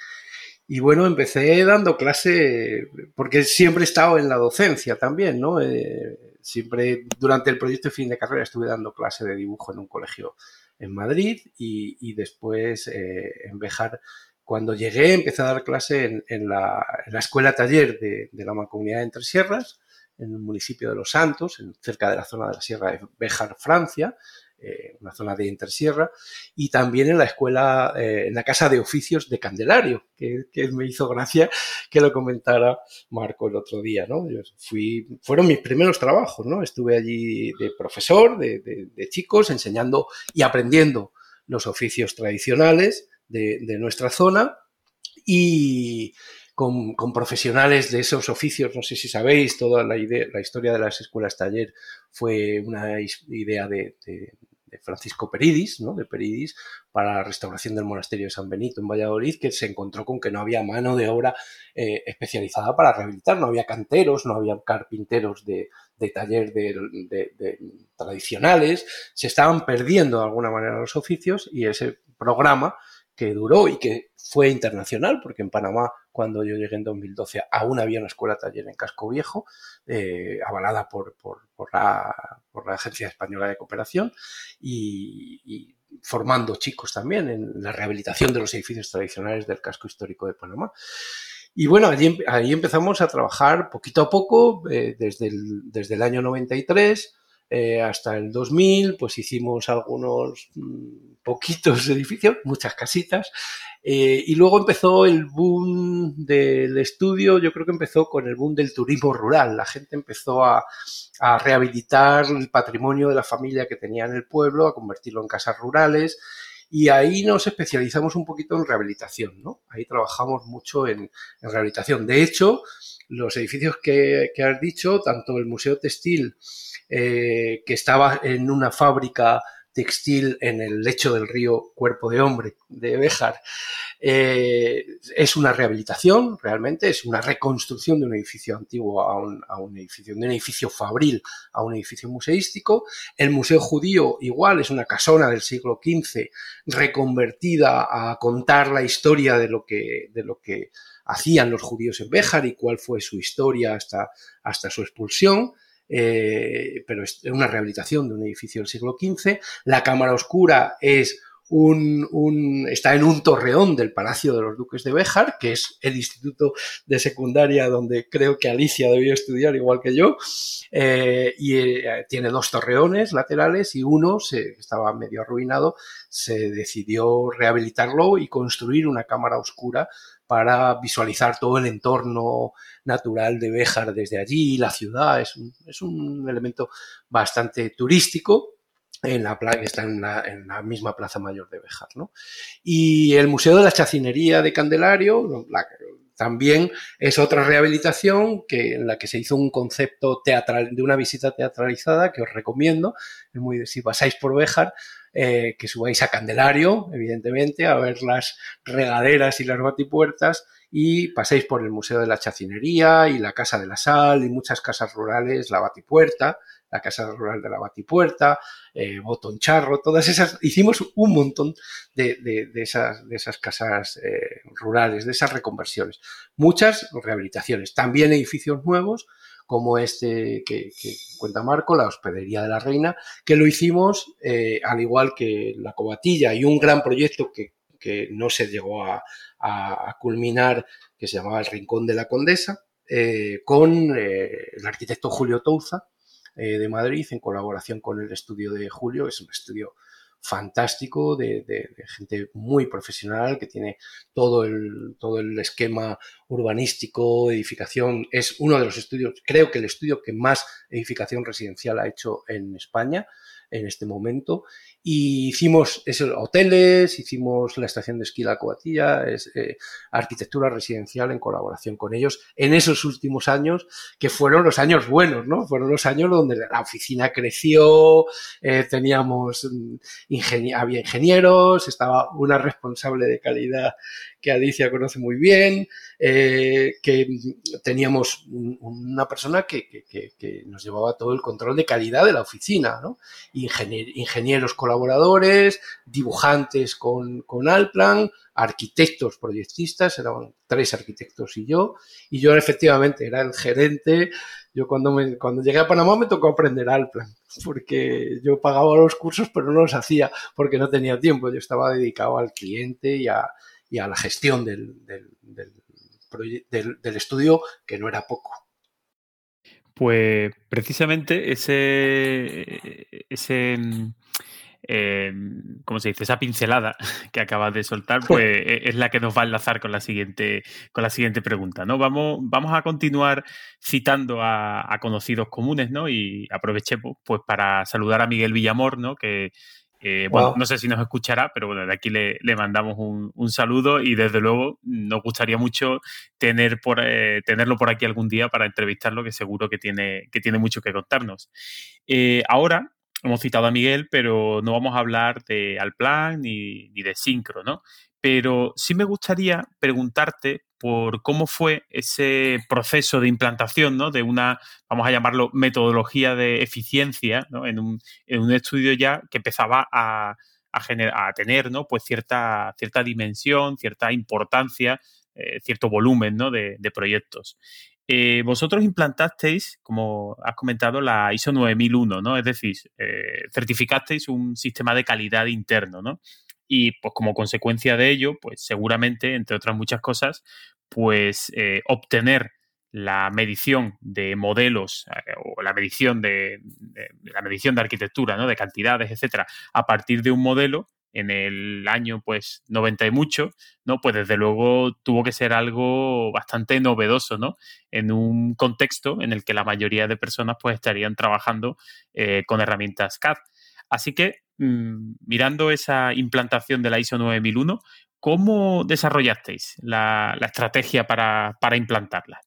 y bueno, empecé dando clase, porque siempre he estado en la docencia también, ¿no? Eh, siempre durante el proyecto de fin de carrera estuve dando clase de dibujo en un colegio en Madrid y, después eh, en Bejar. Cuando llegué empecé a dar clase en, la, escuela taller de, la Mancomunidad de Entre Sierras, en el municipio de Los Santos, en, cerca de la zona de la Sierra de Bejar, Francia, eh, una zona de intersierra, y también en la escuela, eh, en la casa de oficios de Candelario, que, me hizo gracia que lo comentara Marco el otro día, ¿no? Yo fui, fueron mis primeros trabajos, ¿no? Estuve allí de profesor, de, chicos, enseñando y aprendiendo los oficios tradicionales de, nuestra zona y, con, profesionales de esos oficios. No sé si sabéis, toda la, idea, la historia de las escuelas taller fue una idea de, de Francisco Peridis, ¿no? de Peridis, para la restauración del monasterio de San Benito en Valladolid, que se encontró con que no había mano de obra eh, especializada para rehabilitar, no había canteros, no había carpinteros de, taller de, tradicionales, se estaban perdiendo de alguna manera los oficios y ese programa que duró y que fue internacional, porque en Panamá, cuando yo llegué en 2012, aún había una escuela taller en Casco Viejo, eh, avalada por, la, Agencia Española de Cooperación y, formando chicos también en la rehabilitación de los edificios tradicionales del casco histórico de Panamá. Y bueno, allí, ahí empezamos a trabajar poquito a poco, eh, desde, el, desde el año 93 eh, hasta el 2000, pues hicimos algunos mm, poquitos edificios, muchas casitas, eh, y luego empezó el boom del estudio, yo creo que empezó con el boom del turismo rural, la gente empezó a, rehabilitar el patrimonio de la familia que tenía en el pueblo, a convertirlo en casas rurales, y ahí nos especializamos un poquito en rehabilitación, ¿no? Ahí trabajamos mucho en, rehabilitación. De hecho, los edificios que, has dicho, tanto el Museo Textil, eh, que estaba en una fábrica textil en el lecho del río Cuerpo de Hombre de Béjar. Eh, es una rehabilitación, realmente, es una reconstrucción de un edificio antiguo a un, edificio, de un edificio fabril a un edificio museístico. El Museo Judío, igual, es una casona del siglo XV reconvertida a contar la historia de lo que, de lo que hacían los judíos en Béjar y cuál fue su historia hasta, hasta su expulsión. Eh, pero es una rehabilitación de un edificio del siglo XV. La Cámara Oscura es un, está en un torreón del Palacio de los Duques de Béjar, que es el instituto de secundaria donde creo que Alicia debió estudiar igual que yo, eh, y eh, tiene dos torreones laterales y uno se, estaba medio arruinado, se decidió rehabilitarlo y construir una cámara oscura para visualizar todo el entorno natural de Béjar desde allí, la ciudad, es un, es un elemento bastante turístico en la está en la, misma Plaza Mayor de Béjar. ¿no? Y el Museo de la Chacinería de Candelario, también es otra rehabilitación que, en la que se hizo un concepto teatral, de una visita teatralizada que os recomiendo. Es muy, si pasáis por Béjar, eh, que subáis a Candelario, evidentemente, a ver las regaderas y las batipuertas y paséis por el Museo de la Chacinería y la Casa de la Sal y muchas casas rurales, la Batipuerta, la Casa Rural de la Batipuerta, eh, Botoncharro, todas esas, hicimos un montón de, esas, de esas, casas eh, rurales, de esas reconversiones. Muchas rehabilitaciones, también edificios nuevos, como este que, cuenta Marco, la Hospedería de la Reina, que lo hicimos eh, al igual que la Cobatilla y un gran proyecto que, no se llegó a, culminar, que se llamaba el Rincón de la Condesa, eh, con el arquitecto Julio Touza, eh, de Madrid en colaboración con el estudio de Julio. Es un estudio fantástico de, gente muy profesional que tiene todo el, todo el esquema urbanístico, edificación. Es uno de los estudios, creo que el estudio que más edificación residencial ha hecho en España en este momento. Y hicimos esos hoteles, hicimos la estación de esquí La Coatilla, eh, arquitectura residencial en colaboración con ellos en esos últimos años, que fueron los años buenos, ¿no? Fueron los años donde la oficina creció, eh, teníamos, mm, había ingenieros, estaba una responsable de calidad que Alicia conoce muy bien, eh, que teníamos una persona que, nos llevaba todo el control de calidad de la oficina, ¿no? ingenieros colaboradores, dibujantes con, con Alplan, arquitectos proyectistas, eran tres arquitectos y yo, y yo efectivamente era el gerente. Yo cuando, me, cuando llegué a Panamá me tocó aprender Alplan, porque yo pagaba los cursos pero no los hacía porque no tenía tiempo, yo estaba dedicado al cliente y a, y a la gestión del, del, del, estudio, que no era poco. Pues precisamente ese, ese eh, ¿cómo se dice? Esa pincelada que acabas de soltar, pues e, es la que nos va a enlazar con la siguiente, con la siguiente pregunta, ¿no? Vamos, vamos a continuar citando a, a conocidos comunes, ¿no? Y aprovechemos, pues, para saludar a Miguel Villamor, ¿no? Que eh, bueno, no sé si nos escuchará, pero bueno, de aquí le, mandamos un, saludo y desde luego nos gustaría mucho tener por, eh, tenerlo por aquí algún día para entrevistarlo, que seguro que tiene, que tiene mucho que contarnos. Eh, ahora hemos citado a Miguel, pero no vamos a hablar de Alplan ni, ni de Syncro, ¿no? Pero sí me gustaría preguntarte por cómo fue ese proceso de implantación ¿no? de una, vamos a llamarlo, metodología de eficiencia ¿no? en, un, estudio ya que empezaba a, tener ¿no? pues cierta, cierta dimensión, cierta importancia, eh, cierto volumen ¿no? de proyectos. Eh, vosotros implantasteis, como has comentado, la ISO 9001, ¿no? Es decir, eh, certificasteis un sistema de calidad interno, ¿no? y pues como consecuencia de ello, pues seguramente, entre otras muchas cosas, pues eh, obtener la medición de modelos eh, o la medición de, la medición de arquitectura, ¿no? de cantidades, etcétera, a partir de un modelo en el año pues 90 y mucho, ¿no? Pues desde luego tuvo que ser algo bastante novedoso, ¿no? En un contexto en el que la mayoría de personas pues estarían trabajando eh, con herramientas CAD. Así que Mm, mirando esa implantación de la ISO 9001, ¿cómo desarrollasteis la, estrategia para, implantarla?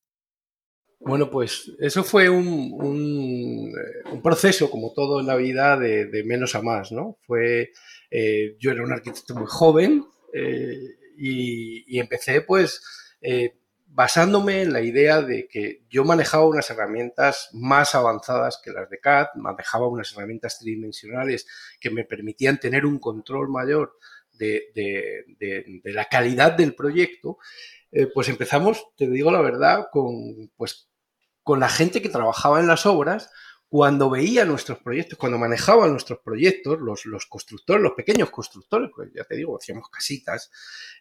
Bueno, pues eso fue un, eh, proceso, como todo en la vida, de, menos a más, ¿no? Fue, eh, yo era un arquitecto muy joven eh, y, empecé, pues, basándome en la idea de que yo manejaba unas herramientas más avanzadas que las de CAD, manejaba unas herramientas tridimensionales que me permitían tener un control mayor de, la calidad del proyecto, eh, pues empezamos, te digo la verdad, con, pues, con la gente que trabajaba en las obras, cuando veía nuestros proyectos, cuando manejaba nuestros proyectos, los, constructores, los pequeños constructores, pues ya te digo, hacíamos casitas,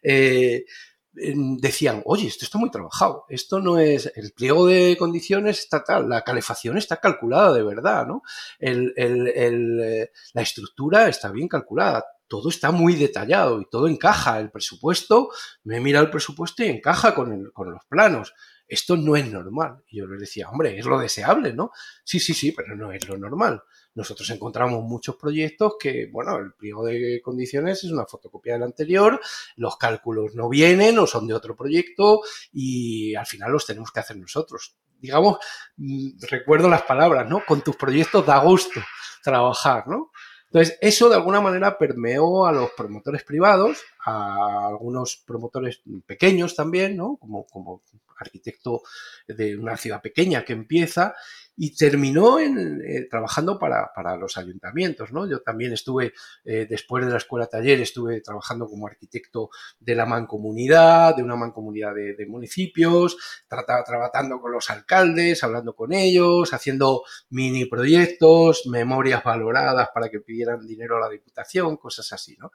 eh, decían, oye, esto está muy trabajado, esto no es, el pliego de condiciones está tal, la calefacción está calculada de verdad, ¿no? Eh, la estructura está bien calculada, todo está muy detallado y todo encaja, el presupuesto, me mira el presupuesto y encaja con los planos. Esto no es normal. Y yo les decía, hombre, es lo deseable, ¿no? Sí, sí, sí, pero no es lo normal. Nosotros encontramos muchos proyectos que, bueno, el pliego de condiciones es una fotocopia del anterior, los cálculos no vienen o son de otro proyecto y al final los tenemos que hacer nosotros. Digamos, mm, recuerdo las palabras, ¿no? Con tus proyectos da gusto trabajar, ¿no? Entonces, eso de alguna manera permeó a los promotores privados, a algunos promotores pequeños también, ¿no? Como, como arquitecto de una ciudad pequeña que empieza y terminó eh, trabajando para, para, los ayuntamientos. ¿no? Yo también estuve, eh, después de la escuela taller, estuve trabajando como arquitecto de la mancomunidad, de una mancomunidad de, municipios, trataba, trabajando con los alcaldes, hablando con ellos, haciendo mini proyectos, memorias valoradas para que pidieran dinero a la Diputación, cosas así. ¿no?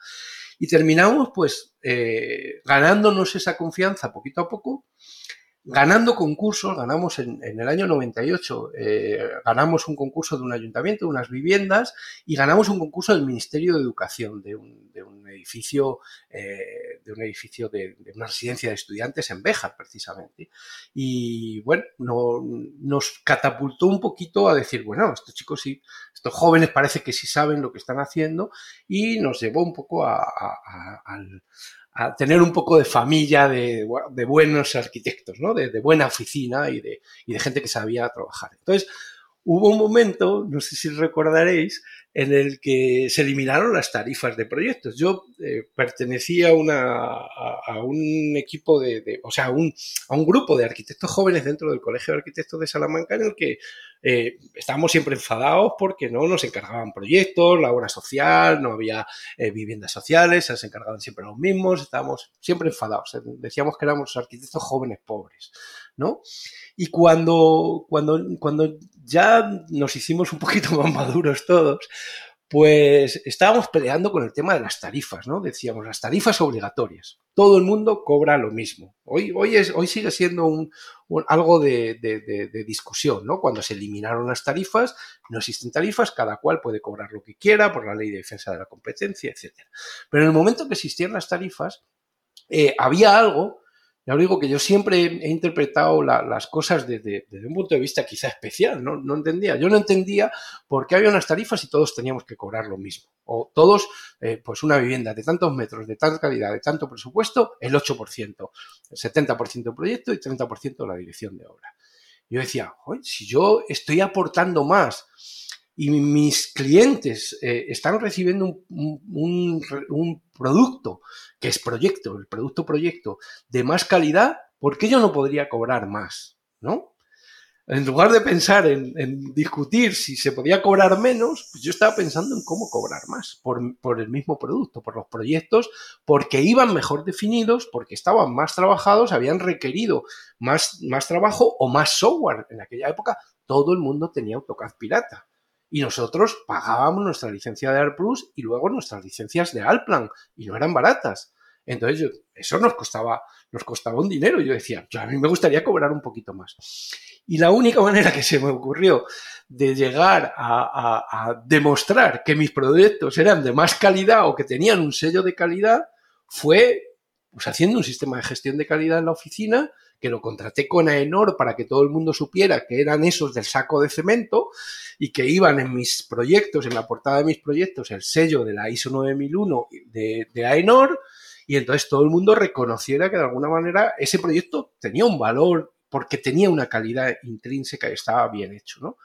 Y terminamos pues eh, ganándonos esa confianza poquito a poco ganando concursos, ganamos en, el año 98, eh, ganamos un concurso de un ayuntamiento, de unas viviendas, y ganamos un concurso del Ministerio de Educación, de un, edificio, eh, de un edificio de, una residencia de estudiantes en Béjar, precisamente. Y bueno, nos catapultó un poquito a decir, bueno, estos chicos sí, estos jóvenes parece que sí saben lo que están haciendo, y nos llevó un poco al a tener un poco de familia de, de buenos arquitectos, ¿no? De, buena oficina y de, y de gente que sabía trabajar. Entonces, hubo un momento, no sé si recordaréis, en el que se eliminaron las tarifas de proyectos. Yo eh, pertenecía a, una, a, un equipo de, o sea, a un, a un, grupo de arquitectos jóvenes dentro del Colegio de Arquitectos de Salamanca en el que eh, estábamos siempre enfadados porque no nos encargaban proyectos, la obra social, no había eh, viviendas sociales, se encargaban siempre los mismos, estábamos siempre enfadados. Decíamos que éramos arquitectos jóvenes pobres, ¿no? Y cuando, cuando, cuando ya nos hicimos un poquito más maduros todos, pues estábamos peleando con el tema de las tarifas, ¿no? Decíamos, las tarifas obligatorias. Todo el mundo cobra lo mismo. Hoy, hoy, es, hoy sigue siendo un, algo de, de, discusión, ¿no? Cuando se eliminaron las tarifas, no existen tarifas, cada cual puede cobrar lo que quiera por la ley de defensa de la competencia, etc. Pero en el momento que existían las tarifas, eh, había algo ya os digo que yo siempre he interpretado las cosas desde, un punto de vista quizá especial, ¿no? entendía. Yo no entendía por qué había unas tarifas y todos teníamos que cobrar lo mismo. O todos, eh, pues una vivienda de tantos metros, de tanta calidad, de tanto presupuesto, el 8%, el 70% de proyecto y 30% de la dirección de obra. Yo decía, si yo estoy aportando más y mis clientes eh, están recibiendo un, producto que es proyecto, el producto proyecto de más calidad, ¿por qué yo no podría cobrar más? ¿No? En lugar de pensar en, en discutir si se podía cobrar menos, pues yo estaba pensando en cómo cobrar más por, por, el mismo producto, por los proyectos, porque iban mejor definidos, porque estaban más trabajados, habían requerido más, más trabajo o más software. En aquella época todo el mundo tenía AutoCAD pirata y nosotros pagábamos nuestra licencia de AirPlus y luego nuestras licencias de Alplan y no eran baratas. Entonces eso nos costaba, nos costaba un dinero. Yo decía, yo a mí me gustaría cobrar un poquito más. Y la única manera que se me ocurrió de llegar a, a demostrar que mis proyectos eran de más calidad o que tenían un sello de calidad fue pues, haciendo un sistema de gestión de calidad en la oficina que lo contraté con Aenor para que todo el mundo supiera que eran esos del saco de cemento y que iban en mis proyectos, en la portada de mis proyectos, el sello de la ISO 9001 de, de Aenor y entonces todo el mundo reconociera que de alguna manera ese proyecto tenía un valor porque tenía una calidad intrínseca y estaba bien hecho, ¿no?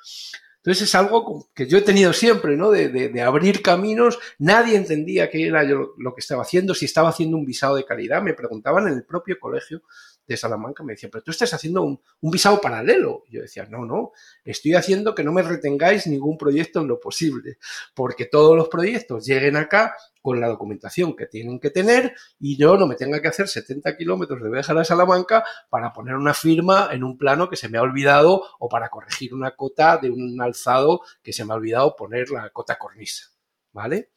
Entonces es algo que yo he tenido siempre, ¿no? De, abrir caminos. Nadie entendía qué era yo lo que estaba haciendo, si estaba haciendo un visado de calidad. Me preguntaban en el propio colegio de Salamanca me decía, pero tú estás haciendo un, visado paralelo. Y yo decía, no, no, estoy haciendo que no me retengáis ningún proyecto en lo posible, porque todos los proyectos lleguen acá con la documentación que tienen que tener y yo no me tenga que hacer 70 kilómetros de Béjar a Salamanca para poner una firma en un plano que se me ha olvidado o para corregir una cota de un alzado que se me ha olvidado poner la cota cornisa. ¿Vale?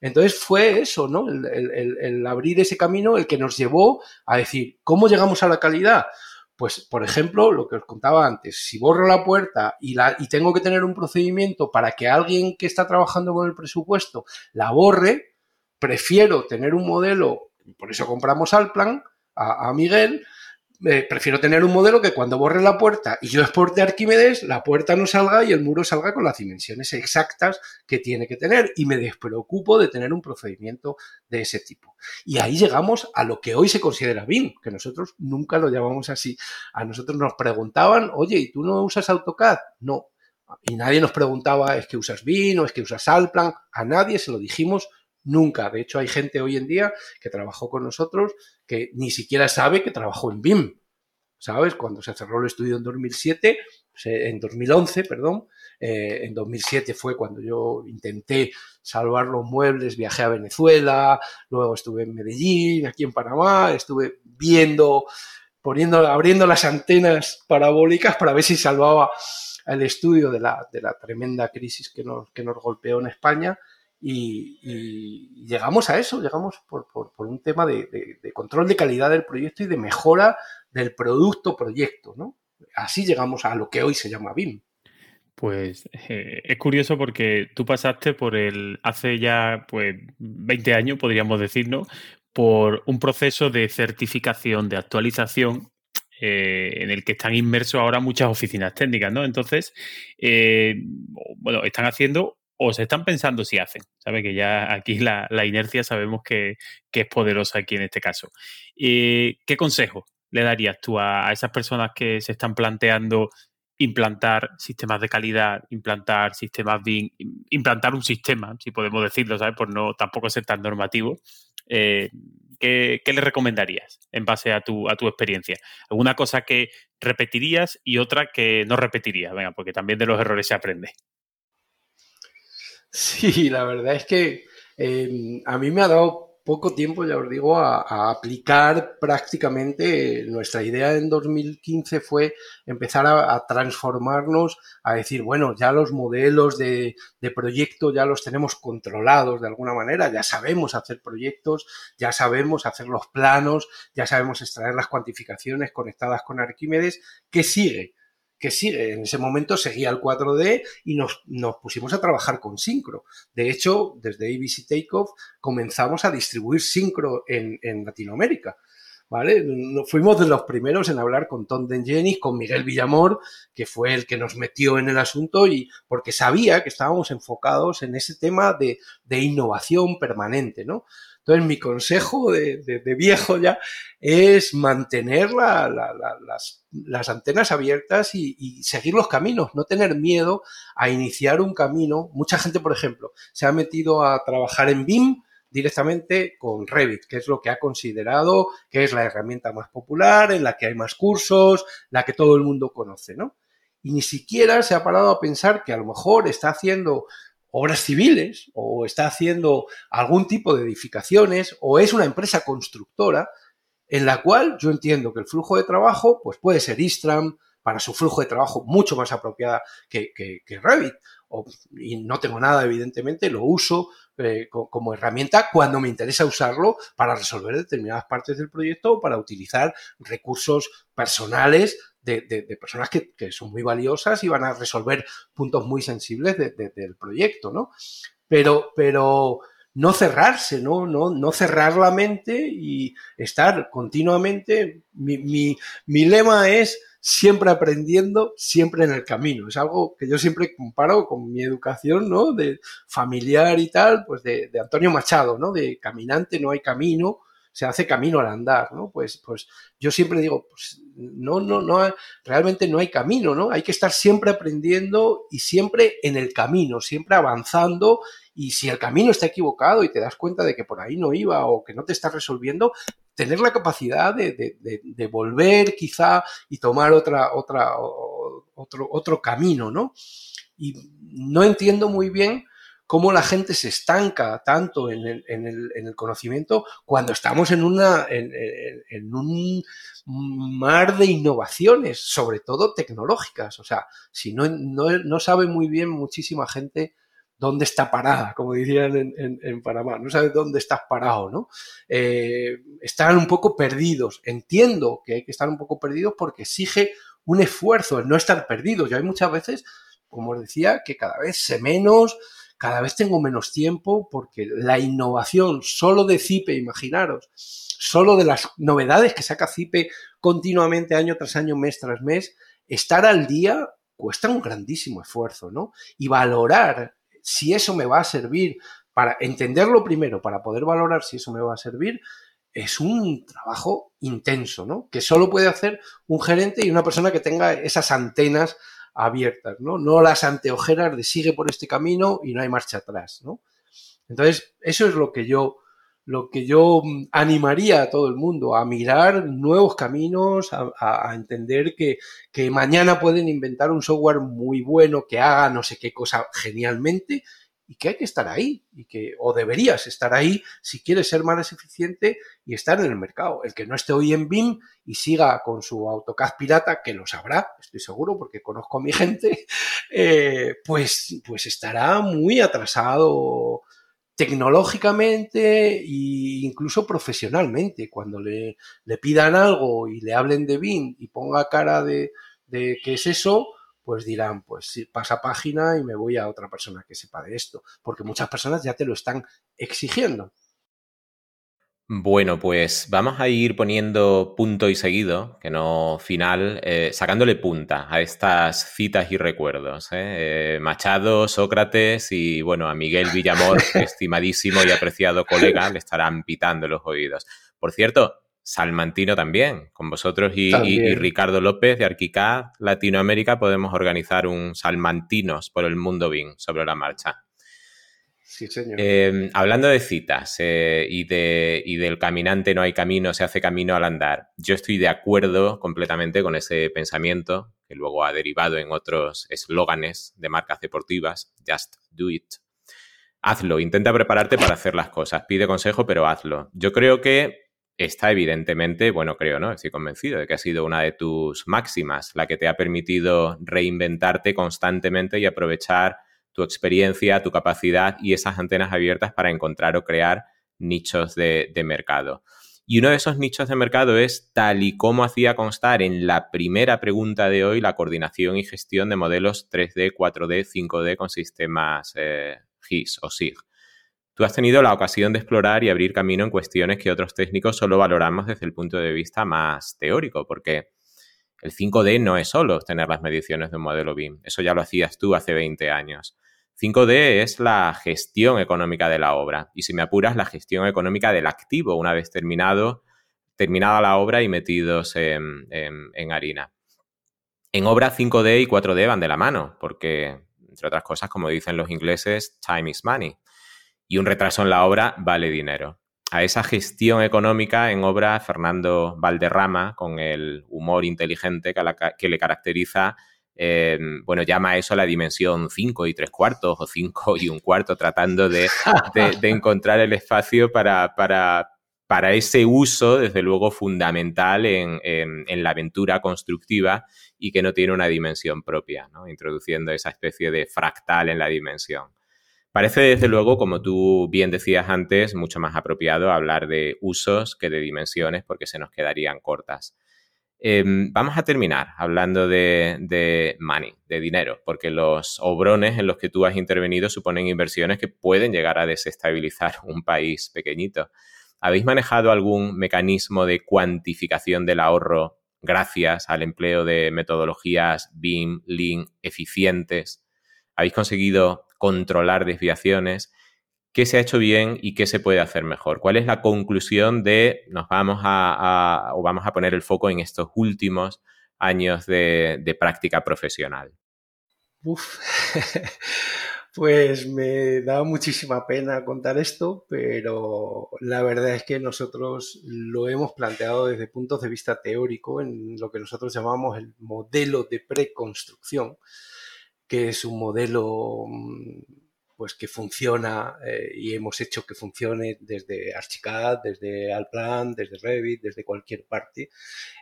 Entonces fue eso, ¿no? El, abrir ese camino el que nos llevó a decir, ¿cómo llegamos a la calidad? Pues, por ejemplo, lo que os contaba antes, si borro la puerta y, la, y tengo que tener un procedimiento para que alguien que está trabajando con el presupuesto la borre, prefiero tener un modelo, por eso compramos Alplan, a, a Miguel, prefiero tener un modelo que cuando borre la puerta y yo exporte Arquímedes, la puerta no salga y el muro salga con las dimensiones exactas que tiene que tener y me despreocupo de tener un procedimiento de ese tipo. Y ahí llegamos a lo que hoy se considera BIM, que nosotros nunca lo llamamos así. A nosotros nos preguntaban, oye, ¿y tú no usas AutoCAD? No. Y nadie nos preguntaba, ¿es que usas BIM o es que usas Alplan? A nadie se lo dijimos nunca. De hecho, hay gente hoy en día que trabajó con nosotros que ni siquiera sabe que trabajó en BIM. ¿Sabes? Cuando se cerró el estudio en 2007, en 2011, perdón, eh, en 2007 fue cuando yo intenté salvar los muebles, viajé a Venezuela, luego estuve en Medellín, aquí en Panamá, estuve viendo, poniendo, abriendo las antenas parabólicas para ver si salvaba el estudio de la, de la tremenda crisis que nos, que nos golpeó en España y, llegamos a eso, llegamos por, un tema de, control de calidad del proyecto y de mejora del producto proyecto, ¿no? Así llegamos a lo que hoy se llama BIM. Pues eh, es curioso porque tú pasaste por el, hace ya pues 20 años, podríamos decir, ¿no? Por un proceso de certificación, de actualización eh, en el que están inmersos ahora muchas oficinas técnicas, ¿no? Entonces, eh, bueno, están haciendo o se están pensando si hacen. Sabe que ya aquí la, inercia sabemos que, es poderosa aquí en este caso. ¿Qué consejo le darías tú a, esas personas que se están planteando implantar sistemas de calidad, implantar sistemas BIM, implantar un sistema, si podemos decirlo, ¿sabes? Por no tampoco ser tan normativo. Eh, ¿qué, le recomendarías en base a tu, a tu experiencia? ¿Alguna cosa que repetirías y otra que no repetirías? Venga, porque también de los errores se aprende. Sí, la verdad es que em, a mí me ha dado poco tiempo, ya os digo, a, aplicar prácticamente nuestra idea en 2015 fue empezar a, transformarnos, a decir, bueno, ya los modelos de, de, proyecto ya los tenemos controlados de alguna manera, ya sabemos hacer proyectos, ya sabemos hacer los planos, ya sabemos extraer las cuantificaciones conectadas con Arquímedes. ¿Qué sigue? Que sigue. En ese momento seguía el 4D y nos, pusimos a trabajar con Syncro. De hecho, desde ABC Takeoff comenzamos a distribuir Syncro en, Latinoamérica. ¿Vale? Fuimos de los primeros en hablar con Tom Dengenis, con Miguel Villamor, que fue el que nos metió en el asunto y porque sabía que estábamos enfocados en ese tema de, de innovación permanente, ¿no? Entonces, mi consejo de, viejo ya es mantener las, antenas abiertas y, seguir los caminos, no tener miedo a iniciar un camino. Mucha gente, por ejemplo, se ha metido a trabajar en BIM directamente con Revit, que es lo que ha considerado que es la herramienta más popular, en la que hay más cursos, la que todo el mundo conoce, ¿no? Y ni siquiera se ha parado a pensar que a lo mejor está haciendo obras civiles o está haciendo algún tipo de edificaciones o es una empresa constructora en la cual yo entiendo que el flujo de trabajo pues puede ser Istram para su flujo de trabajo mucho más apropiada que, Revit. y no tengo nada, evidentemente, lo uso eh, como herramienta cuando me interesa usarlo para resolver determinadas partes del proyecto o para utilizar recursos personales de, personas que, son muy valiosas y van a resolver puntos muy sensibles del proyecto, ¿no? Pero, pero no cerrarse, ¿no? No, no cerrar la mente y estar continuamente. Mi, mi, mi lema es siempre aprendiendo, siempre en el camino. Es algo que yo siempre comparo con mi educación, ¿no? De familiar y tal, pues de Antonio Machado, ¿no? De caminante no hay camino, se hace camino al andar, ¿no? Pues, pues yo siempre digo, pues no, no, no, realmente no hay camino, ¿no? Hay que estar siempre aprendiendo y siempre en el camino, siempre avanzando y si el camino está equivocado y te das cuenta de que por ahí no iba o que no te está resolviendo, tener la capacidad de, de, volver quizá y tomar otra, otra, otro, otro camino, ¿no? Y no entiendo muy bien cómo la gente se estanca tanto en el, en el, en el conocimiento cuando estamos en, una, en, un mar de innovaciones, sobre todo tecnológicas. O sea, si no, no, sabe muy bien muchísima gente dónde está parada, como dirían en, Panamá, no sabe dónde estás parado, ¿no? Eh, están un poco perdidos. Entiendo que hay que estar un poco perdidos porque exige un esfuerzo el no estar perdidos. Y hay muchas veces, como os decía, que cada vez sé menos, cada vez tengo menos tiempo porque la innovación solo de CIPE, imaginaros, solo de las novedades que saca CIPE continuamente año tras año, mes tras mes, estar al día cuesta un grandísimo esfuerzo, ¿no? Y valorar si eso me va a servir para entenderlo primero, para poder valorar si eso me va a servir, es un trabajo intenso, ¿no? Que solo puede hacer un gerente y una persona que tenga esas antenas abiertas, ¿no? No las anteojeras de sigue por este camino y no hay marcha atrás, ¿no? Entonces, eso es lo que yo, lo que yo mm, animaría a todo el mundo, a mirar nuevos caminos, a, entender que, que mañana pueden inventar un software muy bueno que haga no sé qué cosa genialmente y que hay que estar ahí y que o deberías estar ahí si quieres ser más eficiente y estar en el mercado. El que no esté hoy en BIM y siga con su AutoCAD pirata, que lo sabrá, estoy seguro porque conozco a mi gente, eh, pues, pues estará muy atrasado tecnológicamente e incluso profesionalmente. Cuando le, le, pidan algo y le hablen de BIM y ponga cara de, de qué es eso, pues dirán, pues pasa página y me voy a otra persona que sepa de esto, porque muchas personas ya te lo están exigiendo. Bueno, pues vamos a ir poniendo punto y seguido, que no final, eh, sacándole punta a estas citas y recuerdos. ¿eh? Eh, Machado, Sócrates y, bueno, a Miguel Villamor, estimadísimo y apreciado colega, le estarán pitando los oídos. Por cierto, Salmantino también. Con vosotros y, Ricardo López de Arquicad Latinoamérica podemos organizar un Salmantinos por el mundo BIM sobre la marcha. Sí, señor. Eh, hablando de citas eh, y, de, y del caminante no hay camino, se hace camino al andar. Yo estoy de acuerdo completamente con ese pensamiento que luego ha derivado en otros eslóganes de marcas deportivas. Just do it. Hazlo, intenta prepararte para hacer las cosas. Pide consejo, pero hazlo. Yo creo que esta evidentemente, bueno, creo, ¿no? Estoy convencido de que ha sido una de tus máximas, la que te ha permitido reinventarte constantemente y aprovechar tu experiencia, tu capacidad y esas antenas abiertas para encontrar o crear nichos de, mercado. Y uno de esos nichos de mercado es, tal y como hacía constar en la primera pregunta de hoy, la coordinación y gestión de modelos 3D, 4D, 5D con sistemas eh, GIS o SIG. Tú has tenido la ocasión de explorar y abrir camino en cuestiones que otros técnicos solo valoramos desde el punto de vista más teórico, porque el 5D no es solo obtener las mediciones de un modelo BIM, eso ya lo hacías tú hace 20 años. 5D es la gestión económica de la obra y si me apuras, la gestión económica del activo una vez terminado, terminada la obra y metidos en, en harina. En obra 5D y 4D van de la mano porque, entre otras cosas, como dicen los ingleses, time is money y un retraso en la obra vale dinero. A esa gestión económica en obra, Fernando Valderrama, con el humor inteligente que, le caracteriza, eh, bueno, llama a eso la dimensión 5 y 3 cuartos o 5 y un cuarto, tratando de, encontrar el espacio para, para, ese uso, desde luego, fundamental en, en, la aventura constructiva y que no tiene una dimensión propia, introduciendo esa especie de fractal en la dimensión. Parece, desde luego, como tú bien decías antes, mucho más apropiado hablar de usos que de dimensiones porque se nos quedarían cortas. Em, vamos a terminar hablando de, money, de dinero, porque los obrones en los que tú has intervenido suponen inversiones que pueden llegar a desestabilizar un país pequeñito. ¿Habéis manejado algún mecanismo de cuantificación del ahorro gracias al empleo de metodologías BIM, Lean eficientes? ¿Habéis conseguido controlar desviaciones, qué se ha hecho bien y qué se puede hacer mejor. ¿Cuál es la conclusión de nos vamos a, o vamos a poner el foco en estos últimos años de, práctica profesional? Uf. Pues me da muchísima pena contar esto, pero la verdad es que nosotros lo hemos planteado desde puntos de vista teórico en lo que nosotros llamamos el modelo de preconstrucción, que es un modelo mm, pues que funciona eh, y hemos hecho que funcione desde Archicad, desde Alplan, desde Revit, desde cualquier parte.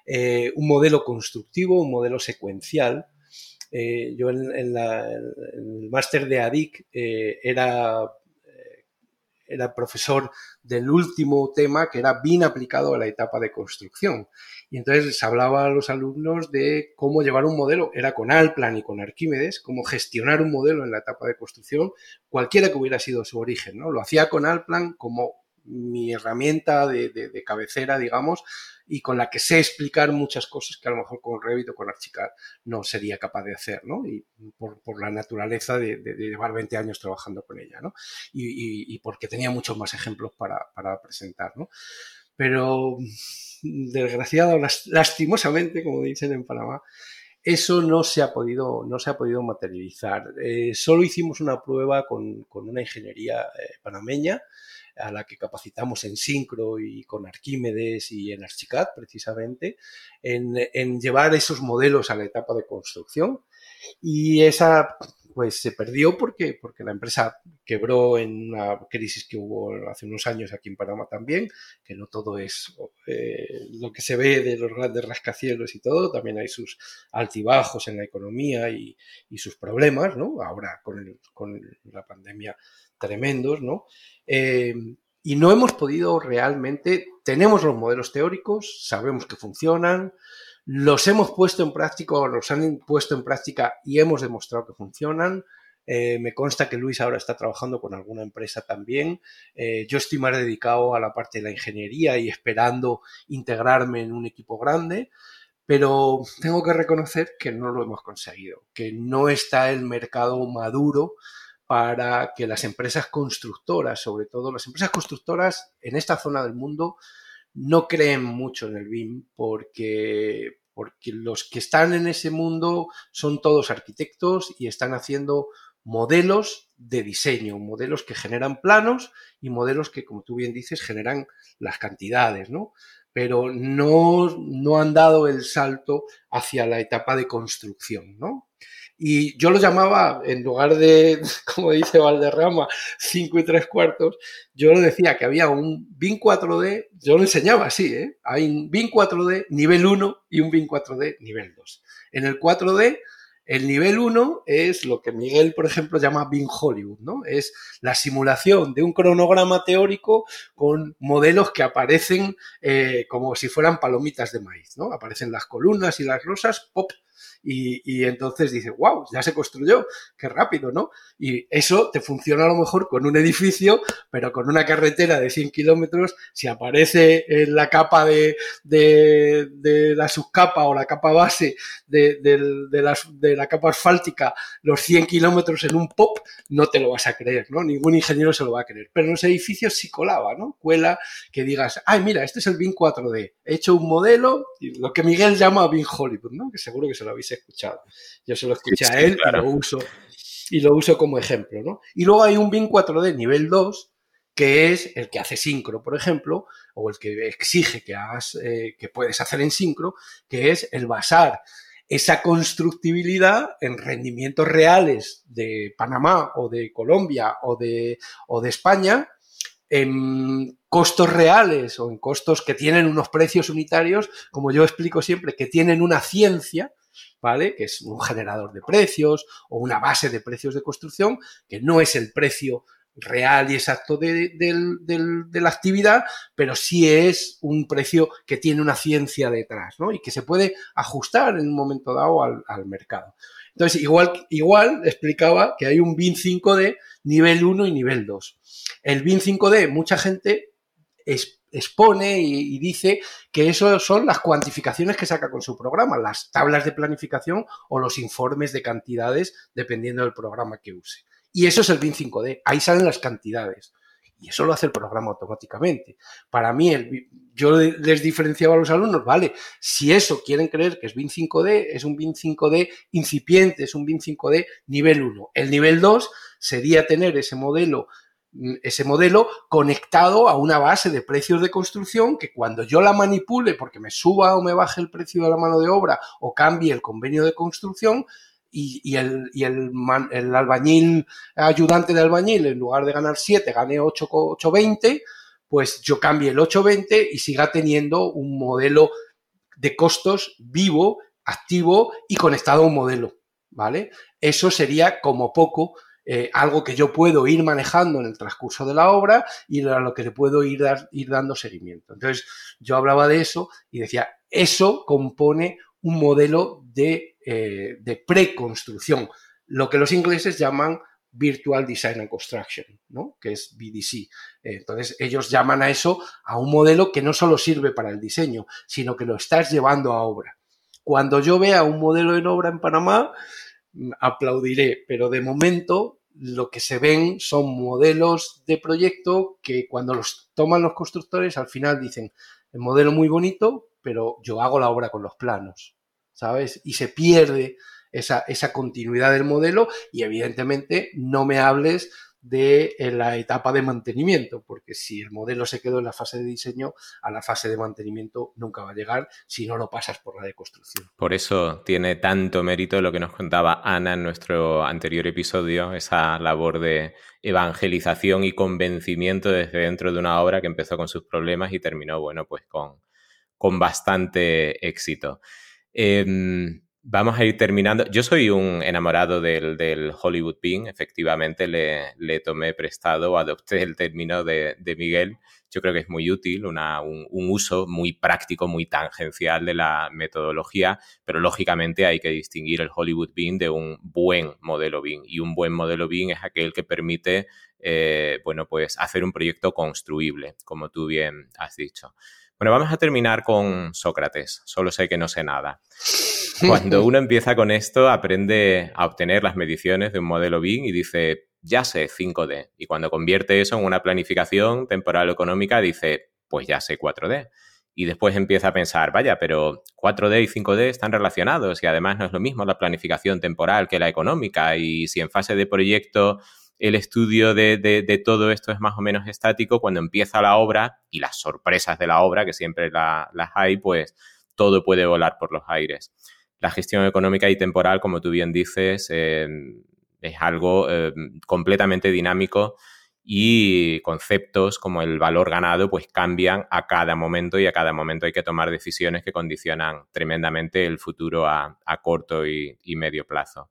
Eh, un modelo constructivo, un modelo secuencial. Eh, yo en, el máster de ADIC era, era profesor del último tema que era bien aplicado a la etapa de construcción. Y entonces les hablaba a los alumnos de cómo llevar un modelo, era con Alplan y con Arquímedes, cómo gestionar un modelo en la etapa de construcción, cualquiera que hubiera sido su origen, ¿no? Lo hacía con Alplan como mi herramienta de, cabecera, digamos, y con la que sé explicar muchas cosas que a lo mejor con Revit o con Archicad no sería capaz de hacer, ¿no? Y por, la naturaleza de, llevar 20 años trabajando con ella, ¿no? Y, porque tenía muchos más ejemplos para, presentar, ¿no? Pero, desgraciado, lastimosamente, como dicen en Panamá, eso no se ha podido, no se ha podido materializar. Eh, solo hicimos una prueba con, una ingeniería eh, panameña a la que capacitamos en Syncro y con Arquímedes y en Archicad, precisamente, en, llevar esos modelos a la etapa de construcción. Y esa pues se perdió porque, porque la empresa quebró en una crisis que hubo hace unos años aquí en Panamá también, que no todo es eh, lo que se ve de los grandes rascacielos y todo, también hay sus altibajos en la economía y, sus problemas, ¿no? Ahora con, con la pandemia tremendos, ¿no? Eh, y no hemos podido realmente, tenemos los modelos teóricos, sabemos que funcionan, los hemos puesto en práctica o los han puesto en práctica y hemos demostrado que funcionan. Eh, me consta que Luis ahora está trabajando con alguna empresa también. Eh, yo estoy más dedicado a la parte de la ingeniería y esperando integrarme en un equipo grande, pero tengo que reconocer que no lo hemos conseguido, que no está el mercado maduro para que las empresas constructoras, sobre todo las empresas constructoras en esta zona del mundo, no creen mucho en el BIM porque, porque los que están en ese mundo son todos arquitectos y están haciendo modelos de diseño, modelos que generan planos y modelos que, como tú bien dices, generan las cantidades, ¿no? Pero no, no han dado el salto hacia la etapa de construcción, ¿no? Y yo lo llamaba, en lugar de, como dice Valderrama, 5 y 3 cuartos, yo lo decía que había un BIM 4D, yo lo enseñaba así, ¿eh? Hay un BIM 4D nivel 1 y un BIM 4D nivel 2. En el 4D, el nivel 1 es lo que Miguel, por ejemplo, llama BIM Hollywood, ¿no? Es la simulación de un cronograma teórico con modelos que aparecen eh, como si fueran palomitas de maíz, ¿no? Aparecen las columnas y las rosas, pop, y, entonces dice, wow, ya se construyó, qué rápido, ¿no? Y eso te funciona a lo mejor con un edificio, pero con una carretera de 100 kilómetros, si aparece en la capa de, de, la subcapa o la capa base de, de la capa asfáltica los 100 kilómetros en un pop, no te lo vas a creer, ¿no? Ningún ingeniero se lo va a creer. Pero en los edificios sí colaba, ¿no? Cuela que digas, ay, mira, este es el BIM 4D. He hecho un modelo, lo que Miguel llama BIM Hollywood, ¿no? Que seguro que se lo habéis escuchado. Yo se lo escuché a él y lo uso y lo uso como ejemplo, ¿no? Y luego hay un BIM 4D nivel 2 que es el que hace sincro, por ejemplo, o el que exige que hagas, eh, que puedes hacer en sincro, que es el basar esa constructibilidad en rendimientos reales de Panamá o de Colombia o de, o de España, en costos reales o en costos que tienen unos precios unitarios, como yo explico siempre, que tienen una ciencia, ¿vale? Que es un generador de precios o una base de precios de construcción, que no es el precio real y exacto de, la actividad, pero sí es un precio que tiene una ciencia detrás, ¿no? Y que se puede ajustar en un momento dado al, mercado. Entonces, igual, igual explicaba que hay un BIN 5D nivel 1 y nivel 2. El BIN 5D, mucha gente expone y, dice que eso son las cuantificaciones que saca con su programa, las tablas de planificación o los informes de cantidades dependiendo del programa que use. Y eso es el BIM 5D. Ahí salen las cantidades. Y eso lo hace el programa automáticamente. Para mí, yo les diferenciaba a los alumnos, vale, si eso quieren creer que es BIM 5D, es un BIM 5D incipiente, es un BIM 5D nivel 1. El nivel 2 sería tener ese modelo ese modelo conectado a una base de precios de construcción que cuando yo la manipule porque me suba o me baje el precio de la mano de obra o cambie el convenio de construcción, y, el, albañil, ayudante de albañil, en lugar de ganar 7, gane 8,20, pues yo cambie el 8,20 y siga teniendo un modelo de costos vivo, activo y conectado a un modelo, ¿vale? Eso sería como poco eh, algo que yo puedo ir manejando en el transcurso de la obra y a lo que le puedo ir, ir dando seguimiento. Entonces, yo hablaba de eso y decía, eso compone un modelo de, eh, de preconstrucción, lo que los ingleses llaman Virtual Design and Construction, ¿no? que es BDC. Entonces, ellos llaman a eso a un modelo que no solo sirve para el diseño, sino que lo estás llevando a obra. Cuando yo vea un modelo en obra en Panamá, aplaudiré, pero de momento lo que se ven son modelos de proyecto que cuando los toman los constructores al final dicen, el modelo muy bonito, pero yo hago la obra con los planos, ¿sabes? Y se pierde esa, esa continuidad del modelo y evidentemente no me hables de la etapa de mantenimiento, porque si el modelo se quedó en la fase de diseño, a la fase de mantenimiento nunca va a llegar si no lo pasas por la de construcción. Por eso tiene tanto mérito lo que nos contaba Ana en nuestro anterior episodio, esa labor de evangelización y convencimiento desde dentro de una obra que empezó con sus problemas y terminó, bueno, pues con, con bastante éxito. Em, Vamos a ir terminando. Yo soy un enamorado del, Hollywood Pin. Efectivamente, le, tomé prestado adopté el término de, Miguel. Yo creo que es muy útil, un, uso muy práctico, muy tangencial de la metodología, pero lógicamente hay que distinguir el Hollywood Bean de un buen modelo Bean. Y un buen modelo Bean es aquel que permite, eh, bueno, pues hacer un proyecto construible, como tú bien has dicho. Bueno, vamos a terminar con Sócrates. Solo sé que no sé nada. Cuando uno empieza con esto, aprende a obtener las mediciones de un modelo BIM y dice, ya sé 5D. Y cuando convierte eso en una planificación temporal económica, dice, pues ya sé 4D. Y después empieza a pensar, vaya, pero 4D y 5D están relacionados y además no es lo mismo la planificación temporal que la económica. Y si en fase de proyecto el estudio de, todo esto es más o menos estático, cuando empieza la obra y las sorpresas de la obra, que siempre las hay, pues todo puede volar por los aires la gestión económica y temporal, como tú bien dices, eh, es algo eh, completamente dinámico y conceptos como el valor ganado pues cambian a cada momento y a cada momento hay que tomar decisiones que condicionan tremendamente el futuro a, corto y, medio plazo.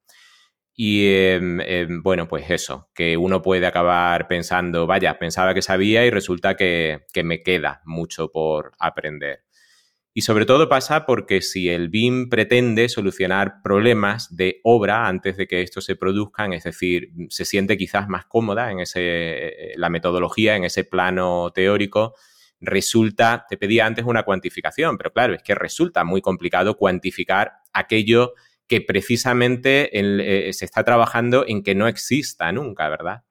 Y em, em, bueno, pues eso, que uno puede acabar pensando, vaya, pensaba que sabía y resulta que me queda mucho por aprender. Y sobre todo pasa porque si el BIM pretende solucionar problemas de obra antes de que estos se produzcan, es decir, se siente quizás más cómoda en ese, eh, la metodología, en ese plano teórico, resulta, te pedía antes una cuantificación, pero claro, es que resulta muy complicado cuantificar aquello que precisamente eh, se está trabajando en que no exista nunca, ¿verdad?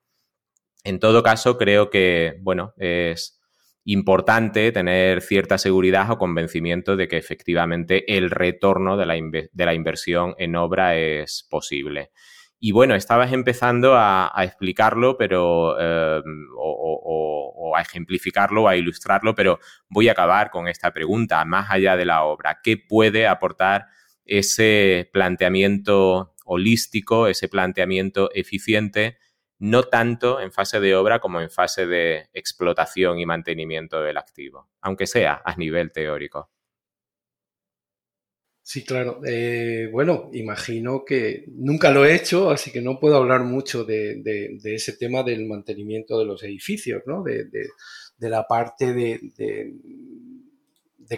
En todo caso, creo que, bueno, es importante tener cierta seguridad o convencimiento de que efectivamente el retorno de la, inversión en obra es posible. Y bueno, estabas empezando a, explicarlo, pero em, o, a ejemplificarlo o a ilustrarlo, pero voy a acabar con esta pregunta, más allá de la obra. ¿Qué puede aportar ese planteamiento holístico, ese planteamiento eficiente no tanto en fase de obra como en fase de explotación y mantenimiento del activo, aunque sea a nivel teórico. Sí, claro. Eh, bueno, imagino que nunca lo he hecho, así que no puedo hablar mucho de, ese tema del mantenimiento de los edificios, ¿no? de, la parte de,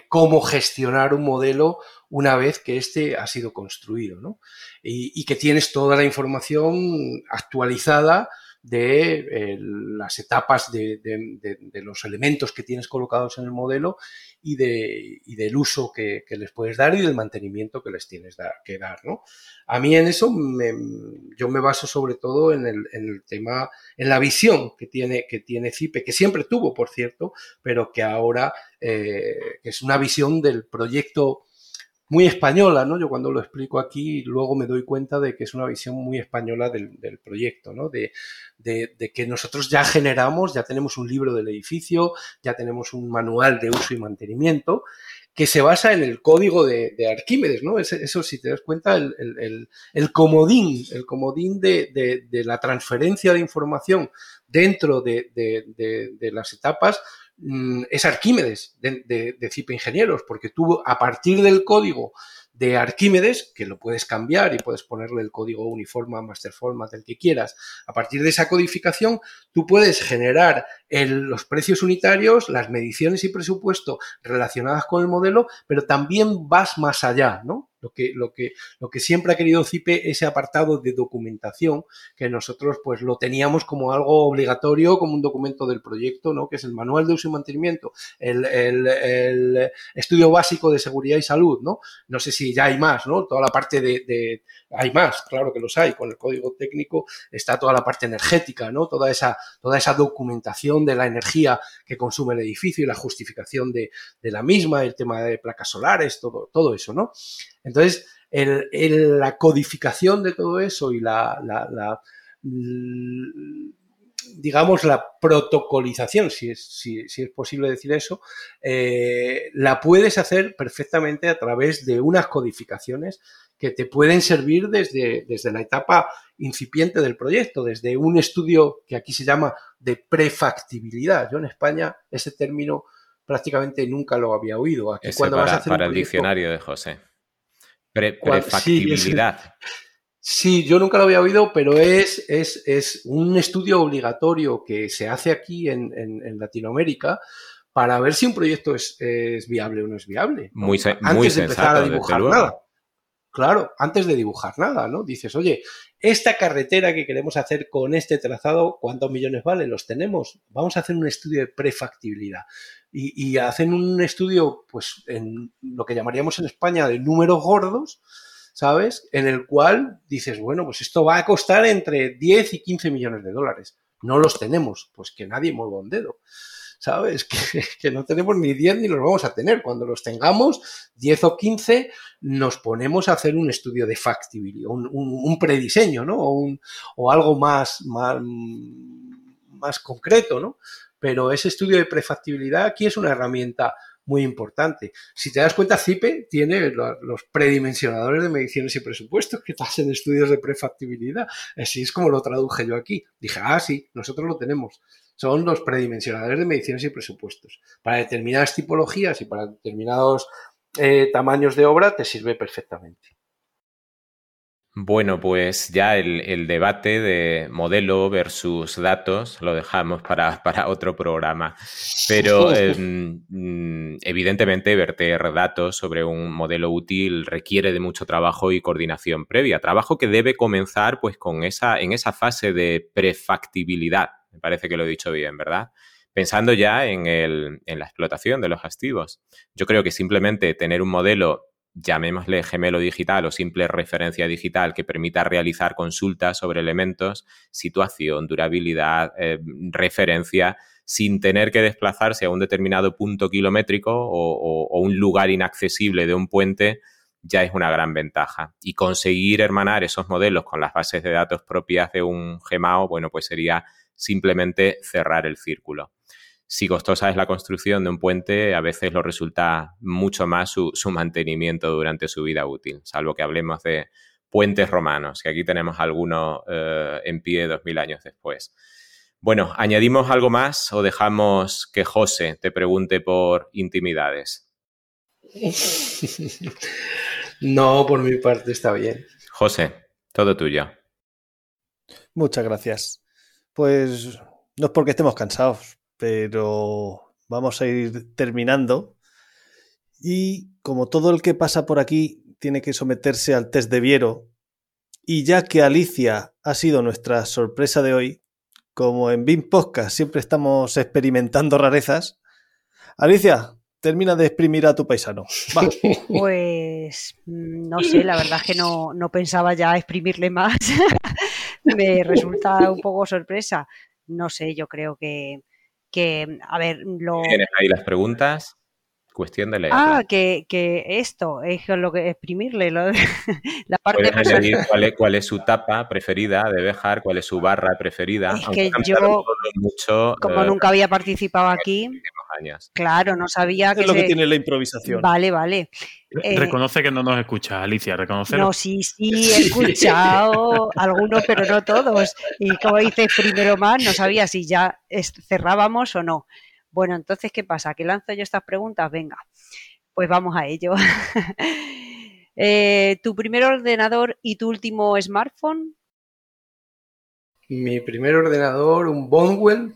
cómo gestionar un modelo una vez que éste ha sido construido, ¿no? y, que tienes toda la información actualizada de eh, las etapas de, los elementos que tienes colocados en el modelo y, de, del uso que, les puedes dar y del mantenimiento que les tienes que dar. ¿no? A mí en eso yo me baso sobre todo en el, tema, en la visión que tiene, que tiene CIPE, que siempre tuvo, por cierto, pero que ahora eh, es una visión del proyecto muy española, ¿no? Yo cuando lo explico aquí, luego me doy cuenta de que es una visión muy española del, proyecto, ¿no? De, que nosotros ya generamos, ya tenemos un libro del edificio, ya tenemos un manual de uso y mantenimiento, que se basa en el código de, Arquímedes, ¿no? Eso, si te das cuenta, el, comodín, el comodín de, la transferencia de información dentro de, las etapas es Arquímedes de, de, Ingenieros, porque tú a partir del código de Arquímedes, que lo puedes cambiar y puedes ponerle el código uniforme, master format, el que quieras. A partir de esa codificación, tú puedes generar los precios unitarios, las mediciones y presupuesto relacionadas con el modelo, pero también vas más allá, ¿no? Lo que, lo, que, lo que siempre ha querido CIPE, ese apartado de documentación, que nosotros pues lo teníamos como algo obligatorio, como un documento del proyecto, ¿no? Que es el manual de uso y mantenimiento, el, el, estudio básico de seguridad y salud, ¿no? No sé si ya hay más, ¿no? Toda la parte de, hay más, claro que los hay, con el código técnico está toda la parte energética, ¿no? Toda esa, toda esa documentación de la energía que consume el edificio y la justificación de, de la misma, el tema de placas solares, todo, todo eso, ¿no? Entonces, la codificación de todo eso y la, digamos, la protocolización, si es, si, es posible decir eso, eh, la puedes hacer perfectamente a través de unas codificaciones que te pueden servir desde, desde la etapa incipiente del proyecto, desde un estudio que aquí se llama de prefactibilidad. Yo en España ese término prácticamente nunca lo había oído. Aquí, cuando vas a hacer para el diccionario de José prefactibilidad. Sí, yo nunca lo había oído, pero es, es, es un estudio obligatorio que se hace aquí en, en, Latinoamérica para ver si un proyecto es, es viable o no es viable. Muy, antes de empezar a dibujar nada. Claro, antes de dibujar nada, ¿no? Dices, oye, esta carretera que queremos hacer con este trazado, ¿cuántos millones vale? ¿Los tenemos? Vamos a hacer un estudio de prefactibilidad. Y, y hacen un estudio, pues, en lo que llamaríamos en España de números gordos, ¿sabes? En el cual dices, bueno, pues esto va a costar entre 10 y 15 millones de dólares. No los tenemos, pues que nadie mueva un dedo. ¿Sabes? Que, no tenemos ni 10 ni los vamos a tener. Cuando los tengamos, 10 o 15, nos ponemos a hacer un estudio de factibility, un, prediseño, ¿no? O, algo más, más, más concreto, ¿no? Pero ese estudio de prefactibilidad aquí es una herramienta muy importante. Si te das cuenta, CIPE tiene los predimensionadores de mediciones y presupuestos que hacen estudios de prefactibilidad. Así es como lo traduje yo aquí. Dije, ah, sí, nosotros lo tenemos son los predimensionadores de mediciones y presupuestos. Para determinadas tipologías y para determinados eh, tamaños de obra te sirve perfectamente. Bueno, pues ya el, debate de modelo versus datos lo dejamos para, otro programa. Pero em, evidentemente verter datos sobre un modelo útil requiere de mucho trabajo y coordinación previa. Trabajo que debe comenzar pues con esa, en esa fase de prefactibilidad me parece que lo he dicho bien, ¿verdad? Pensando ya en, la explotación de los activos. Yo creo que simplemente tener un modelo llamémosle gemelo digital o simple referencia digital que permita realizar consultas sobre elementos, situación, durabilidad, eh, referencia, sin tener que desplazarse a un determinado punto kilométrico o, un lugar inaccesible de un puente, ya es una gran ventaja. Y conseguir hermanar esos modelos con las bases de datos propias de un GEMAO, bueno, pues sería simplemente cerrar el círculo. Si costosa es la construcción de un puente, a veces lo resulta mucho más su, mantenimiento durante su vida útil, salvo que hablemos de puentes romanos, que aquí tenemos algunos eh, en pie dos mil años después. Bueno, ¿añadimos algo más o dejamos que José te pregunte por intimidades? No, por mi parte está bien. José, todo tuyo. Muchas gracias. Pues no es porque estemos cansados, pero vamos a ir terminando. Y como todo el que pasa por aquí tiene que someterse al test de Viero, y ya que Alicia ha sido nuestra sorpresa de hoy, como en BIM Podcast siempre estamos experimentando rarezas, Alicia, termina de exprimir a tu paisano. Pues mm, no sé, la verdad es que no, no pensaba ya exprimirle más. me resulta un poco sorpresa. No sé, yo creo que, que a ver, lo... ¿Tienes ahí las preguntas? Cuestión de leer. Ah, que, que, esto es lo que exprimirle, lo la parte Puedes añadir cuál es, su tapa preferida de Bejar, cuál es su barra preferida. Es que yo, mucho, como eh, nunca había participado aquí, claro, no sabía que. Es lo que tiene la improvisación. Vale, vale. Eh, reconoce que no nos escucha, Alicia, reconoce. No, sí, sí, he escuchado algunos, pero no todos. Y como dices primero más, no sabía si ya cerrábamos o no. Bueno, entonces, ¿qué pasa? ¿Que lanzo yo estas preguntas? Venga, pues vamos a ello. Eh, ¿Tu primer ordenador y tu último smartphone? Mi primer ordenador, un Bondwell,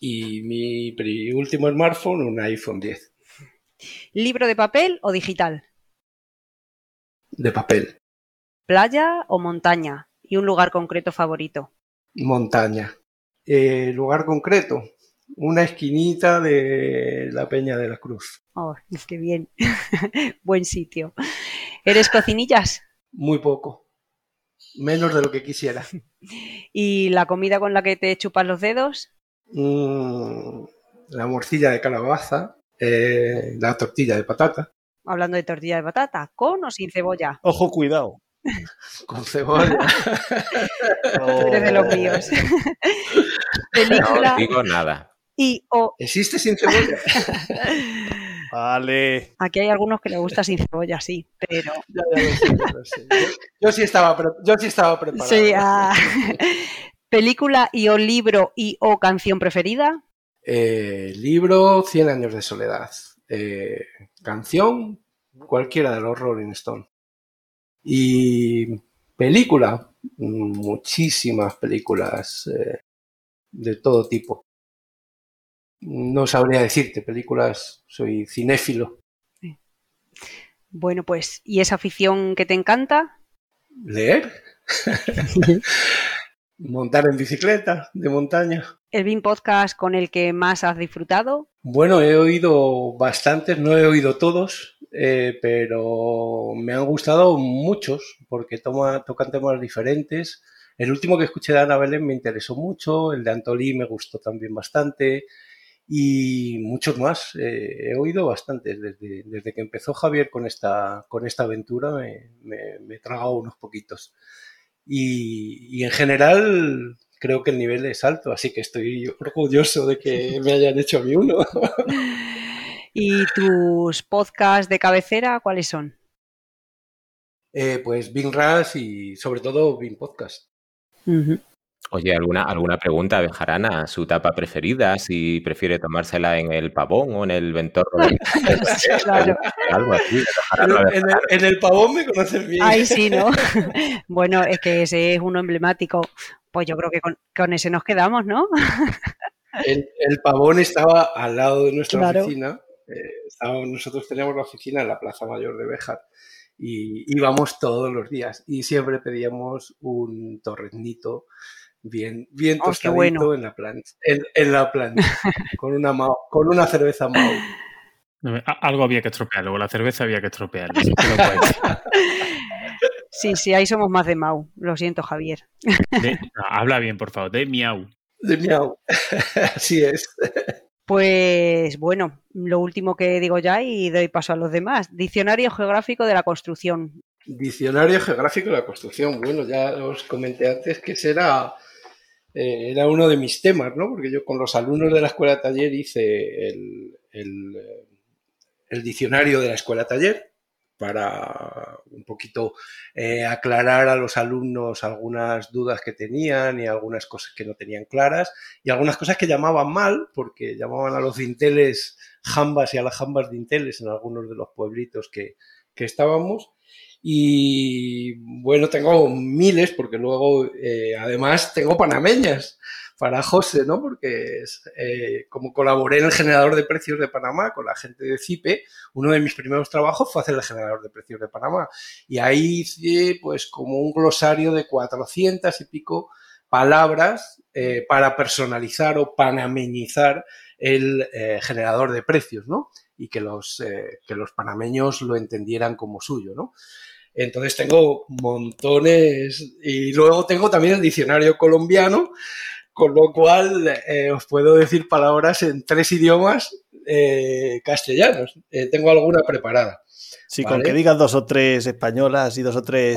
y mi último smartphone, un iPhone 10. ¿Libro de papel o digital? De papel. ¿Playa o montaña? ¿Y un lugar concreto favorito? Montaña. Eh, lugar concreto, una esquinita de la Peña de la Cruz. Oh, qué bien. Buen sitio. ¿Eres cocinillas? Muy poco. Menos de lo que quisiera. ¿Y la comida con la que te chupas los dedos? Mm, la morcilla de calabaza, eh, la tortilla de patata. Hablando de tortilla de patata, ¿con o sin cebolla? Ojo, cuidado. Con cebolla. Tú eres de los míos. Película. No digo nada. Y o... ¿Existe sin cebolla? Vale. Aquí hay algunos que les gusta sin cebolla, sí, pero. Yo, sí estaba, yo sí estaba preparado. Sí, ah. ¿Película y o libro y o canción preferida? Eh, libro, Cien años de soledad. Eh, canción, cualquiera de los Rolling Stones. Y película, muchísimas películas eh, de todo tipo. No sabría decirte, películas, soy cinéfilo. Bueno, pues, ¿y esa afición que te encanta? Leer. Montar en bicicleta de montaña. ¿El BIM podcast con el que más has disfrutado? Bueno, he oído bastantes, no he oído todos, eh, pero me han gustado muchos porque toma, tocan temas diferentes. El último que escuché de Ana Belén me interesó mucho, el de Antolí me gustó también bastante y muchos más. Eh, he oído bastantes. Desde, desde, que empezó Javier con esta, con esta aventura me, me, he tragado unos poquitos. Y, y en general creo que el nivel es alto, así que estoy orgulloso de que me hayan hecho a mí uno. ¿Y tus podcasts de cabecera cuáles son? Eh, pues Bing Ras y sobre todo Bing Podcast. Oye, ¿alguna, alguna pregunta de Jarana? ¿Su tapa preferida? Si prefiere tomársela en el pavón o en el ventorro. claro. Algo así. En el, pavón me conoces bien. Ay, sí, ¿no? bueno, es que ese es uno emblemático. Pues yo creo que con, ese nos quedamos, ¿no? el, pavón estaba al lado de nuestra oficina eh, nosotros teníamos la oficina en la Plaza Mayor de Béjar y íbamos todos los días y siempre pedíamos un torreznito bien, bien oh, tostadito en la plancha, en, la plancha con una con una cerveza Mau. Algo había que estropear, luego la cerveza había que estropear. Sí, sí, ahí somos más de Mau. Lo siento, Javier. habla bien, por favor, de miau. De miau. Así es. Pues bueno, lo último que digo ya y doy paso a los demás. Diccionario geográfico de la construcción. Diccionario geográfico de la construcción. Bueno, ya os comenté antes que será eh, era uno de mis temas, ¿no? Porque yo con los alumnos de la escuela taller hice el, el diccionario de la escuela taller para un poquito eh, aclarar a los alumnos algunas dudas que tenían y algunas cosas que no tenían claras y algunas cosas que llamaban mal, porque llamaban a los dinteles jambas y a las jambas dinteles en algunos de los pueblitos que, estábamos. Y bueno, tengo miles, porque luego eh, además tengo panameñas para José, ¿no? Porque eh, como colaboré en el generador de precios de Panamá con la gente de CIPE, uno de mis primeros trabajos fue hacer el generador de precios de Panamá. Y ahí hice pues como un glosario de 400 y pico palabras eh, para personalizar o panameñizar el eh, generador de precios, ¿no? Y que los, que los panameños lo entendieran como suyo, ¿no? Entonces tengo montones y luego tengo también el diccionario colombiano con lo cual eh, os puedo decir palabras en tres idiomas eh, castellanos. Eh, tengo alguna preparada. Sí, con que digas dos o tres españolas y dos o tres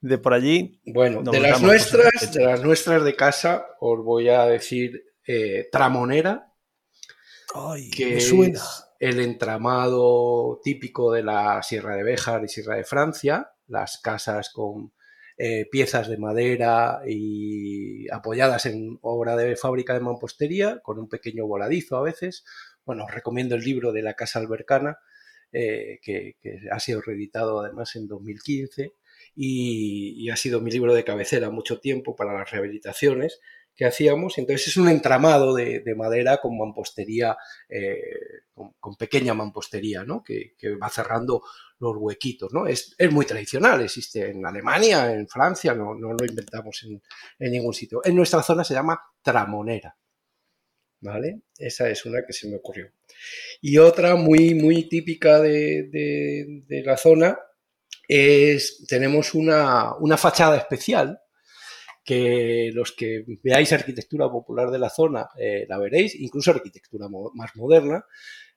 de por allí. Bueno, de las nuestras, de las nuestras de casa, os voy a decir tramonera. Ay, que suena. El entramado típico de la Sierra de Béjar y Sierra de Francia, las casas con eh, piezas de madera y apoyadas en obra de fábrica de mampostería, con un pequeño voladizo a veces. Bueno, os recomiendo el libro de la Casa Albercana, eh, que, ha sido reeditado además en 2015 y, ha sido mi libro de cabecera mucho tiempo para las rehabilitaciones que hacíamos. Entonces es un entramado de, madera con mampostería, eh, con, pequeña mampostería, ¿no? Que, va cerrando los huequitos, ¿no? Es, muy tradicional, existe en Alemania, en Francia, no, no lo inventamos en, ningún sitio. En nuestra zona se llama tramonera, ¿vale? Esa es una que se me ocurrió. Y otra muy, muy típica de, la zona es, tenemos una, una fachada especial que los que veáis arquitectura popular de la zona eh, la veréis, incluso arquitectura más moderna.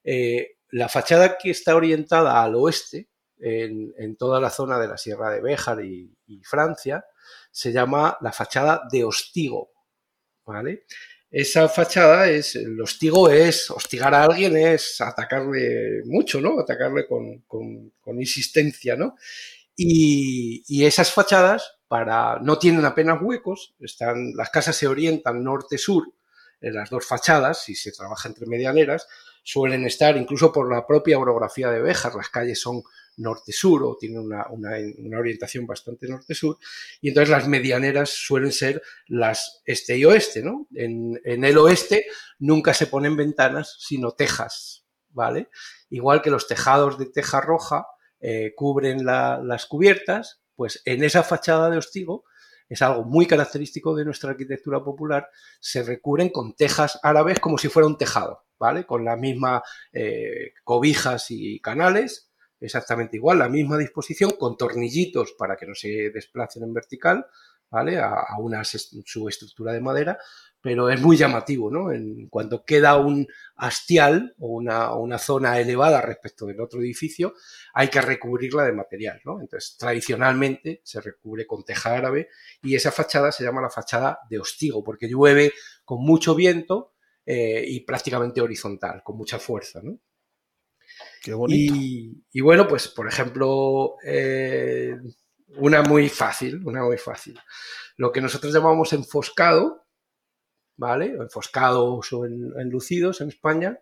Eh, la fachada que está orientada al oeste, en, toda la zona de la Sierra de Béjar y, Francia, se llama la fachada de hostigo. ¿vale? Esa fachada es, el hostigo es, hostigar a alguien es atacarle mucho, ¿no? Atacarle con, insistencia, ¿no? Y, y, esas fachadas para, no tienen apenas huecos, están, las casas se orientan norte-sur en las dos fachadas, si se trabaja entre medianeras, suelen estar incluso por la propia orografía de Béjar, las calles son norte-sur o tienen una, orientación bastante norte-sur, y entonces las medianeras suelen ser las este y oeste, ¿no? En, el oeste nunca se ponen ventanas, sino tejas, ¿vale? Igual que los tejados de teja roja eh, cubren las cubiertas, pues en esa fachada de hostigo es algo muy característico de nuestra arquitectura popular, se recubren con tejas árabes como si fuera un tejado, ¿vale? Con las mismas eh, cobijas y canales, exactamente igual, la misma disposición, con tornillitos para que no se desplacen en vertical, ¿vale? A, a una subestructura de madera, pero es muy llamativo, ¿no? En cuanto queda un hastial o una, zona elevada respecto del otro edificio, hay que recubrirla de material, ¿no? Entonces, tradicionalmente se recubre con teja árabe y esa fachada se llama la fachada de hostigo, porque llueve con mucho viento eh, y prácticamente horizontal, con mucha fuerza, ¿no? Qué bonito. Y, bueno, pues, por ejemplo, eh, una muy fácil, una muy fácil. Lo que nosotros llamamos enfoscado, ¿vale? Enfoscados o enlucidos en España.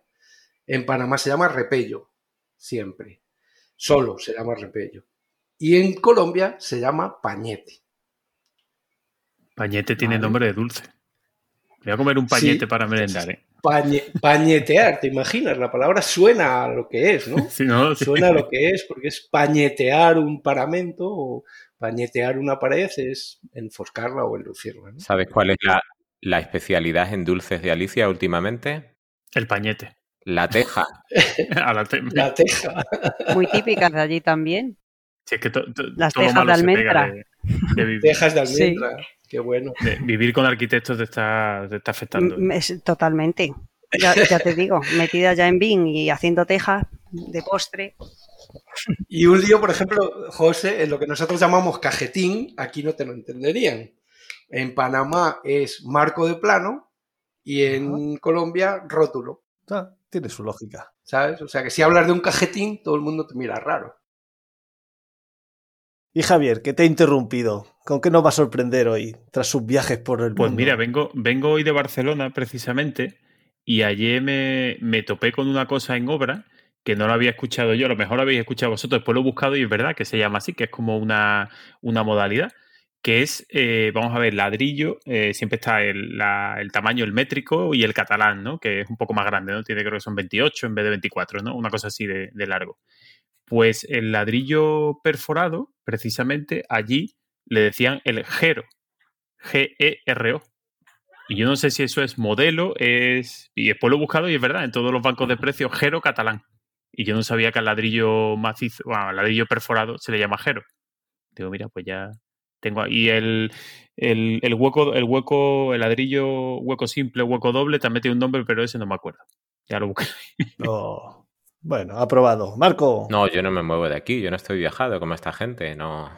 En Panamá se llama repello, siempre. Solo se llama repello. Y en Colombia se llama pañete. Pañete tiene nombre de dulce. Voy a comer un pañete para merendar, ¿eh? Pañetear, ¿te imaginas? La palabra suena a lo que es, ¿no? Suena a lo que es, porque es pañetear un paramento o pañetear una pared es enfoscarla o enlucirla. ¿Sabes cuál es la, la especialidad en dulces de Alicia últimamente? El pañete. La teja. la, teja. Muy típicas de allí también. Sí, es que Las tejas de almendra. tejas de almendra. Qué bueno. vivir con arquitectos te está, está afectando. totalmente. Ya, ya, te digo, metida ya en BIM y haciendo tejas de postre. Y un lío, por ejemplo, José, en lo que nosotros llamamos cajetín, aquí no te lo entenderían. En Panamá es marco de plano y en Colombia rótulo. Ah, tiene su lógica. ¿Sabes? O sea que si hablas de un cajetín, todo el mundo te mira raro. Y Javier, ¿qué te he interrumpido? ¿Con qué nos va a sorprender hoy tras sus viajes por el pues mundo? Pues mira, vengo, vengo hoy de Barcelona precisamente y ayer me, me, topé con una cosa en obra que no lo había escuchado yo, a lo mejor lo habéis escuchado vosotros, después lo he buscado y es verdad que se llama así, que es como una, una modalidad que es, eh, vamos a ver, ladrillo, eh, siempre está el, tamaño, el métrico y el catalán, ¿no? Que es un poco más grande, ¿no? Tiene creo que son 28 en vez de 24, ¿no? Una cosa así de, largo. Pues el ladrillo perforado, precisamente allí le decían el GERO, G-E-R-O. Y yo no sé si eso es modelo, es. Y después lo he buscado y es verdad, en todos los bancos de precios, Gero catalán. Y yo no sabía que al ladrillo macizo, bueno, al ladrillo perforado se le llama Gero. Digo, mira, pues ya, tengo ahí el, el, hueco, el hueco, el ladrillo, hueco simple, hueco doble, también tiene un nombre, pero ese no me acuerdo. Ya lo busqué. Oh, bueno, aprobado. Marco. No, yo no me muevo de aquí, yo no estoy viajado como esta gente, no,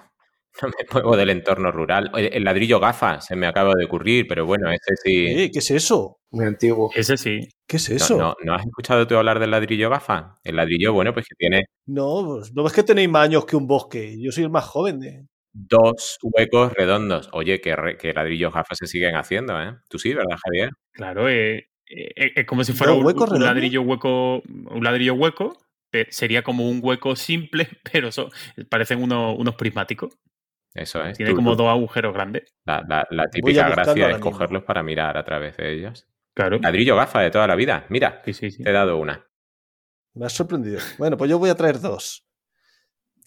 no me muevo del entorno rural. El ladrillo gafa se me acaba de ocurrir, pero bueno, ese sí. ¿Qué es eso? Muy antiguo. Ese sí. ¿Qué es eso? ¿No, no, has escuchado tú hablar del ladrillo gafa? El ladrillo, bueno, pues que tiene. No, pues, no es que tenéis más años que un bosque. Yo soy el más joven de dos huecos redondos. Oye, que, que ladrillos gafas se siguen haciendo, ¿eh? Tú sí, ¿verdad, Javier? Claro, eh, eh, es como si fuera un, ladrillo hueco, un ladrillo hueco sería como un hueco simple, pero parecen unos, prismáticos. Eso es. Tiene como dos agujeros grandes. La, típica gracia es cogerlos para mirar a través de ellos. Claro. Ladrillo gafa de toda la vida. Mira, te he dado una. Me has sorprendido. Bueno, pues yo voy a traer dos.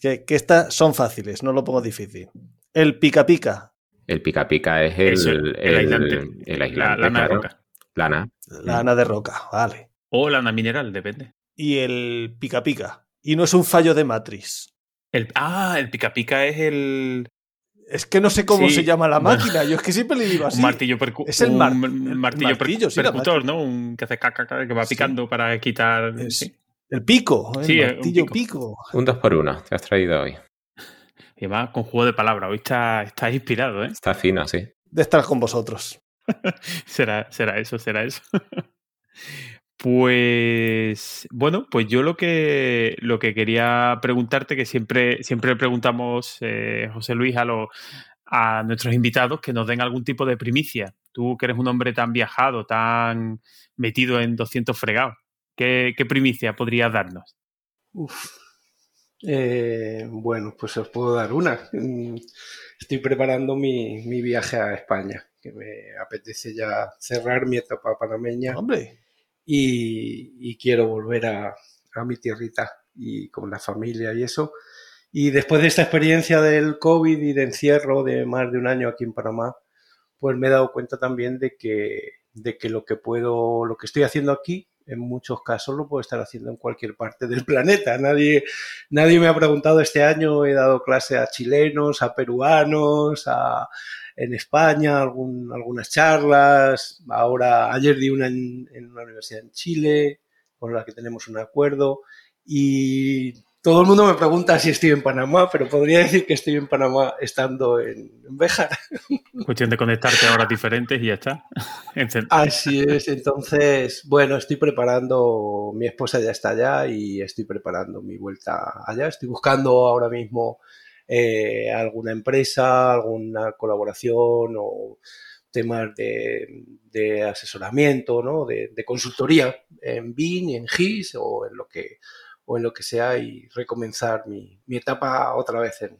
Que, que estas son fáciles, no lo pongo difícil. El pica pica. El pica pica es el, el, aislante. El, la, lana de roca. Lana. Lana de roca, vale. O lana mineral, depende. Y el pica pica. Y no es un fallo de matriz. El, ah, el pica pica es el. Es que no sé cómo se llama la máquina. Yo es que siempre le digo así. Un martillo percu Es el, un martillo, martillo percutor, ¿no? Un que hace caca, que va picando para quitar. El pico. El sí, martillo pico. Un dos por uno te has traído hoy. Y además con juego de palabras. Hoy está, está inspirado, ¿eh? Está fino, sí. De estar con vosotros. será, será eso, será eso. Pues bueno, pues yo lo que lo que quería preguntarte, que siempre, siempre preguntamos, eh, José Luis, a, a nuestros invitados que nos den algún tipo de primicia. Tú que eres un hombre tan viajado, tan metido en 200 fregados, ¿qué, qué primicia podrías darnos? Uf. Eh, bueno, pues os puedo dar una. Mm, estoy preparando mi, mi, viaje a España, que me apetece ya cerrar mi etapa panameña. Hombre. Y, y quiero volver a, a, mi tierrita y con la familia y eso. Y después de esta experiencia del COVID y de encierro de más de un año aquí en Panamá, pues me he dado cuenta también de que, de que lo que puedo, lo que estoy haciendo aquí en muchos casos lo puedo estar haciendo en cualquier parte del planeta. Nadie, nadie me ha preguntado este año, he dado clase a chilenos, a peruanos, a, en España, algún, algunas charlas. Ahora, ayer di una en, en, una universidad en Chile, con la que tenemos un acuerdo. Y todo el mundo me pregunta si estoy en Panamá, pero podría decir que estoy en Panamá estando en, en Béjar. Cuestión de conectarte a horas diferentes y ya está. Así es, entonces, bueno, estoy preparando, mi esposa ya está allá y estoy preparando mi vuelta allá. Estoy buscando ahora mismo eh, alguna empresa, alguna colaboración o temas de, de asesoramiento, ¿no? de, de consultoría en BIN, en GIS o en lo que o en lo que sea y recomenzar mi, mi etapa otra vez en...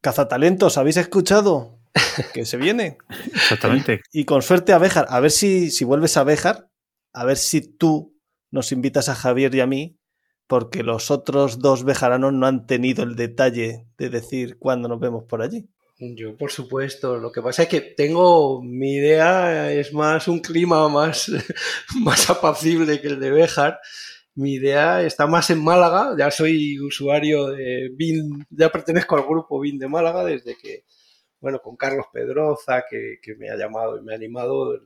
Cazatalentos, ¿habéis escuchado? que se viene. Exactamente. Y con suerte a Béjar. A ver si, si vuelves a Béjar, a ver si tú nos invitas a Javier y a mí, porque los otros dos bejaranos no han tenido el detalle de decir cuándo nos vemos por allí. Yo, por supuesto. Lo que pasa es que tengo, mi idea es más un clima más, más apacible que el de Béjar mi idea está más en Málaga. Ya soy usuario de BIN, ya pertenezco al grupo BIN de Málaga desde que, bueno, con Carlos Pedroza, que, que me ha llamado y me ha animado,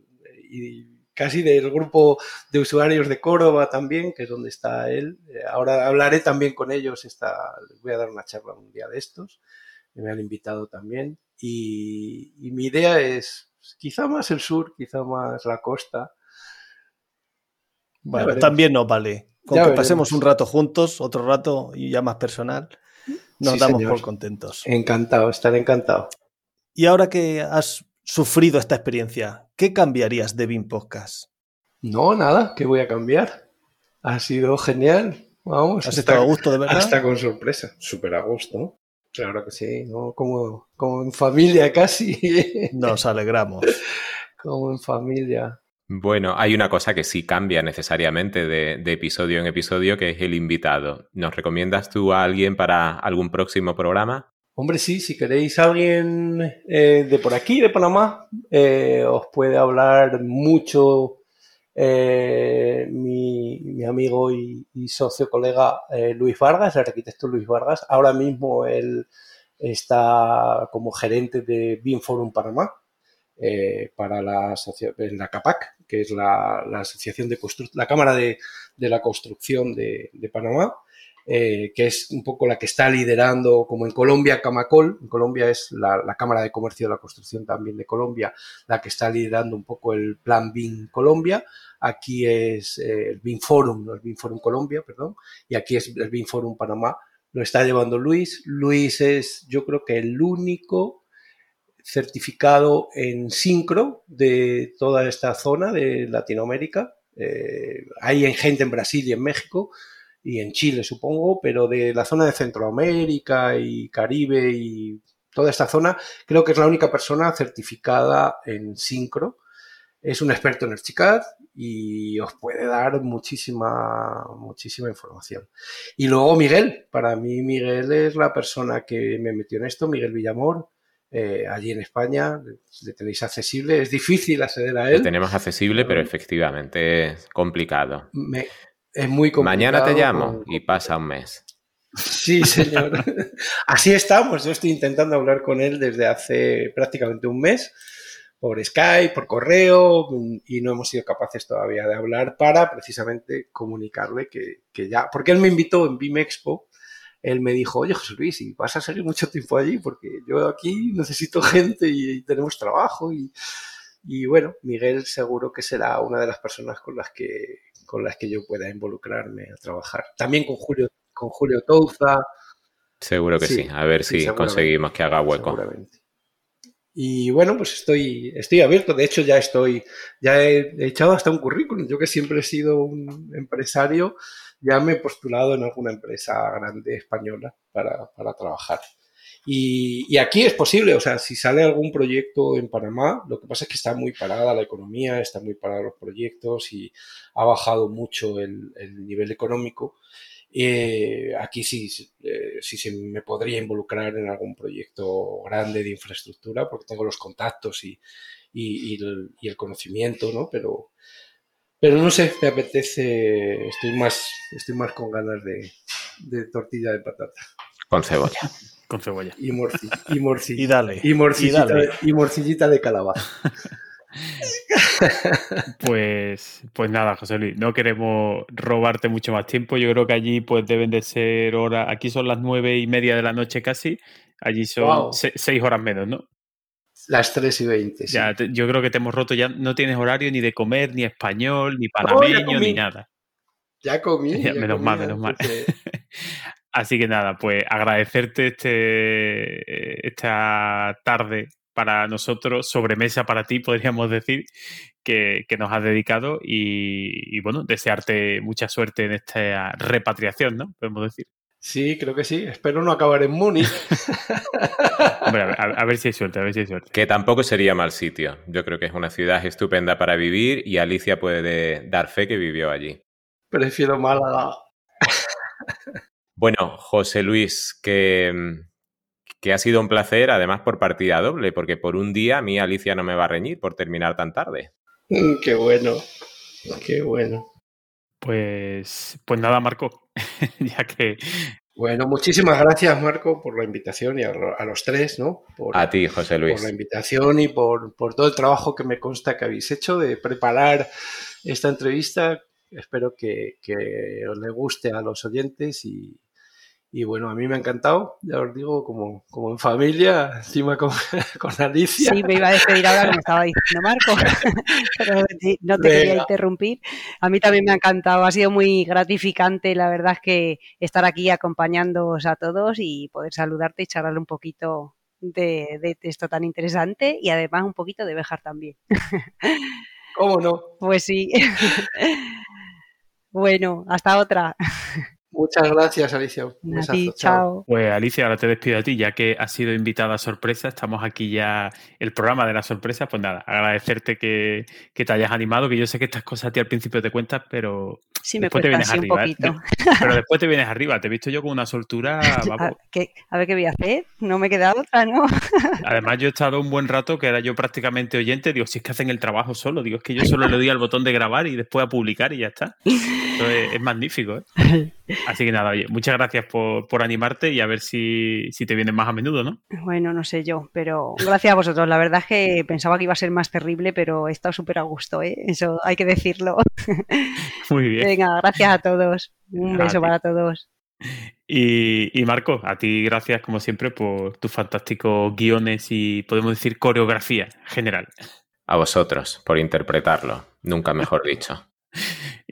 y casi del grupo de usuarios de Córdoba también, que es donde está él. Ahora hablaré también con ellos, esta, les voy a dar una charla un día de estos, me han invitado también. Y, y mi idea es quizá más el sur, quizá más la costa. Bueno, también nos vale. Con ya que veremos. pasemos un rato juntos, otro rato y ya más personal, nos sí, damos señor. por contentos. Encantado, estaré encantado. Y ahora que has sufrido esta experiencia, ¿qué cambiarías de BIM Podcast? No, nada, ¿qué voy a cambiar? Ha sido genial. Vamos. ¿Has estado a gusto de verdad? Hasta con sorpresa. Súper a gusto. Claro que sí, ¿no? Como, como en familia casi. Nos alegramos. como en familia. Bueno, hay una cosa que sí cambia necesariamente de, de, episodio en episodio, que es el invitado. ¿Nos recomiendas tú a alguien para algún próximo programa? Hombre, sí, si queréis alguien eh, de por aquí, de Panamá, eh, os puede hablar mucho eh, mi, mi, amigo y, socio colega Luis Vargas, el arquitecto Luis Vargas. Ahora mismo él está como gerente de BIM Forum Panamá. Para la, la CAPAC, que es la, Asociación de la Cámara de, la Construcción de Panamá, eh, que es un poco la que está liderando, como en Colombia, Camacol, en Colombia es la, Cámara de Comercio de la Construcción también de Colombia, la que está liderando un poco el Plan BIM Colombia, aquí es eh, el BIM Forum, no el BIM Forum Colombia, perdón, y aquí es el BIM Forum Panamá, lo está llevando Luis. Luis es, yo creo que el único certificado en sincro de toda esta zona de Latinoamérica. Eh, hay en gente en Brasil y en México. Y en Chile, supongo, pero de la zona de Centroamérica y Caribe y toda esta zona, creo que es la única persona certificada en sincro. Es un experto en Archicad y os puede dar muchísima, muchísima información. Y luego Miguel, para mí Miguel es la persona que me metió en esto, Miguel Villamor, eh, allí en España, le tenéis accesible, es difícil acceder a él. Lo tenemos accesible, pero efectivamente es complicado. Es muy complicado. Mañana te llamo y pasa un mes. Sí, señor. Así estamos. Yo estoy intentando hablar con él desde hace prácticamente un mes por Skype, por correo, y no hemos sido capaces todavía de hablar para precisamente comunicarle que, ya, porque él me invitó en BIM Expo, él me dijo, oye José Luis, y vas a seguir mucho tiempo allí, porque yo aquí necesito gente y, tenemos trabajo, y, y, bueno, Miguel seguro que será una de las personas con las que, con las que yo pueda involucrarme a trabajar. También con Julio con Julio Touza. Seguro que sí, a ver si conseguimos que haga hueco. Y bueno, pues estoy, estoy abierto. De hecho, ya estoy, ya he, echado hasta un currículum. Yo que siempre he sido un empresario, ya me he postulado en alguna empresa grande española para, trabajar. Y, aquí es posible, o sea, si sale algún proyecto en Panamá, lo que pasa es que está muy parada la economía, está muy parada los proyectos y ha bajado mucho el, el nivel económico. Eh, aquí sí, eh, sí me podría involucrar en algún proyecto grande de infraestructura porque tengo los contactos y, el, conocimiento, ¿no? Pero, pero no sé, me apetece, estoy más, estoy más con ganas de tortilla de patata. Con cebolla. Con cebolla. Y, y, y dale. Y morcillita, y morcillita de calabaza. Pues, pues nada, José Luis, no queremos robarte mucho más tiempo. Yo creo que allí pues deben de ser horas, aquí son las nueve y media de la noche casi, allí son seis horas menos, ¿no? Las tres y veinte. Ya, yo creo que te hemos roto, ya no tienes horario ni de comer, ni español, ni panameño, ni nada. Ya comí. menos mal, menos mal. Así que nada, pues agradecerte este, esta tarde para nosotros, sobremesa para ti, podríamos decir, que, nos has dedicado y, bueno, desearte mucha suerte en esta repatriación, ¿no? Podemos decir. Sí, creo que sí. Espero no acabar en Múnich. Hombre, a, ver si hay suerte, a ver si hay suerte. Que tampoco sería mal sitio. Yo creo que es una ciudad estupenda para vivir y Alicia puede dar fe que vivió allí. Prefiero Málaga. bueno, José Luis, que que ha sido un placer, además por partida doble, porque por un día a mí Alicia no me va a reñir por terminar tan tarde. Mm, qué bueno, qué bueno. Pues, pues nada, Marco, ya que... Bueno, muchísimas gracias, Marco, por la invitación y a, los tres, ¿no? Por, a ti, José Luis. Por la invitación y por, por todo el trabajo que me consta que habéis hecho de preparar esta entrevista. Espero que, que os le guste a los oyentes y, y bueno, a mí me ha encantado, ya os digo, como, como en familia, encima con, con Alicia. Sí, me iba a despedir ahora me estaba diciendo Marco, pero no te quería interrumpir. A mí también me ha encantado, ha sido muy gratificante, la verdad es que estar aquí acompañándoos a todos y poder saludarte y charlar un poquito de, de esto tan interesante y además un poquito de Bejar también. ¿Cómo no? Pues sí. Bueno, hasta otra. Muchas gracias, Alicia. chao. Pues Alicia, ahora te despido a ti, ya que has sido invitada a sorpresa. Estamos aquí ya, el programa de la sorpresa. Pues nada, agradecerte que, te hayas animado, que yo sé que estas cosas a ti al principio te cuentas, pero sí, después te vienes arriba. ¿eh? Pero después te vienes arriba. Te he visto yo con una soltura. Vamos. A, ver qué voy a hacer. No me queda otra, ¿no? Además, yo he estado un buen rato que era yo prácticamente oyente. Digo, si es que hacen el trabajo solo. Digo, es que yo solo le doy al botón de grabar y después a publicar y ya está. Eso es, magnífico, ¿eh? Así que nada, oye, muchas gracias por, animarte y a ver si, te vienen más a menudo, ¿no? Bueno, no sé yo, pero gracias a vosotros. La verdad es que pensaba que iba a ser más terrible, pero he estado súper a gusto, ¿eh? Eso hay que decirlo. Muy bien. Venga, gracias a todos. Un beso para todos. Y, y, Marco, a ti gracias como siempre por tus fantásticos guiones y podemos decir coreografía general. A vosotros por interpretarlo, nunca mejor dicho.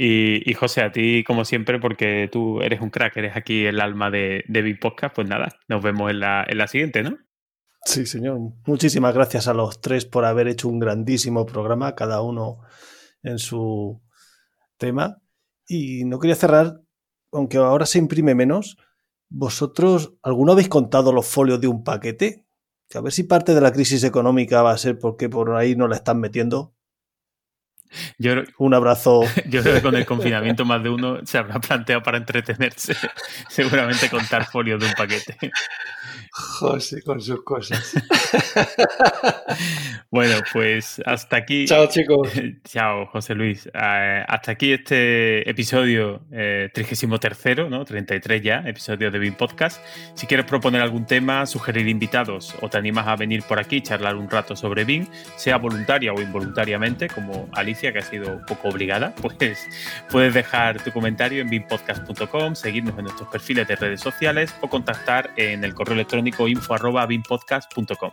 Y, José, a ti, como siempre, porque tú eres un crack, eres aquí el alma de, de Podcast, pues nada, nos vemos en la, en la siguiente, ¿no? Sí, señor. Muchísimas gracias a los tres por haber hecho un grandísimo programa, cada uno en su tema. Y no quería cerrar aunque ahora se imprime menos, ¿vosotros alguno habéis contado los folios de un paquete? a ver si parte de la crisis económica va a ser porque por ahí no la están metiendo. Yo, un abrazo. Yo creo que con el confinamiento más de uno se habrá planteado para entretenerse. Seguramente contar folios de un paquete. José con sus cosas. bueno, pues hasta aquí. Chao, chicos. Chao, José Luis. Eh, hasta aquí este episodio eh, 33, ¿no? 33 ya, episodio de BIM Podcast. Si quieres proponer algún tema, sugerir invitados o te animas a venir por aquí y charlar un rato sobre BIM, sea voluntaria o involuntariamente, como Alicia, que ha sido un poco obligada, pues puedes dejar tu comentario en bimpodcast.com, seguirnos en nuestros perfiles de redes sociales o contactar en el correo electrónico info.binpodcast.com.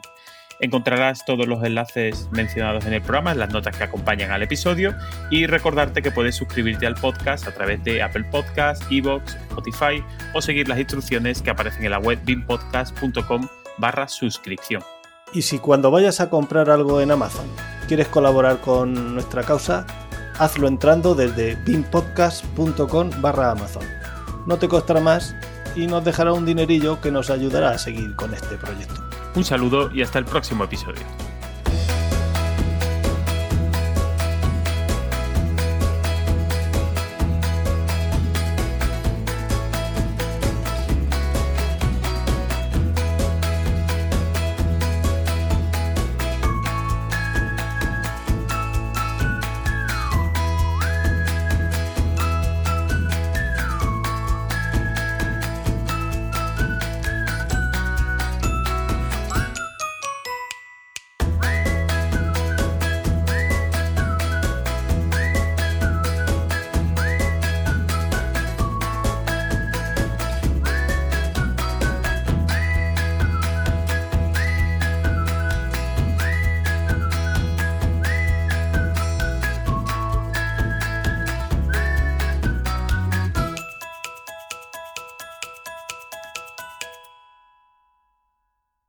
Encontrarás todos los enlaces mencionados en el programa en las notas que acompañan al episodio y recordarte que puedes suscribirte al podcast a través de Apple Podcasts, Evox, Spotify o seguir las instrucciones que aparecen en la web binpodcast.com barra suscripción. Y si cuando vayas a comprar algo en Amazon quieres colaborar con nuestra causa, hazlo entrando desde binpodcast.com barra Amazon. No te costará más y nos dejará un dinerillo que nos ayudará a seguir con este proyecto. Un saludo y hasta el próximo episodio.